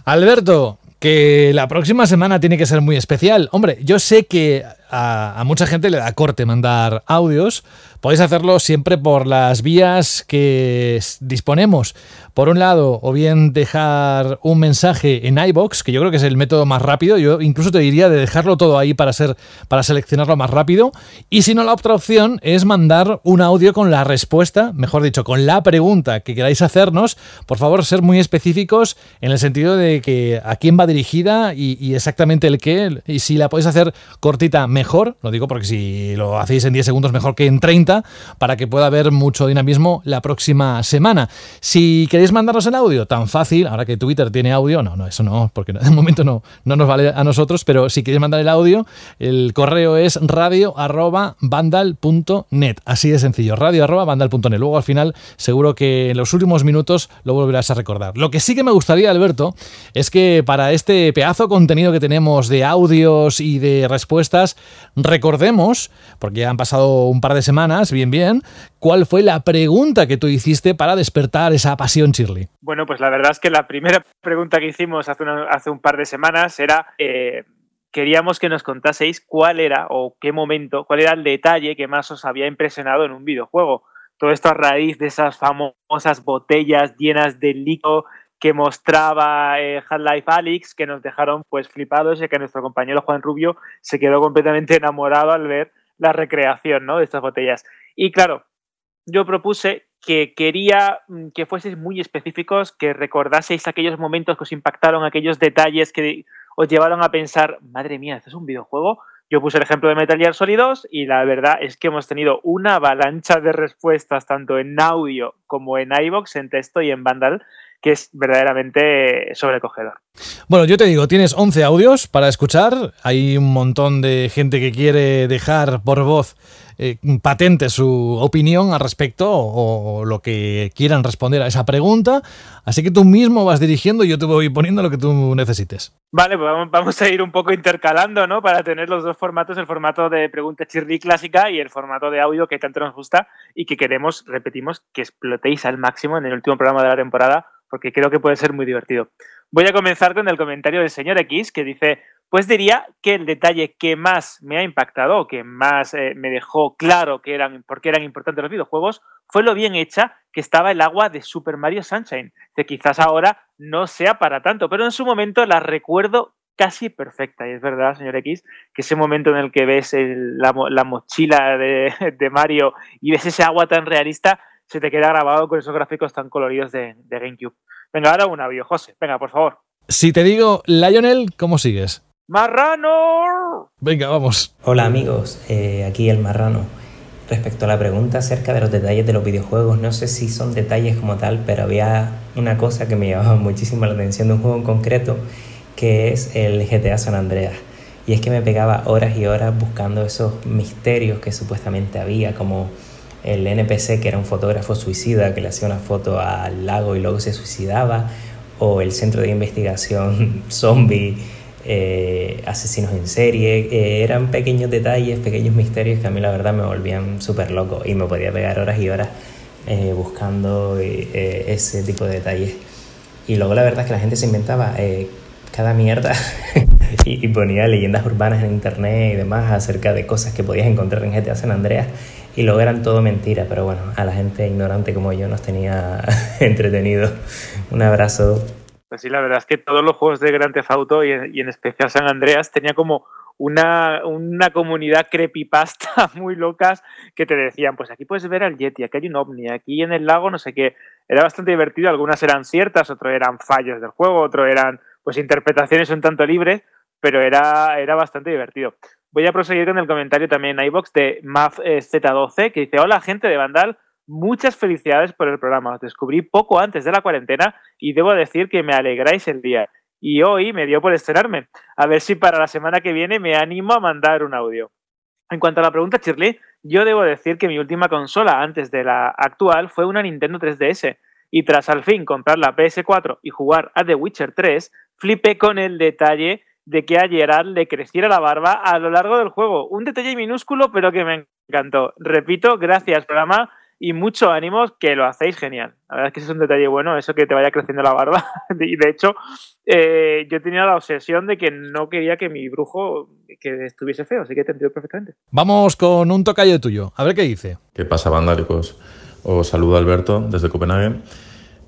Alberto, que la próxima semana tiene que ser muy especial. Hombre, yo sé que a, mucha gente le da corte mandar audios Podéis hacerlo siempre por las vías que disponemos. Por un lado, o bien dejar un mensaje en iBox, que yo creo que es el método más rápido. Yo incluso te diría de dejarlo todo ahí para ser para seleccionarlo más rápido. Y si no, la otra opción es mandar un audio con la respuesta, mejor dicho, con la pregunta que queráis hacernos. Por favor, ser muy específicos en el sentido de que a quién va dirigida y, y exactamente el qué. Y si la podéis hacer cortita, mejor. Lo digo porque si lo hacéis en 10 segundos, mejor que en 30 para que pueda haber mucho dinamismo la próxima semana. Si queréis mandarnos el audio, tan fácil, ahora que Twitter tiene audio, no, no, eso no, porque de momento no, no nos vale a nosotros, pero si queréis mandar el audio, el correo es radio@vandal.net, así de sencillo, radio@vandal.net. Luego al final seguro que en los últimos minutos lo volverás a recordar. Lo que sí que me gustaría, Alberto, es que para este pedazo contenido que tenemos de audios y de respuestas, recordemos, porque ya han pasado un par de semanas, bien, bien, ¿cuál fue la pregunta que tú hiciste para despertar esa pasión, Shirley? Bueno, pues la verdad es que la primera pregunta que hicimos hace, hace un par de semanas era... Eh, queríamos que nos contaseis cuál era o qué momento, cuál era el detalle que más os había impresionado en un videojuego. Todo esto a raíz de esas famosas botellas llenas de líquido que mostraba eh, Half-Life Alyx, que nos dejaron pues flipados y que nuestro compañero Juan Rubio se quedó completamente enamorado al ver la recreación ¿no? de estas botellas. Y claro, yo propuse que quería mm, que fueseis muy específicos, que recordaseis aquellos momentos que os impactaron, aquellos detalles que os llevaron a pensar, madre mía, ¿esto es un videojuego? Yo puse el ejemplo de Metal Gear Solid 2 y la verdad es que hemos tenido una avalancha de respuestas tanto en audio como en iBox, en texto y en Vandal, que es verdaderamente sobrecogedor. Bueno, yo te digo, tienes 11 audios para escuchar, hay un montón de gente que quiere dejar por voz eh, patente su opinión al respecto o, lo que quieran responder a esa pregunta, así que tú mismo vas dirigiendo y yo te voy poniendo lo que tú necesites. Vale, pues vamos a ir un poco intercalando, ¿no? Para tener los dos formatos, el formato de pregunta chirri clásica y el formato de audio que tanto nos gusta y que queremos, repetimos, que explotéis al máximo en el último programa de la temporada porque creo que puede ser muy divertido. Voy a comenzar con el comentario del señor X que dice, pues diría que el detalle que más me ha impactado, que más eh, me dejó claro que eran, por qué eran importantes los videojuegos, fue lo bien hecha que estaba el agua de Super Mario Sunshine, que quizás ahora no sea para tanto, pero en su momento la recuerdo casi perfecta. Y es verdad, señor X, que ese momento en el que ves la, mochila de, de Mario y ves ese agua tan realista, se te queda grabado con esos gráficos tan coloridos de, GameCube. Venga, ahora un avión, José. Venga, por favor. Si te digo Lionel, ¿cómo sigues? ¡Marrano! Venga, vamos. Hola amigos, eh, aquí el Marrano. Respecto a la pregunta acerca de los detalles de los videojuegos, no sé si son detalles como tal, pero había una cosa que me llamaba muchísimo la atención de un juego en concreto, que es el GTA San Andreas. Y es que me pegaba horas y horas buscando esos misterios que supuestamente había, como el NPC que era un fotógrafo suicida que le hacía una foto al lago y luego se suicidaba, o el centro de investigación zombie, eh, asesinos en serie, eh, eran pequeños detalles, pequeños misterios que a mí la verdad me volvían súper loco y me podía pegar horas y horas eh, buscando ese tipo de detalles. Y luego la verdad es que la gente se inventaba cada mierda y, ponía leyendas urbanas en internet y demás acerca de cosas que podías encontrar en GTA San Andreas y luego eran todo mentira, pero bueno, a la gente ignorante como yo nos tenía entretenido. Un abrazo. Pues sí, la verdad es que todos los juegos de Grand Theft Auto y en, especial San Andreas tenía como una, una, comunidad creepypasta muy locas que te decían, pues aquí puedes ver al Yeti, aquí hay un ovni, aquí en el lago no sé qué. Era bastante divertido, algunas eran ciertas, otras eran fallos del juego, otros eran pues interpretaciones un tanto libres, pero era, era bastante divertido. Voy a proseguir con el comentario también en iBox de MAFZ12 eh, que dice: Hola, gente de Vandal, muchas felicidades por el programa. Os descubrí poco antes de la cuarentena y debo decir que me alegráis el día. Y hoy me dio por estrenarme. A ver si para la semana que viene me animo a mandar un audio. En cuanto a la pregunta, Shirley, yo debo decir que mi última consola antes de la actual fue una Nintendo 3DS. Y tras al fin comprar la PS4 y jugar a The Witcher 3, flipé con el detalle de que a Gerard le creciera la barba a lo largo del juego. Un detalle minúsculo, pero que me encantó. Repito, gracias, programa, y mucho ánimo, que lo hacéis genial. La verdad es que es un detalle bueno, eso que te vaya creciendo la barba. y de hecho, eh, yo tenía la obsesión de que no quería que mi brujo que estuviese feo, así que te entiendo perfectamente. Vamos con un tocayo tuyo, a ver qué dice. ¿Qué pasa, vandálicos? Os saludo Alberto desde Copenhague.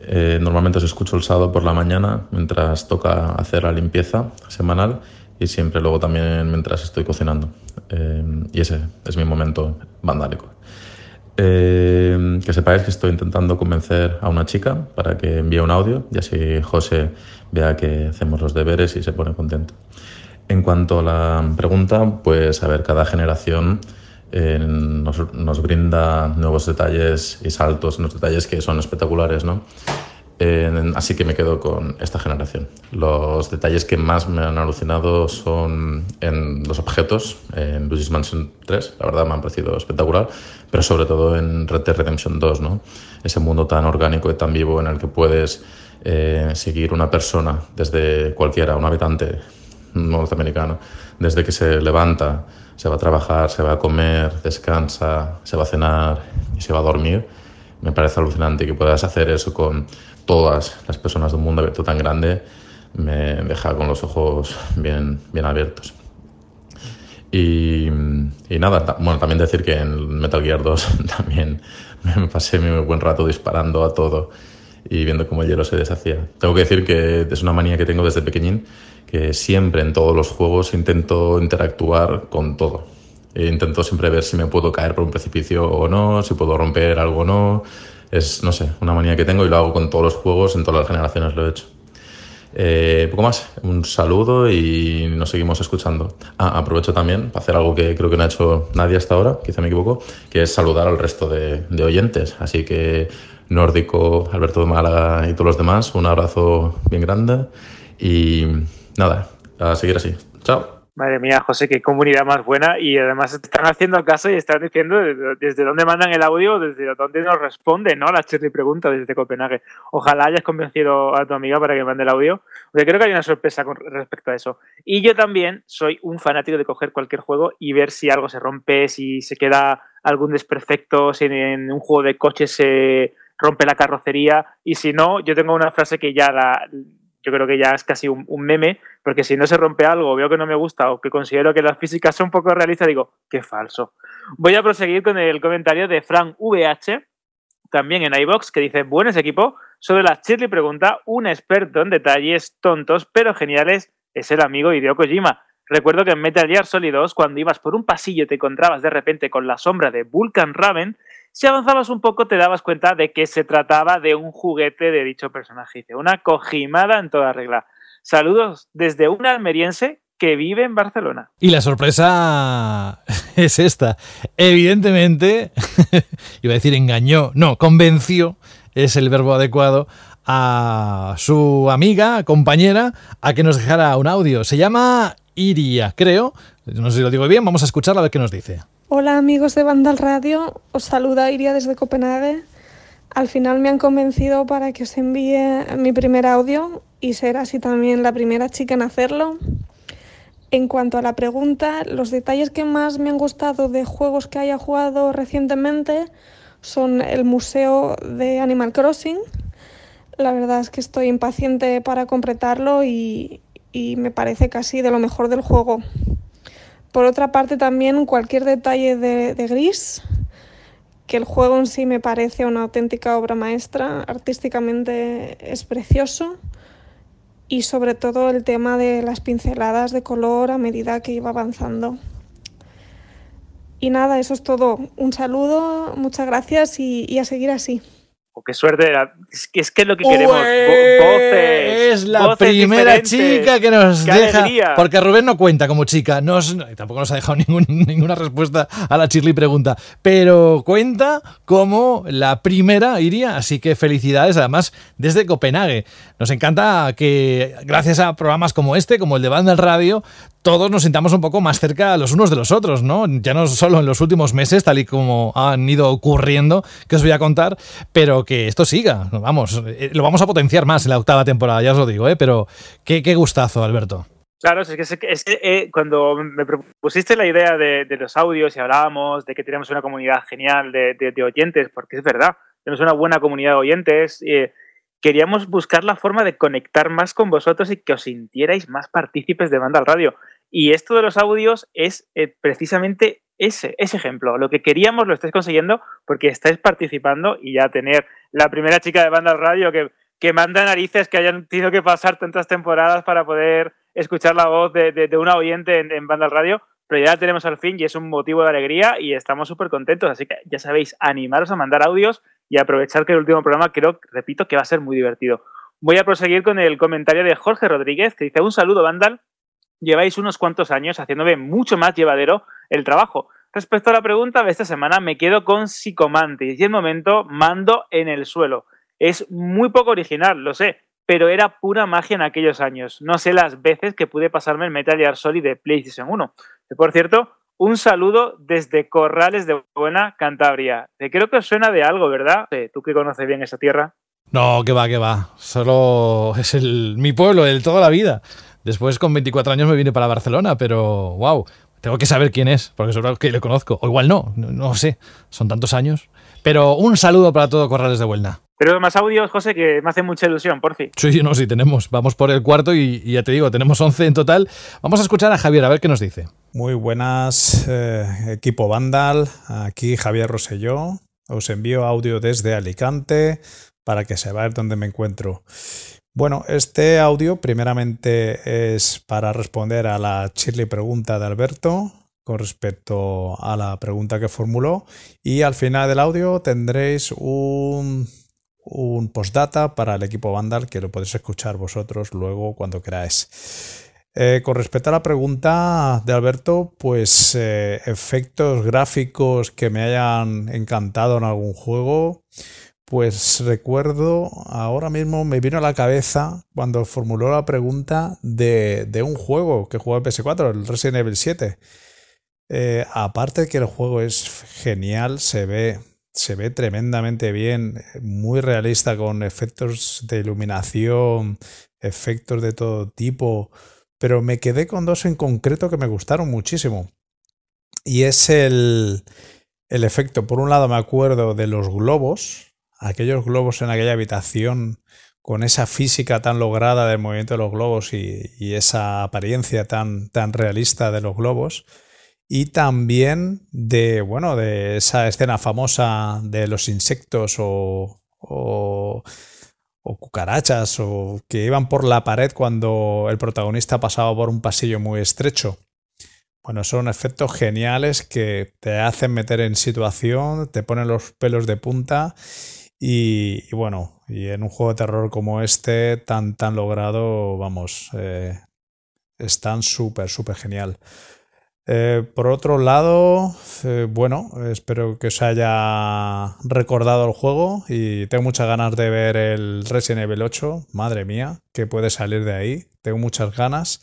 Eh, normalmente os escucho el sábado por la mañana mientras toca hacer la limpieza semanal y siempre luego también mientras estoy cocinando. Eh, y ese es mi momento vandálico. Eh, que sepáis que estoy intentando convencer a una chica para que envíe un audio y así José vea que hacemos los deberes y se pone contento. En cuanto a la pregunta, pues a ver, cada generación nos, brinda nuevos detalles y saltos en los detalles que son espectaculares, ¿no? así que me quedo con esta generación. Los detalles que más me han alucinado son en los objetos, en Luigi's Mansion 3, la verdad me han parecido espectacular, pero sobre todo en Red Dead Redemption 2, ¿no? Ese mundo tan orgánico y tan vivo en el que puedes eh, seguir una persona desde cualquiera, un habitante norteamericano, desde que se levanta, se va a trabajar, se va a comer, descansa, se va a cenar y se va a dormir. Me parece alucinante que puedas hacer eso con todas las personas de un mundo abierto tan grande. Me deja con los ojos bien, bien abiertos. Y, y, nada, bueno, también decir que en Metal Gear 2 también me pasé mi buen rato disparando a todo y viendo cómo el hielo se deshacía. Tengo que decir que es una manía que tengo desde pequeñín que siempre en todos los juegos intento interactuar con todo. E intento siempre ver si me puedo caer por un precipicio o no, si puedo romper algo o no. Es, no sé, una manía que tengo y lo hago con todos los juegos, en todas las generaciones lo he hecho. Eh, poco más, un saludo y nos seguimos escuchando. Ah, aprovecho también para hacer algo que creo que no ha hecho nadie hasta ahora, quizá me equivoco, que es saludar al resto de, de oyentes. Así que Nórdico, Alberto de Málaga y todos los demás, un abrazo bien grande y nada, a seguir así. Chao. Madre mía, José, qué comunidad más buena y además están haciendo caso y están diciendo desde dónde mandan el audio, desde dónde nos responden, ¿no? La Shirley pregunta desde Copenhague. Ojalá hayas convencido a tu amiga para que mande el audio, porque creo que hay una sorpresa con respecto a eso. Y yo también soy un fanático de coger cualquier juego y ver si algo se rompe, si se queda algún desperfecto, si en un juego de coches se rompe la carrocería y si no, yo tengo una frase que ya la yo creo que ya es casi un, meme, porque si no se rompe algo, veo que no me gusta o que considero que las físicas son poco realistas, digo, qué falso. Voy a proseguir con el comentario de Frank VH, también en iBox, que dice, buenos equipo, sobre la Shirley pregunta, un experto en detalles tontos pero geniales es el amigo Hideo Kojima. Recuerdo que en Metal Gear Solid 2, cuando ibas por un pasillo y te encontrabas de repente con la sombra de Vulcan Raven, si avanzabas un poco te dabas cuenta de que se trataba de un juguete de dicho personaje. Una cojimada en toda regla. Saludos desde un almeriense que vive en Barcelona. Y la sorpresa es esta. Evidentemente, iba a decir engañó, no, convenció, es el verbo adecuado, a su amiga, compañera, a que nos dejara un audio. Se llama Iria, creo. No sé si lo digo bien, vamos a escucharla a ver qué nos dice. Hola amigos de Vandal Radio, os saluda Iria desde Copenhague. Al final me han convencido para que os envíe mi primer audio y ser así también la primera chica en hacerlo. En cuanto a la pregunta, los detalles que más me han gustado de juegos que haya jugado recientemente son el museo de Animal Crossing. La verdad es que estoy impaciente para completarlo y, y me parece casi de lo mejor del juego. Por otra parte, también cualquier detalle de, Gris, que el juego en sí me parece una auténtica obra maestra, artísticamente es precioso y sobre todo el tema de las pinceladas de color a medida que iba avanzando. Y nada, eso es todo. Un saludo, muchas gracias y a seguir así. Oh, qué suerte, es que es, que es lo que queremos. voces. Es la voces primera chica que nos deja. alegría. Porque Rubén no cuenta como chica. Nos, tampoco nos ha dejado ningún- ninguna respuesta a la Chirly pregunta. Pero cuenta como la primera iría. Así que felicidades, además, desde Copenhague. Nos encanta que, gracias a programas como este, como el de Banda del Radio, todos nos sintamos un poco más cerca los unos de los otros, ¿no? Ya no solo en los últimos meses, tal y como han ido ocurriendo, que os voy a contar, pero que esto siga. Vamos, eh, lo vamos a potenciar más en la octava temporada, ya os lo digo, ¿eh? Pero qué, qué gustazo, Alberto. Claro, es que, es que- eh, cuando me propusiste la idea de, de los audios y hablábamos de que tenemos una comunidad genial de, de- de oyentes, porque es verdad, tenemos una buena comunidad de oyentes, eh, queríamos buscar la forma de conectar más con vosotros y que os sintierais más partícipes de Banda al Radio. Y esto de los audios es eh, precisamente ese, ese ejemplo. Lo que queríamos lo estáis consiguiendo porque estáis participando y ya tener la primera chica de Banda Radio que, que manda narices que hayan tenido que pasar tantas temporadas para poder escuchar la voz de, de, de una oyente en, en Banda Radio, pero ya la tenemos al fin y es un motivo de alegría y estamos súper contentos. Así que ya sabéis, animaros a mandar audios y aprovechar que el último programa creo, repito, que va a ser muy divertido. Voy a proseguir con el comentario de Jorge Rodríguez, que dice, un saludo, Vandal. Lleváis unos cuantos años haciéndome mucho más llevadero el trabajo. Respecto a la pregunta de esta semana, me quedo con Psicomantis y el momento mando en el suelo. Es muy poco original, lo sé, pero era pura magia en aquellos años. No sé las veces que pude pasarme el Metal Gear Solid de PlayStation 1. Que, por cierto, un saludo desde Corrales de Buena, Cantabria. Creo que os suena de algo, ¿verdad? Sí, Tú que conoces bien esa tierra. No, que va, que va. Solo es el, mi pueblo, el toda la vida. Después, con 24 años, me vine para Barcelona, pero wow, tengo que saber quién es, porque seguro que le conozco. O igual no, no, no sé, son tantos años. Pero un saludo para todo Corrales de Huelna. Pero más audios, José, que me hace mucha ilusión, por fin. Sí, no, sí, tenemos. Vamos por el cuarto y, y ya te digo, tenemos 11 en total. Vamos a escuchar a Javier, a ver qué nos dice. Muy buenas, eh, equipo Vandal. Aquí Javier Roselló. Os envío audio desde Alicante para que sepáis dónde me encuentro. Bueno, este audio primeramente es para responder a la chirly pregunta de Alberto con respecto a la pregunta que formuló y al final del audio tendréis un, un postdata para el equipo Vandal que lo podéis escuchar vosotros luego cuando queráis. Eh, con respecto a la pregunta de Alberto, pues eh, efectos gráficos que me hayan encantado en algún juego, pues recuerdo, ahora mismo me vino a la cabeza cuando formuló la pregunta de, un juego que jugó en PS4, el Resident Evil 7. Eh, aparte de que el juego es genial, se ve, se ve tremendamente bien, muy realista con efectos de iluminación, efectos de todo tipo, pero me quedé con dos en concreto que me gustaron muchísimo. Y es el, el efecto, por un lado me acuerdo de los globos, aquellos globos en aquella habitación con esa física tan lograda del movimiento de los globos y, esa apariencia tan, tan realista de los globos. Y también de, bueno, de esa escena famosa de los insectos o, o, o cucarachas o que iban por la pared cuando el protagonista pasaba por un pasillo muy estrecho. Bueno, son efectos geniales que te hacen meter en situación, te ponen los pelos de punta y, bueno, y en un juego de terror como este, tan, tan logrado, vamos, eh, están súper, súper genial. Eh, por otro lado, eh, bueno, espero que os haya recordado el juego y tengo muchas ganas de ver el Resident Evil 8. Madre mía, que puede salir de ahí. Tengo muchas ganas.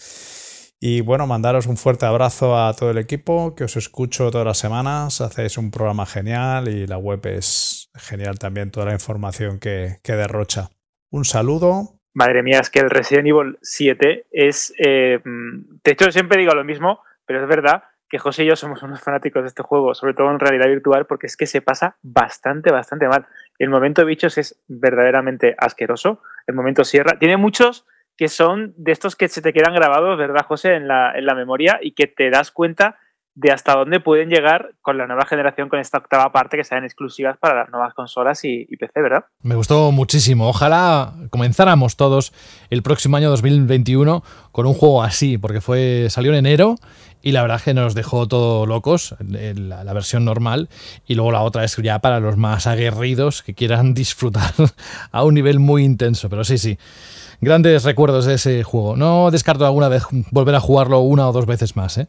Y bueno, mandaros un fuerte abrazo a todo el equipo, que os escucho todas las semanas, hacéis un programa genial y la web es genial también, toda la información que, que derrocha. Un saludo. Madre mía, es que el Resident Evil 7 es... Eh, de hecho, siempre digo lo mismo, pero es verdad que José y yo somos unos fanáticos de este juego, sobre todo en realidad virtual, porque es que se pasa bastante, bastante mal. El momento bichos es verdaderamente asqueroso. El momento sierra. Tiene muchos que son de estos que se te quedan grabados, ¿verdad, José? En la, en la memoria y que te das cuenta de hasta dónde pueden llegar con la nueva generación, con esta octava parte que sean exclusivas para las nuevas consolas y, PC, ¿verdad? Me gustó muchísimo. Ojalá comenzáramos todos el próximo año 2021 con un juego así, porque fue salió en enero y la verdad que nos dejó todo locos, la, la, versión normal, y luego la otra es ya para los más aguerridos que quieran disfrutar a un nivel muy intenso, pero sí, sí. Grandes recuerdos de ese juego. No descarto alguna vez volver a jugarlo una o dos veces más. ¿eh?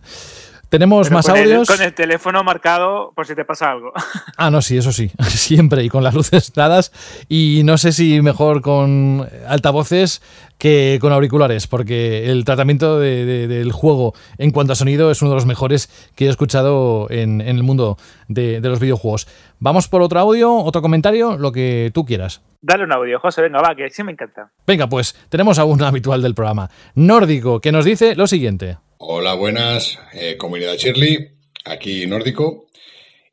Tenemos más audios. con el teléfono marcado por si te pasa algo. Ah, no, sí, eso sí. Siempre y con las luces dadas. Y no sé si mejor con altavoces que con auriculares, porque el tratamiento del juego en cuanto a sonido es uno de los mejores que he escuchado en, el mundo de, los videojuegos. Vamos por otro audio, otro comentario, lo que tú quieras. Dale un audio, José, venga, va, que sí me encanta. Venga, pues tenemos a un habitual del programa, Nórdico, que nos dice lo siguiente. Hola, buenas, eh, comunidad Shirley, aquí Nórdico.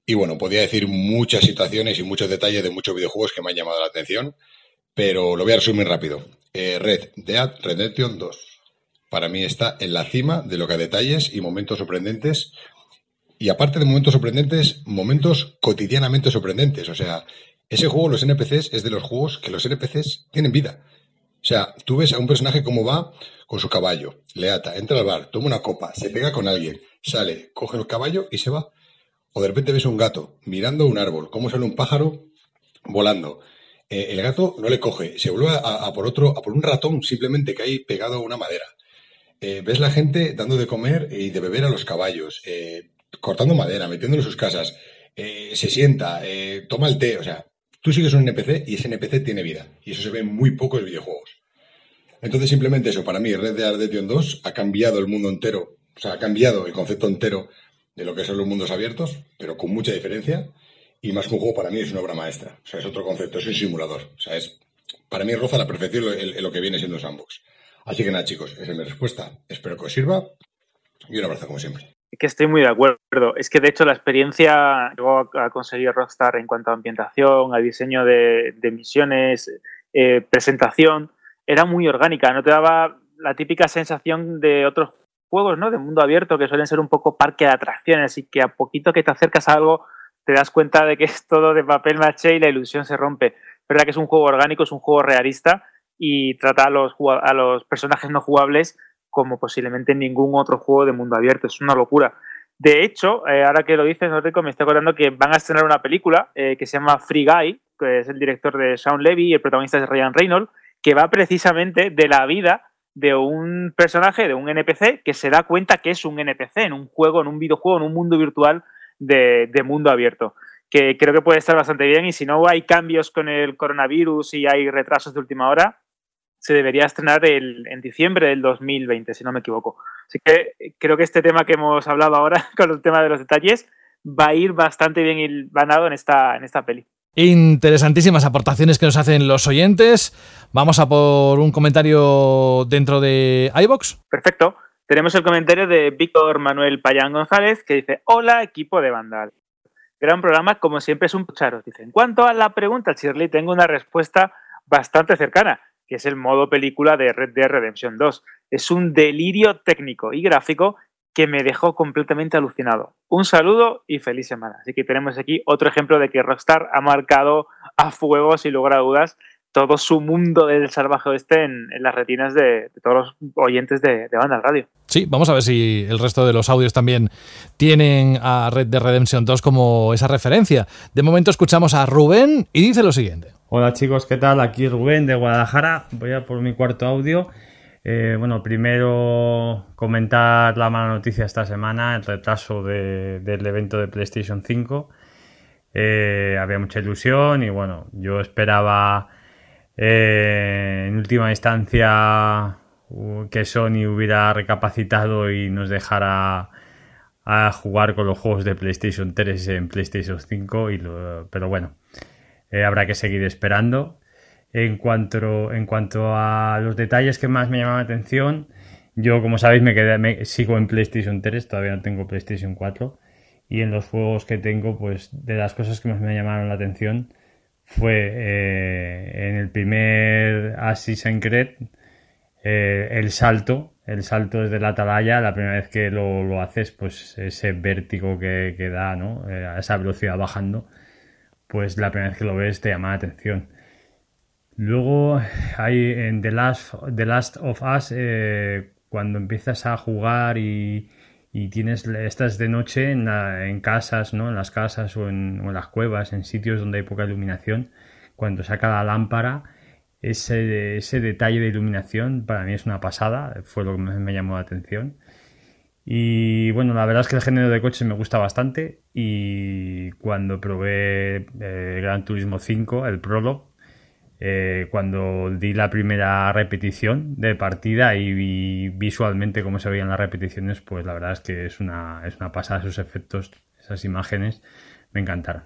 Y bueno, podía decir muchas situaciones y muchos detalles de muchos videojuegos que me han llamado la atención, pero lo voy a resumir rápido. Eh, Red Dead Redemption 2. Para mí está en la cima de lo que a detalles y momentos sorprendentes. Y aparte de momentos sorprendentes, momentos cotidianamente sorprendentes. O sea, ese juego, los NPCs, es de los juegos que los NPCs tienen vida. Sea, tú ves a un personaje como va con su caballo, le ata, entra al bar, toma una copa, se pega con alguien, sale, coge el caballo y se va. O de repente ves un gato mirando un árbol, cómo sale un pájaro volando. Eh, el gato no le coge, se vuelve a, por otro, a por un ratón simplemente que hay pegado a una madera. Eh, ves la gente dando de comer y de beber a los caballos, eh, cortando madera, metiéndolo en sus casas, se sienta, toma el té, o sea, Tú sigues un NPC y ese NPC tiene vida. Y eso se ve muy poco en videojuegos. Entonces, simplemente eso, para mí, Red Dead Redemption 2 ha cambiado el mundo entero, o sea, ha cambiado el concepto entero de lo que son los mundos abiertos, pero con mucha diferencia. Y más que un juego, para mí es una obra maestra. O sea, es otro concepto, es un simulador. O sea, es, para mí roza la perfección en lo que viene siendo Sandbox. Así que nada, chicos, esa es mi respuesta. Espero que os sirva y un abrazo como siempre que estoy muy de acuerdo. Es que de hecho la experiencia que ha conseguido Rockstar en cuanto a ambientación, a diseño de, misiones, eh, presentación, era muy orgánica. No te daba la típica sensación de otros juegos, ¿no? De mundo abierto que suelen ser un poco parque de atracciones y que a poquito que te acercas a algo te das cuenta de que es todo de papel maché y la ilusión se rompe. Verdad que es un juego orgánico, es un juego realista y trata a los, personajes no jugables como posiblemente ningún otro juego de mundo abierto. Es una locura. De hecho, eh, ahora que lo dices, Enrico, me estoy acordando que van a estrenar una película eh, que se llama Free Guy, que es el director de Sean Levy y el protagonista es Ryan Reynolds, que va precisamente de la vida de un personaje, de un NPC, que se da cuenta que es un NPC en un juego, en un videojuego, en un mundo virtual de, mundo abierto. Que creo que puede estar bastante bien y si no hay cambios con el coronavirus y hay retrasos de última hora, se debería estrenar en diciembre del 2020, si no me equivoco. Así que creo que este tema que hemos hablado ahora, con el tema de los detalles, va a ir bastante bien ganado en esta, en esta peli. Interesantísimas aportaciones que nos hacen los oyentes. Vamos a por un comentario dentro de iBox. Perfecto. Tenemos el comentario de Víctor Manuel Payán González que dice: Hola, equipo de Vandal. Gran programa, como siempre, es un pucharo. Dice: En cuanto a la pregunta, Shirley, tengo una respuesta bastante cercana que es el modo película de Red Dead Redemption 2. Es un delirio técnico y gráfico que me dejó completamente alucinado. Un saludo y feliz semana. Así que tenemos aquí otro ejemplo de que Rockstar ha marcado a fuego, sin lugar a dudas, todo su mundo del salvaje oeste en, las retinas de, todos los oyentes de, de Banda Radio. Sí, vamos a ver si el resto de los audios también tienen a Red Dead Redemption 2 como esa referencia. De momento escuchamos a Rubén y dice lo siguiente. Hola chicos, ¿qué tal? Aquí Rubén de Guadalajara. Voy a por mi cuarto audio. Eh, bueno, primero comentar la mala noticia esta semana, el retraso del evento de PlayStation 5. Eh, había mucha ilusión y bueno, yo esperaba eh, en última instancia que Sony hubiera recapacitado y nos dejara a jugar con los juegos de PlayStation 3 en PlayStation 5, y pero bueno, habrá que seguir esperando. En cuanto, en cuanto a los detalles que más me llaman la atención, yo como sabéis me, quedé, sigo en PlayStation 3, todavía no tengo PlayStation 4, y en los juegos que tengo, pues de las cosas que más me llamaron la atención fue eh, en el primer Assassin's Creed eh, el salto, el salto desde la atalaya, la primera vez que lo, haces, pues ese vértigo que, da, ¿no? Eh, esa velocidad bajando, pues la primera vez que lo ves te llama la atención. Luego hay en The Last, The Last of Us, cuando empiezas a jugar y, y tienes estás de noche en, en, casas, ¿no? En las casas o en, o en, las cuevas, en sitios donde hay poca iluminación, cuando saca la lámpara ese, ese detalle de iluminación para mí es una pasada, fue lo que me llamó la atención. Y bueno, la verdad es que el género de coches me gusta bastante y cuando probé eh, Gran Turismo 5, el Prologue, eh, cuando di la primera repetición de partida y vi visualmente cómo se veían las repeticiones, pues la verdad es que es una, es una pasada, esos efectos, esas imágenes me encantaron.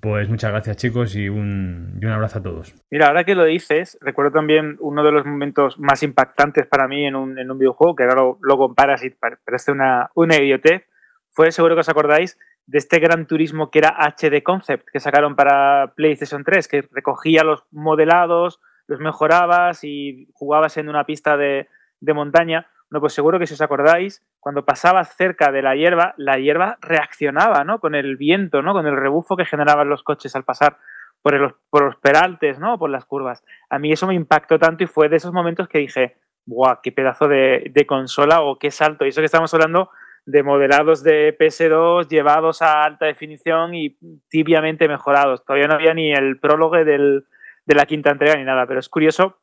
Pues muchas gracias chicos y un, un, abrazo a todos. Mira, ahora que lo dices, recuerdo también uno de los momentos más impactantes para mí en un, en un videojuego, que ahora lo, lo, comparas y parece una, una idiotez, fue, seguro que os acordáis, de este gran turismo que era HD Concept, que sacaron para PlayStation 3, que recogía los modelados, los mejorabas y jugabas en una pista de, de montaña. No, pues seguro que si os acordáis, cuando pasabas cerca de la hierba, la hierba reaccionaba, ¿no? Con el viento, ¿no? Con el rebufo que generaban los coches al pasar por, los, por los peraltes, ¿no? Por las curvas. A mí eso me impactó tanto y fue de esos momentos que dije, ¡buah! ¡Qué pedazo de, de consola o qué salto! Y eso que estamos hablando de modelados de PS2 llevados a alta definición y tibiamente mejorados. Todavía no había ni el prólogo del, de la quinta entrega ni nada, pero es curioso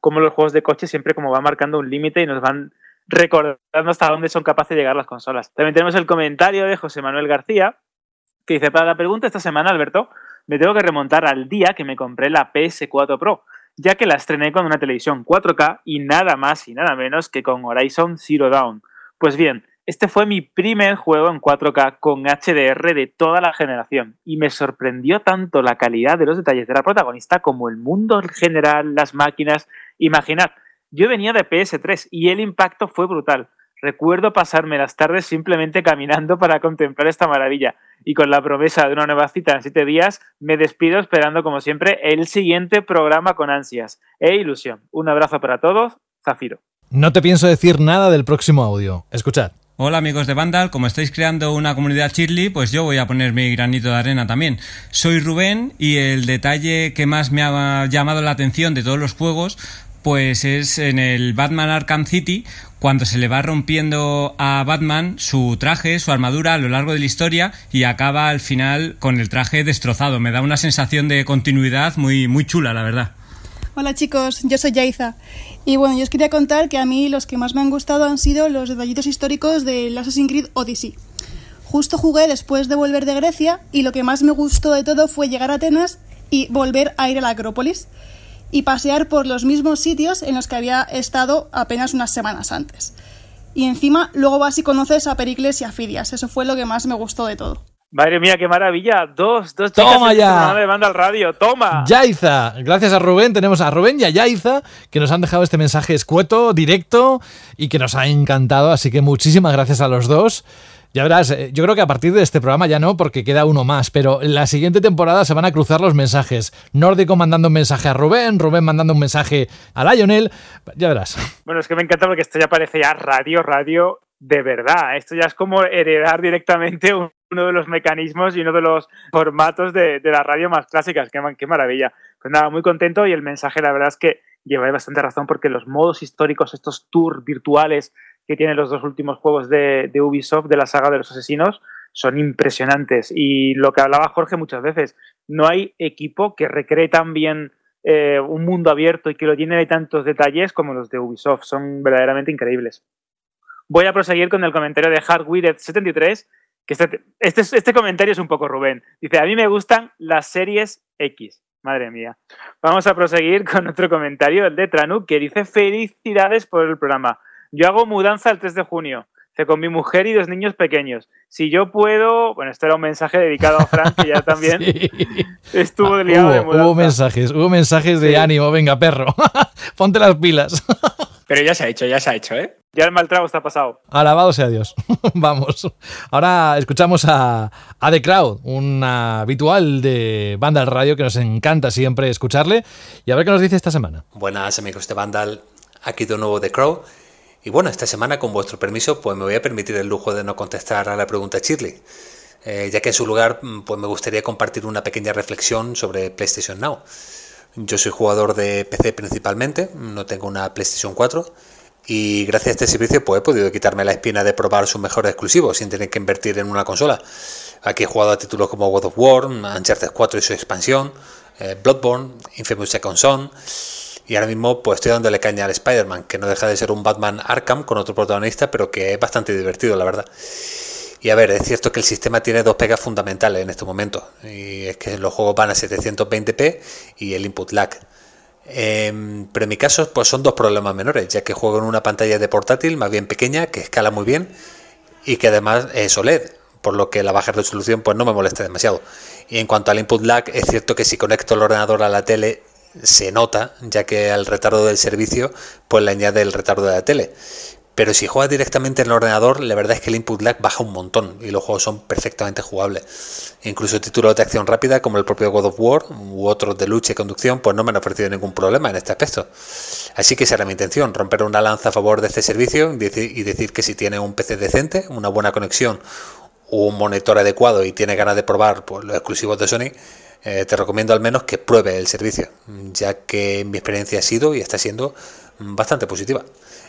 cómo los juegos de coche siempre como van marcando un límite y nos van recordando hasta dónde son capaces de llegar las consolas. También tenemos el comentario de José Manuel García, que dice, para la pregunta esta semana, Alberto, me tengo que remontar al día que me compré la PS4 Pro, ya que la estrené con una televisión 4K y nada más y nada menos que con Horizon Zero Dawn. Pues bien, este fue mi primer juego en 4K con HDR de toda la generación y me sorprendió tanto la calidad de los detalles de la protagonista como el mundo en general, las máquinas. Imaginad, yo venía de PS3 y el impacto fue brutal. Recuerdo pasarme las tardes simplemente caminando para contemplar esta maravilla y con la promesa de una nueva cita en siete días, me despido esperando como siempre el siguiente programa con ansias e ilusión. Un abrazo para todos, Zafiro. No te pienso decir nada del próximo audio. Escuchad. Hola amigos de Vandal, como estáis creando una comunidad Chirly, pues yo voy a poner mi granito de arena también. Soy Rubén y el detalle que más me ha llamado la atención de todos los juegos pues es en el Batman Arkham City cuando se le va rompiendo a Batman su traje, su armadura a lo largo de la historia y acaba al final con el traje destrozado. Me da una sensación de continuidad muy, muy chula, la verdad. Hola chicos, yo soy Yaiza. Y bueno, yo os quería contar que a mí los que más me han gustado han sido los detallitos históricos del Assassin's Creed Odyssey. Justo jugué después de volver de Grecia y lo que más me gustó de todo fue llegar a Atenas y volver a ir a la Acrópolis y pasear por los mismos sitios en los que había estado apenas unas semanas antes. Y encima luego vas y conoces a Pericles y a Fidias. Eso fue lo que más me gustó de todo. Madre mía, qué maravilla. Dos, dos chicas Toma ya. de banda al radio. Toma. Yaiza. Gracias a Rubén. Tenemos a Rubén y a Yaiza que nos han dejado este mensaje escueto, directo y que nos ha encantado. Así que muchísimas gracias a los dos. Ya verás, eh, yo creo que a partir de este programa ya no, porque queda uno más, pero la siguiente temporada se van a cruzar los mensajes. Nórdico mandando un mensaje a Rubén, Rubén mandando un mensaje a Lionel. Ya verás. Bueno, es que me encanta porque esto ya parece ya radio, radio de verdad. Esto ya es como heredar directamente uno de los mecanismos y uno de los formatos de, la radio más clásicas. Qué, qué maravilla. Pues nada, muy contento y el mensaje, la verdad es que lleva bastante razón porque los modos históricos, estos tours virtuales que tienen los dos últimos juegos de, Ubisoft, de la saga de los asesinos, son impresionantes. Y lo que hablaba Jorge muchas veces, no hay equipo que recree tan bien eh, un mundo abierto y que lo tiene de tantos detalles como los de Ubisoft. Son verdaderamente increíbles. Voy a proseguir con el comentario de Hardwired73, que este, este, este comentario es un poco Rubén. Dice, a mí me gustan las series X. Madre mía. Vamos a proseguir con otro comentario, el de Tranuk, que dice felicidades por el programa. Yo hago mudanza el 3 de junio con mi mujer y dos niños pequeños. Si yo puedo, bueno, esto era un mensaje dedicado a Frank, que ya también estuvo ah, liado hubo, de mudanza. Hubo mensajes, hubo mensajes de ánimo, venga, perro, ponte las pilas. Pero ya se ha hecho, ya se ha hecho, ¿eh? Ya el mal trago está pasado. Alabado sea Dios. Vamos. Ahora escuchamos a, a, The Crowd, un habitual de Vandal Radio que nos encanta siempre escucharle. Y a ver qué nos dice esta semana. Buenas amigos de Vandal, aquí de nuevo The Crowd. Y bueno, esta semana, con vuestro permiso, pues me voy a permitir el lujo de no contestar a la pregunta Shirley, eh, ya que en su lugar pues me gustaría compartir una pequeña reflexión sobre PlayStation Now. Yo soy jugador de PC principalmente, no tengo una PlayStation 4 y gracias a este servicio pues he podido quitarme la espina de probar sus mejores exclusivos sin tener que invertir en una consola. Aquí he jugado a títulos como God of War, Uncharted 4 y su expansión, eh, Bloodborne, Infamous Second Son y ahora mismo pues estoy dándole caña al Spider-Man, que no deja de ser un Batman Arkham con otro protagonista, pero que es bastante divertido, la verdad. Y a ver, es cierto que el sistema tiene dos pegas fundamentales en este momento. Y es que los juegos van a 720p y el input lag. Em, pero en mi caso, pues son dos problemas menores, ya que juego en una pantalla de portátil más bien pequeña, que escala muy bien y que además es OLED, por lo que la baja resolución pues no me molesta demasiado. Y en cuanto al input lag, es cierto que si conecto el ordenador a la tele se nota, ya que al retardo del servicio pues le añade el retardo de la tele. Pero si juegas directamente en el ordenador, la verdad es que el input lag baja un montón y los juegos son perfectamente jugables. Incluso títulos de acción rápida como el propio God of War u otros de lucha y conducción, pues no me han ofrecido ningún problema en este aspecto. Así que será mi intención, romper una lanza a favor de este servicio y decir que si tiene un PC decente, una buena conexión un monitor adecuado y tiene ganas de probar pues, los exclusivos de Sony, eh, te recomiendo al menos que pruebe el servicio, ya que mi experiencia ha sido y está siendo bastante positiva.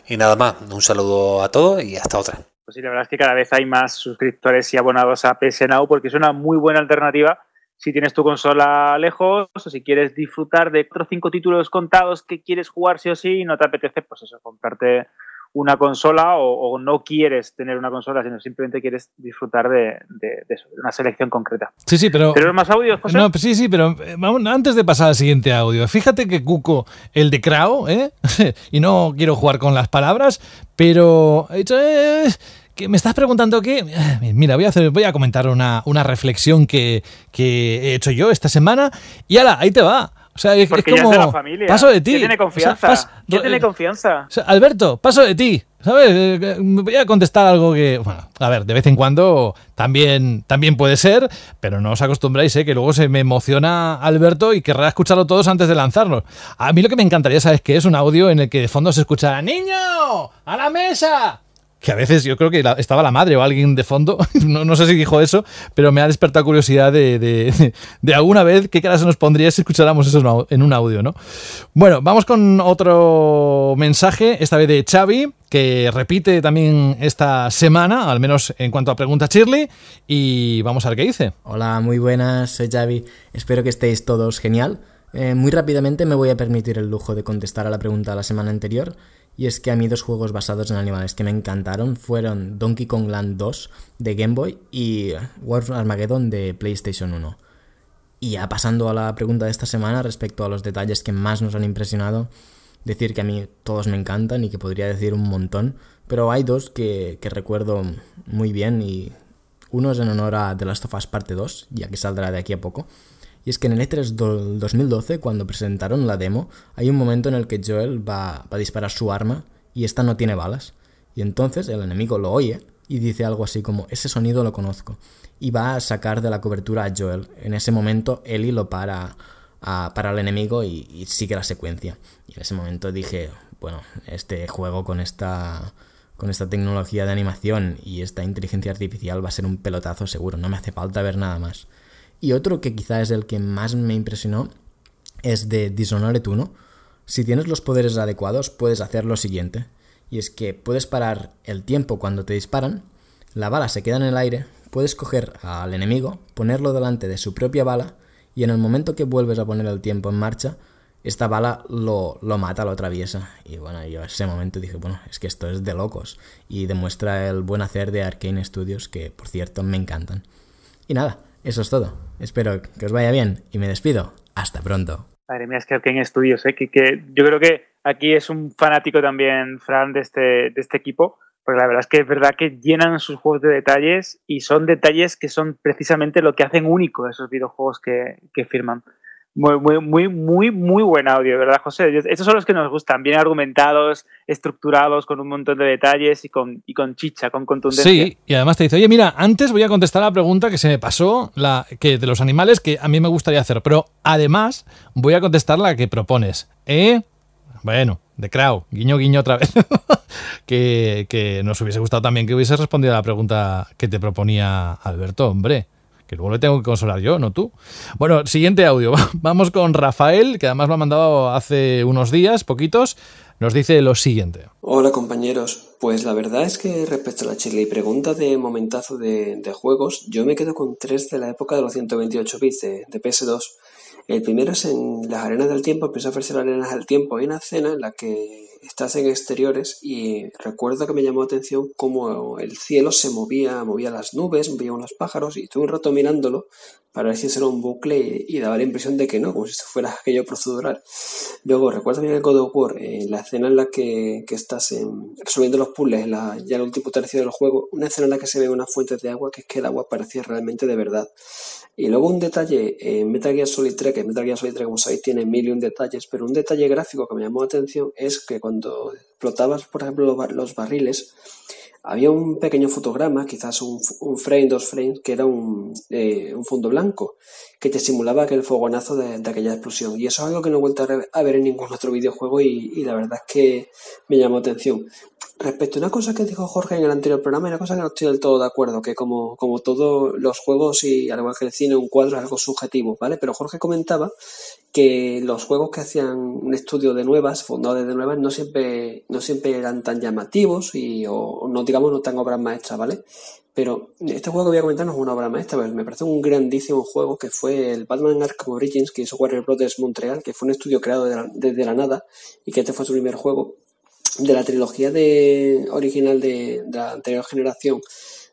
Y nada más, un saludo a todos y hasta otra. Pues sí, la verdad es que cada vez hay más suscriptores y abonados a PS Now porque es una muy buena alternativa si tienes tu consola lejos o si quieres disfrutar de otros cinco títulos contados que quieres jugar sí o sí y no te apetece, pues eso, comprarte una consola o, no quieres tener una consola, sino simplemente quieres disfrutar de, eso, de una selección concreta. Sí, sí, pero. ¿Tenemos más audios, José? No, sí, sí, pero eh, antes de pasar al siguiente audio, fíjate que Cuco, el de Krao, ¿eh? y no quiero jugar con las palabras, pero. He dicho, eh, que me estás preguntando. Eh, mira, voy a, hacer, voy a comentar una, una reflexión que, que he hecho yo esta semana. Y ala, ahí te va. O sea, es, Porque como. Ya es de la familia. Paso de ti. tiene confianza. tiene confianza. Alberto, paso de ti. ¿Sabes? Eh, eh, voy a contestar algo que. Bueno, a ver, de vez en cuando también, también puede ser, pero no os acostumbráis, ¿eh? Que luego se me emociona Alberto y querrá escucharlo todos antes de lanzarlo. A mí lo que me encantaría, ¿sabes? Que es un audio en el que de fondo se escucha: ¡Niño! ¡A la mesa! Que a veces yo creo que estaba la madre o alguien de fondo, no, sé si dijo eso, pero me ha despertado curiosidad de, alguna vez qué cara se nos pondría si escucháramos eso en un audio, ¿no? Bueno, vamos con otro mensaje, esta vez de Xavi, que repite también esta semana, al menos en cuanto a pregunta Shirley, y vamos a ver qué dice. Hola, muy buenas, soy Xavi, espero que estéis todos genial. Eh, muy rápidamente me voy a permitir el lujo de contestar a la pregunta de la semana anterior y es que a mí dos juegos basados en animales que me encantaron fueron Donkey Kong Land 2 de Game Boy y War Armageddon de PlayStation 1. Y ya pasando a la pregunta de esta semana respecto a los detalles que más nos han impresionado, decir que a mí todos me encantan y que podría decir un montón, pero hay dos que, que recuerdo muy bien y uno es en honor a The Last of Us Parte 2, ya que saldrá de aquí a poco, y es que en el E3 del 2012, cuando presentaron la demo, hay un momento en el que Joel va, a disparar su arma y esta no tiene balas. Y entonces el enemigo lo oye y dice algo así como, ese sonido lo conozco. Y va a sacar de la cobertura a Joel. En ese momento Ellie lo para, para el enemigo y, y, sigue la secuencia. Y en ese momento dije, bueno, este juego con esta, con esta tecnología de animación y esta inteligencia artificial va a ser un pelotazo seguro. No me hace falta ver nada más. Y otro que quizá es el que más me impresionó es de Dishonored 1. Si tienes los poderes adecuados, puedes hacer lo siguiente. Y es que puedes parar el tiempo cuando te disparan, la bala se queda en el aire, puedes coger al enemigo, ponerlo delante de su propia bala, y en el momento que vuelves a poner el tiempo en marcha, esta bala lo, lo mata, lo atraviesa. Y bueno, yo en ese momento dije, bueno, es que esto es de locos. Y demuestra el buen hacer de Arkane Studios, que por cierto me encantan. Y nada, eso es todo. Espero que os vaya bien y me despido. Hasta pronto. Madre mía, es que en estudios, ¿eh? que, que yo creo que aquí es un fanático también, Fran, de este, de este equipo, porque la verdad es que es verdad que llenan sus juegos de detalles y son detalles que son precisamente lo que hacen único esos videojuegos que, que firman. Muy, muy, muy, muy, muy buen audio, ¿verdad, José? Estos son los que nos gustan, bien argumentados, estructurados, con un montón de detalles y con, y con chicha, con contundencia. Sí, y además te dice, oye, mira, antes voy a contestar la pregunta que se me pasó, la que de los animales, que a mí me gustaría hacer, pero además voy a contestar la que propones. ¿Eh? Bueno, de Crow, guiño, guiño otra vez. que, que nos hubiese gustado también que hubiese respondido a la pregunta que te proponía Alberto, hombre que luego le tengo que consolar yo, no tú. Bueno, siguiente audio. Vamos con Rafael, que además lo ha mandado hace unos días, poquitos. Nos dice lo siguiente. Hola compañeros, pues la verdad es que respecto a la Chile pregunta de momentazo de, de, juegos, yo me quedo con tres de la época de los 128 bits de, de PS2. El primero es en las arenas del tiempo, empieza a ofrecer arenas del tiempo. Hay una escena en la que estás en exteriores y recuerdo que me llamó la atención cómo el cielo se movía, movía las nubes, movía unos pájaros y estuve un rato mirándolo para ver si era un bucle y, daba la impresión de que no, como si esto fuera aquello procedural. Luego, recuerdo también el God of War, eh, la escena en la que, que estás en, resolviendo los puzzles, la, ya el último tercio del juego, una escena en la que se ve una fuente de agua que es que el agua parecía realmente de verdad. Y luego un detalle en Metal Gear Solid 3, que Metal Gear Solid 3, como sabéis, tiene mil y un detalles, pero un detalle gráfico que me llamó la atención es que cuando explotabas, por ejemplo, los, los barriles, había un pequeño fotograma, quizás un, frame, dos frames, que era un, eh, un, fondo blanco, que te simulaba aquel fogonazo de, de, aquella explosión. Y eso es algo que no he vuelto a ver en ningún otro videojuego y, y la verdad es que me llamó atención. Respecto a una cosa que dijo Jorge en el anterior programa, una cosa que no estoy del todo de acuerdo, que como, como todos los juegos y al igual que el cine, un cuadro es algo subjetivo, ¿vale? Pero Jorge comentaba que los juegos que hacían un estudio de nuevas, fundadores de nuevas, no siempre, no siempre eran tan llamativos y, o no, digamos, no tan obras maestras, ¿vale? Pero este juego que voy a comentar no es una obra maestra, pero me parece un grandísimo juego que fue el Batman Arkham Origins que hizo Warner Bros. Montreal, que fue un estudio creado desde la nada y que este fue su primer juego de la trilogía de, original de, de, la anterior generación,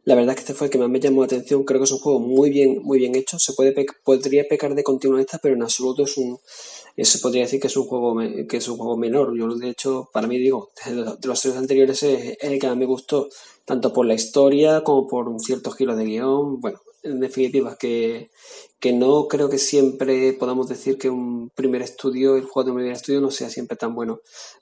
la verdad es que este fue el que más me llamó la atención. Creo que es un juego muy bien, muy bien hecho. Se puede podría pecar de continuista, pero en absoluto es un, se podría decir que es un juego que es un juego menor. Yo de hecho, para mí digo, de los tres anteriores es el que más me gustó, tanto por la historia como por un cierto giro de guion. Bueno, en definitiva, que, que no creo que siempre podamos decir que un primer estudio, el juego de un primer estudio, no sea siempre tan bueno.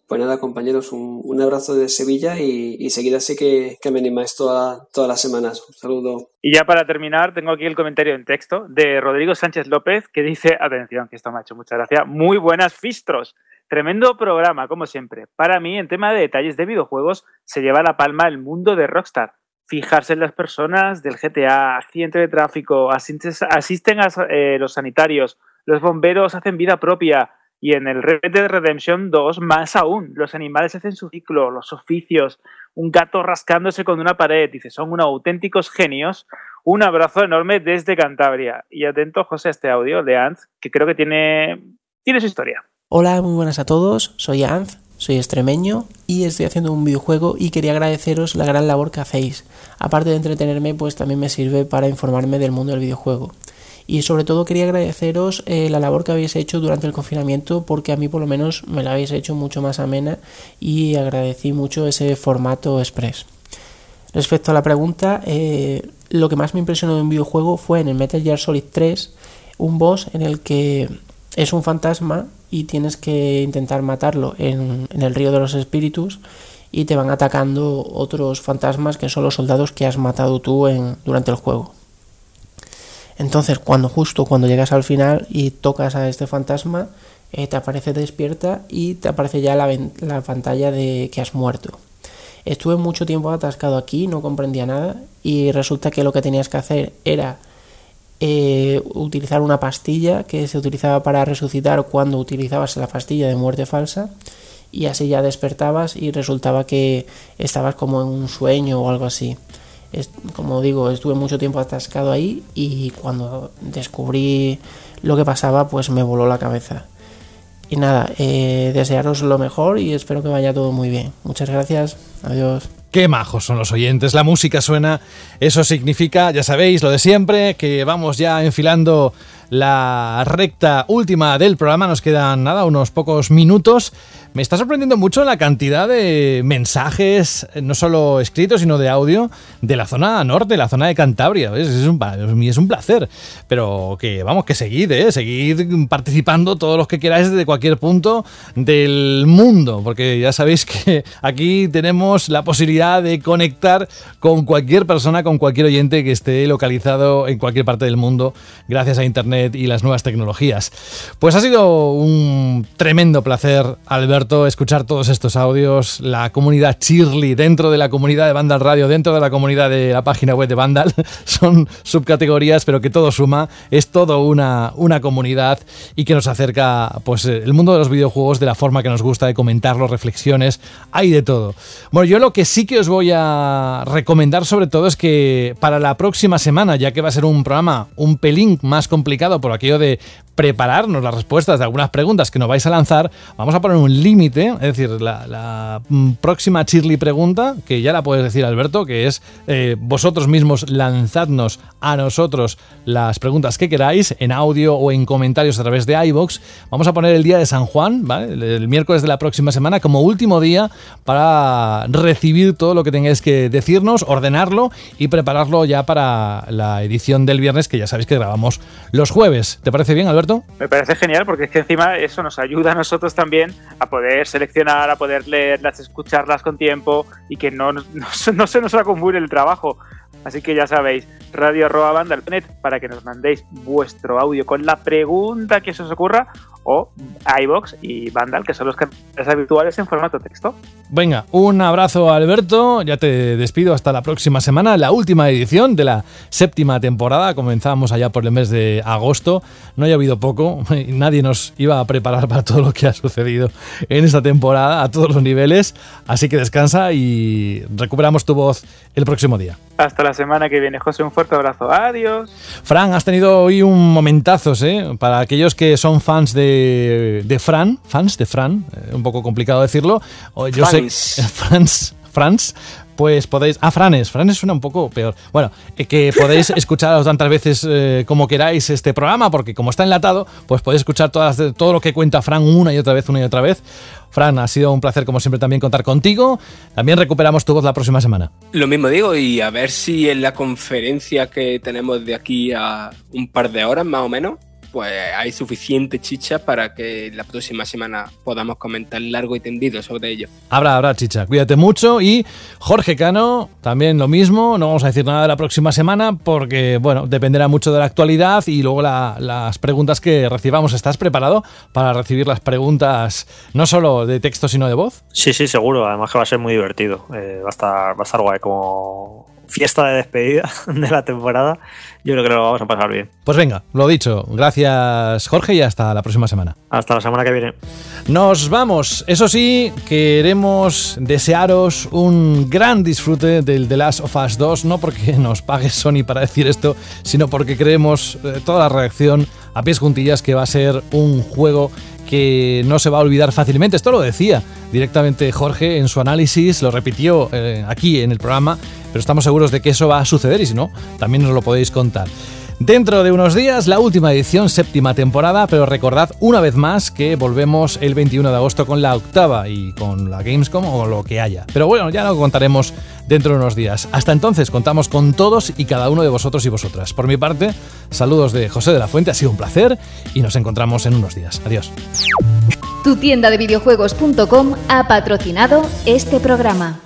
Pues nada, compañeros, un, un abrazo de Sevilla y, y seguid así que, que me animáis toda, todas las semanas. Un saludo. Y ya para terminar, tengo aquí el comentario en texto de Rodrigo Sánchez López que dice, atención, que esto me ha hecho mucha gracia, muy buenas fistros. Tremendo programa, como siempre. Para mí, en tema de detalles de videojuegos, se lleva la palma el mundo de Rockstar fijarse en las personas del GTA, accidente de tráfico, asisten a eh, los sanitarios, los bomberos hacen vida propia y en el Red Dead Redemption 2 más aún, los animales hacen su ciclo, los oficios, un gato rascándose con una pared, dice, son unos auténticos genios. Un abrazo enorme desde Cantabria. Y atento, José, a este audio de Anz, que creo que tiene, tiene su historia. Hola, muy buenas a todos, soy Anz, soy extremeño y estoy haciendo un videojuego y quería agradeceros la gran labor que hacéis. Aparte de entretenerme, pues también me sirve para informarme del mundo del videojuego. Y sobre todo quería agradeceros eh, la labor que habéis hecho durante el confinamiento porque a mí por lo menos me la habéis hecho mucho más amena y agradecí mucho ese formato express. Respecto a la pregunta, eh, lo que más me impresionó de un videojuego fue en el Metal Gear Solid 3 un boss en el que es un fantasma y tienes que intentar matarlo en, en, el río de los espíritus y te van atacando otros fantasmas que son los soldados que has matado tú en, durante el juego. Entonces, cuando justo cuando llegas al final y tocas a este fantasma, eh, te aparece despierta y te aparece ya la, la pantalla de que has muerto. Estuve mucho tiempo atascado aquí, no comprendía nada y resulta que lo que tenías que hacer era eh, utilizar una pastilla que se utilizaba para resucitar cuando utilizabas la pastilla de muerte falsa y así ya despertabas y resultaba que estabas como en un sueño o algo así. Es, como digo, estuve mucho tiempo atascado ahí y cuando descubrí lo que pasaba pues me voló la cabeza. Y nada, eh, desearos lo mejor y espero que vaya todo muy bien. Muchas gracias, adiós. Qué majos son los oyentes, la música suena, eso significa, ya sabéis, lo de siempre, que vamos ya enfilando la recta última del programa, nos quedan nada, unos pocos minutos. Me está sorprendiendo mucho la cantidad de mensajes, no solo escritos, sino de audio, de la zona norte, la zona de Cantabria. Es, un, es un placer. Pero que vamos, que seguid, ¿eh? seguid participando todos los que queráis desde cualquier punto del mundo. Porque ya sabéis que aquí tenemos la posibilidad de conectar con cualquier persona, con cualquier oyente que esté localizado en cualquier parte del mundo, gracias a Internet y las nuevas tecnologías. Pues ha sido un tremendo placer, Alberto escuchar todos estos audios, la comunidad Chirly dentro de la comunidad de Vandal Radio, dentro de la comunidad de la página web de Vandal, son subcategorías, pero que todo suma, es todo una, una comunidad y que nos acerca pues el mundo de los videojuegos de la forma que nos gusta de comentarlo, reflexiones, hay de todo. Bueno, yo lo que sí que os voy a recomendar sobre todo es que para la próxima semana, ya que va a ser un programa un pelín más complicado por aquello de prepararnos las respuestas de algunas preguntas que nos vais a lanzar, vamos a poner un límite, es decir, la, mm, próxima Chirly pregunta, que ya la puedes decir Alberto, que es eh, vosotros mismos lanzadnos a nosotros las preguntas que queráis en audio o en comentarios a través de iBox. Vamos a poner el día de San Juan, ¿vale? el miércoles de la próxima semana, como último día para recibir todo lo que tengáis que decirnos, ordenarlo y prepararlo ya para la edición del viernes, que ya sabéis que grabamos los jueves. ¿Te parece bien, Alberto? Me parece genial porque es que encima eso nos ayuda a nosotros también a poder seleccionar, a poder leerlas, escucharlas con tiempo y que no, no, no se nos acumule el trabajo. Así que ya sabéis, radio para que nos mandéis vuestro audio con la pregunta que se os ocurra o iBox y Vandal, que son los canales habituales en formato texto. Venga, un abrazo Alberto, ya te despido. Hasta la próxima semana, la última edición de la séptima temporada, comenzamos allá por el mes de agosto, no ha habido poco, nadie nos iba a preparar para todo lo que ha sucedido en esta temporada a todos los niveles, así que descansa y recuperamos tu voz el próximo día. Hasta la semana que viene, José, un fuerte abrazo, adiós. Fran, has tenido hoy un momentazos, ¿eh? Para aquellos que son fans de de, Fran, fans de Fran, eh, un poco complicado decirlo. Yo sé, Franz, Franz, pues podéis. Ah, Franes, Franes suena un poco peor. Bueno, eh, que podéis escuchar tantas veces eh, como queráis este programa, porque como está enlatado, pues podéis escuchar todas, todo lo que cuenta Fran una y otra vez, una y otra vez. Fran, ha sido un placer como siempre también contar contigo. También recuperamos tu voz la próxima semana. Lo mismo digo, y a ver si en la conferencia que tenemos de aquí a un par de horas más o menos, pues hay suficiente chicha para que la próxima semana podamos comentar largo y tendido sobre ello. Habrá, habrá chicha. Cuídate mucho y Jorge Cano, también lo mismo. No vamos a decir nada de la próxima semana porque, bueno, dependerá mucho de la actualidad y luego las preguntas que recibamos. ¿Estás preparado para recibir las preguntas no solo de texto sino de voz? Sí, sí, seguro. Además que va a ser muy divertido. Eh, va, a estar, va a estar guay como fiesta de despedida de la temporada yo creo que lo vamos a pasar bien. Pues venga, lo dicho. Gracias, Jorge, y hasta la próxima semana. Hasta la semana que viene. Nos vamos. Eso sí, queremos desearos un gran disfrute del The Last of Us 2, no porque nos pague Sony para decir esto, sino porque creemos eh, toda la reacción a pies juntillas que va a ser un juego que no se va a olvidar fácilmente. Esto lo decía directamente Jorge en su análisis, lo repitió eh, aquí en el programa pero estamos seguros de que eso va a suceder y si no, también nos lo podéis contar. Dentro de unos días, la última edición, séptima temporada, pero recordad una vez más que volvemos el 21 de agosto con la octava y con la Gamescom o lo que haya. Pero bueno, ya lo contaremos dentro de unos días. Hasta entonces, contamos con todos y cada uno de vosotros y vosotras. Por mi parte, saludos de José de la Fuente, ha sido un placer y nos encontramos en unos días. Adiós. Tu tienda de videojuegos.com ha patrocinado este programa.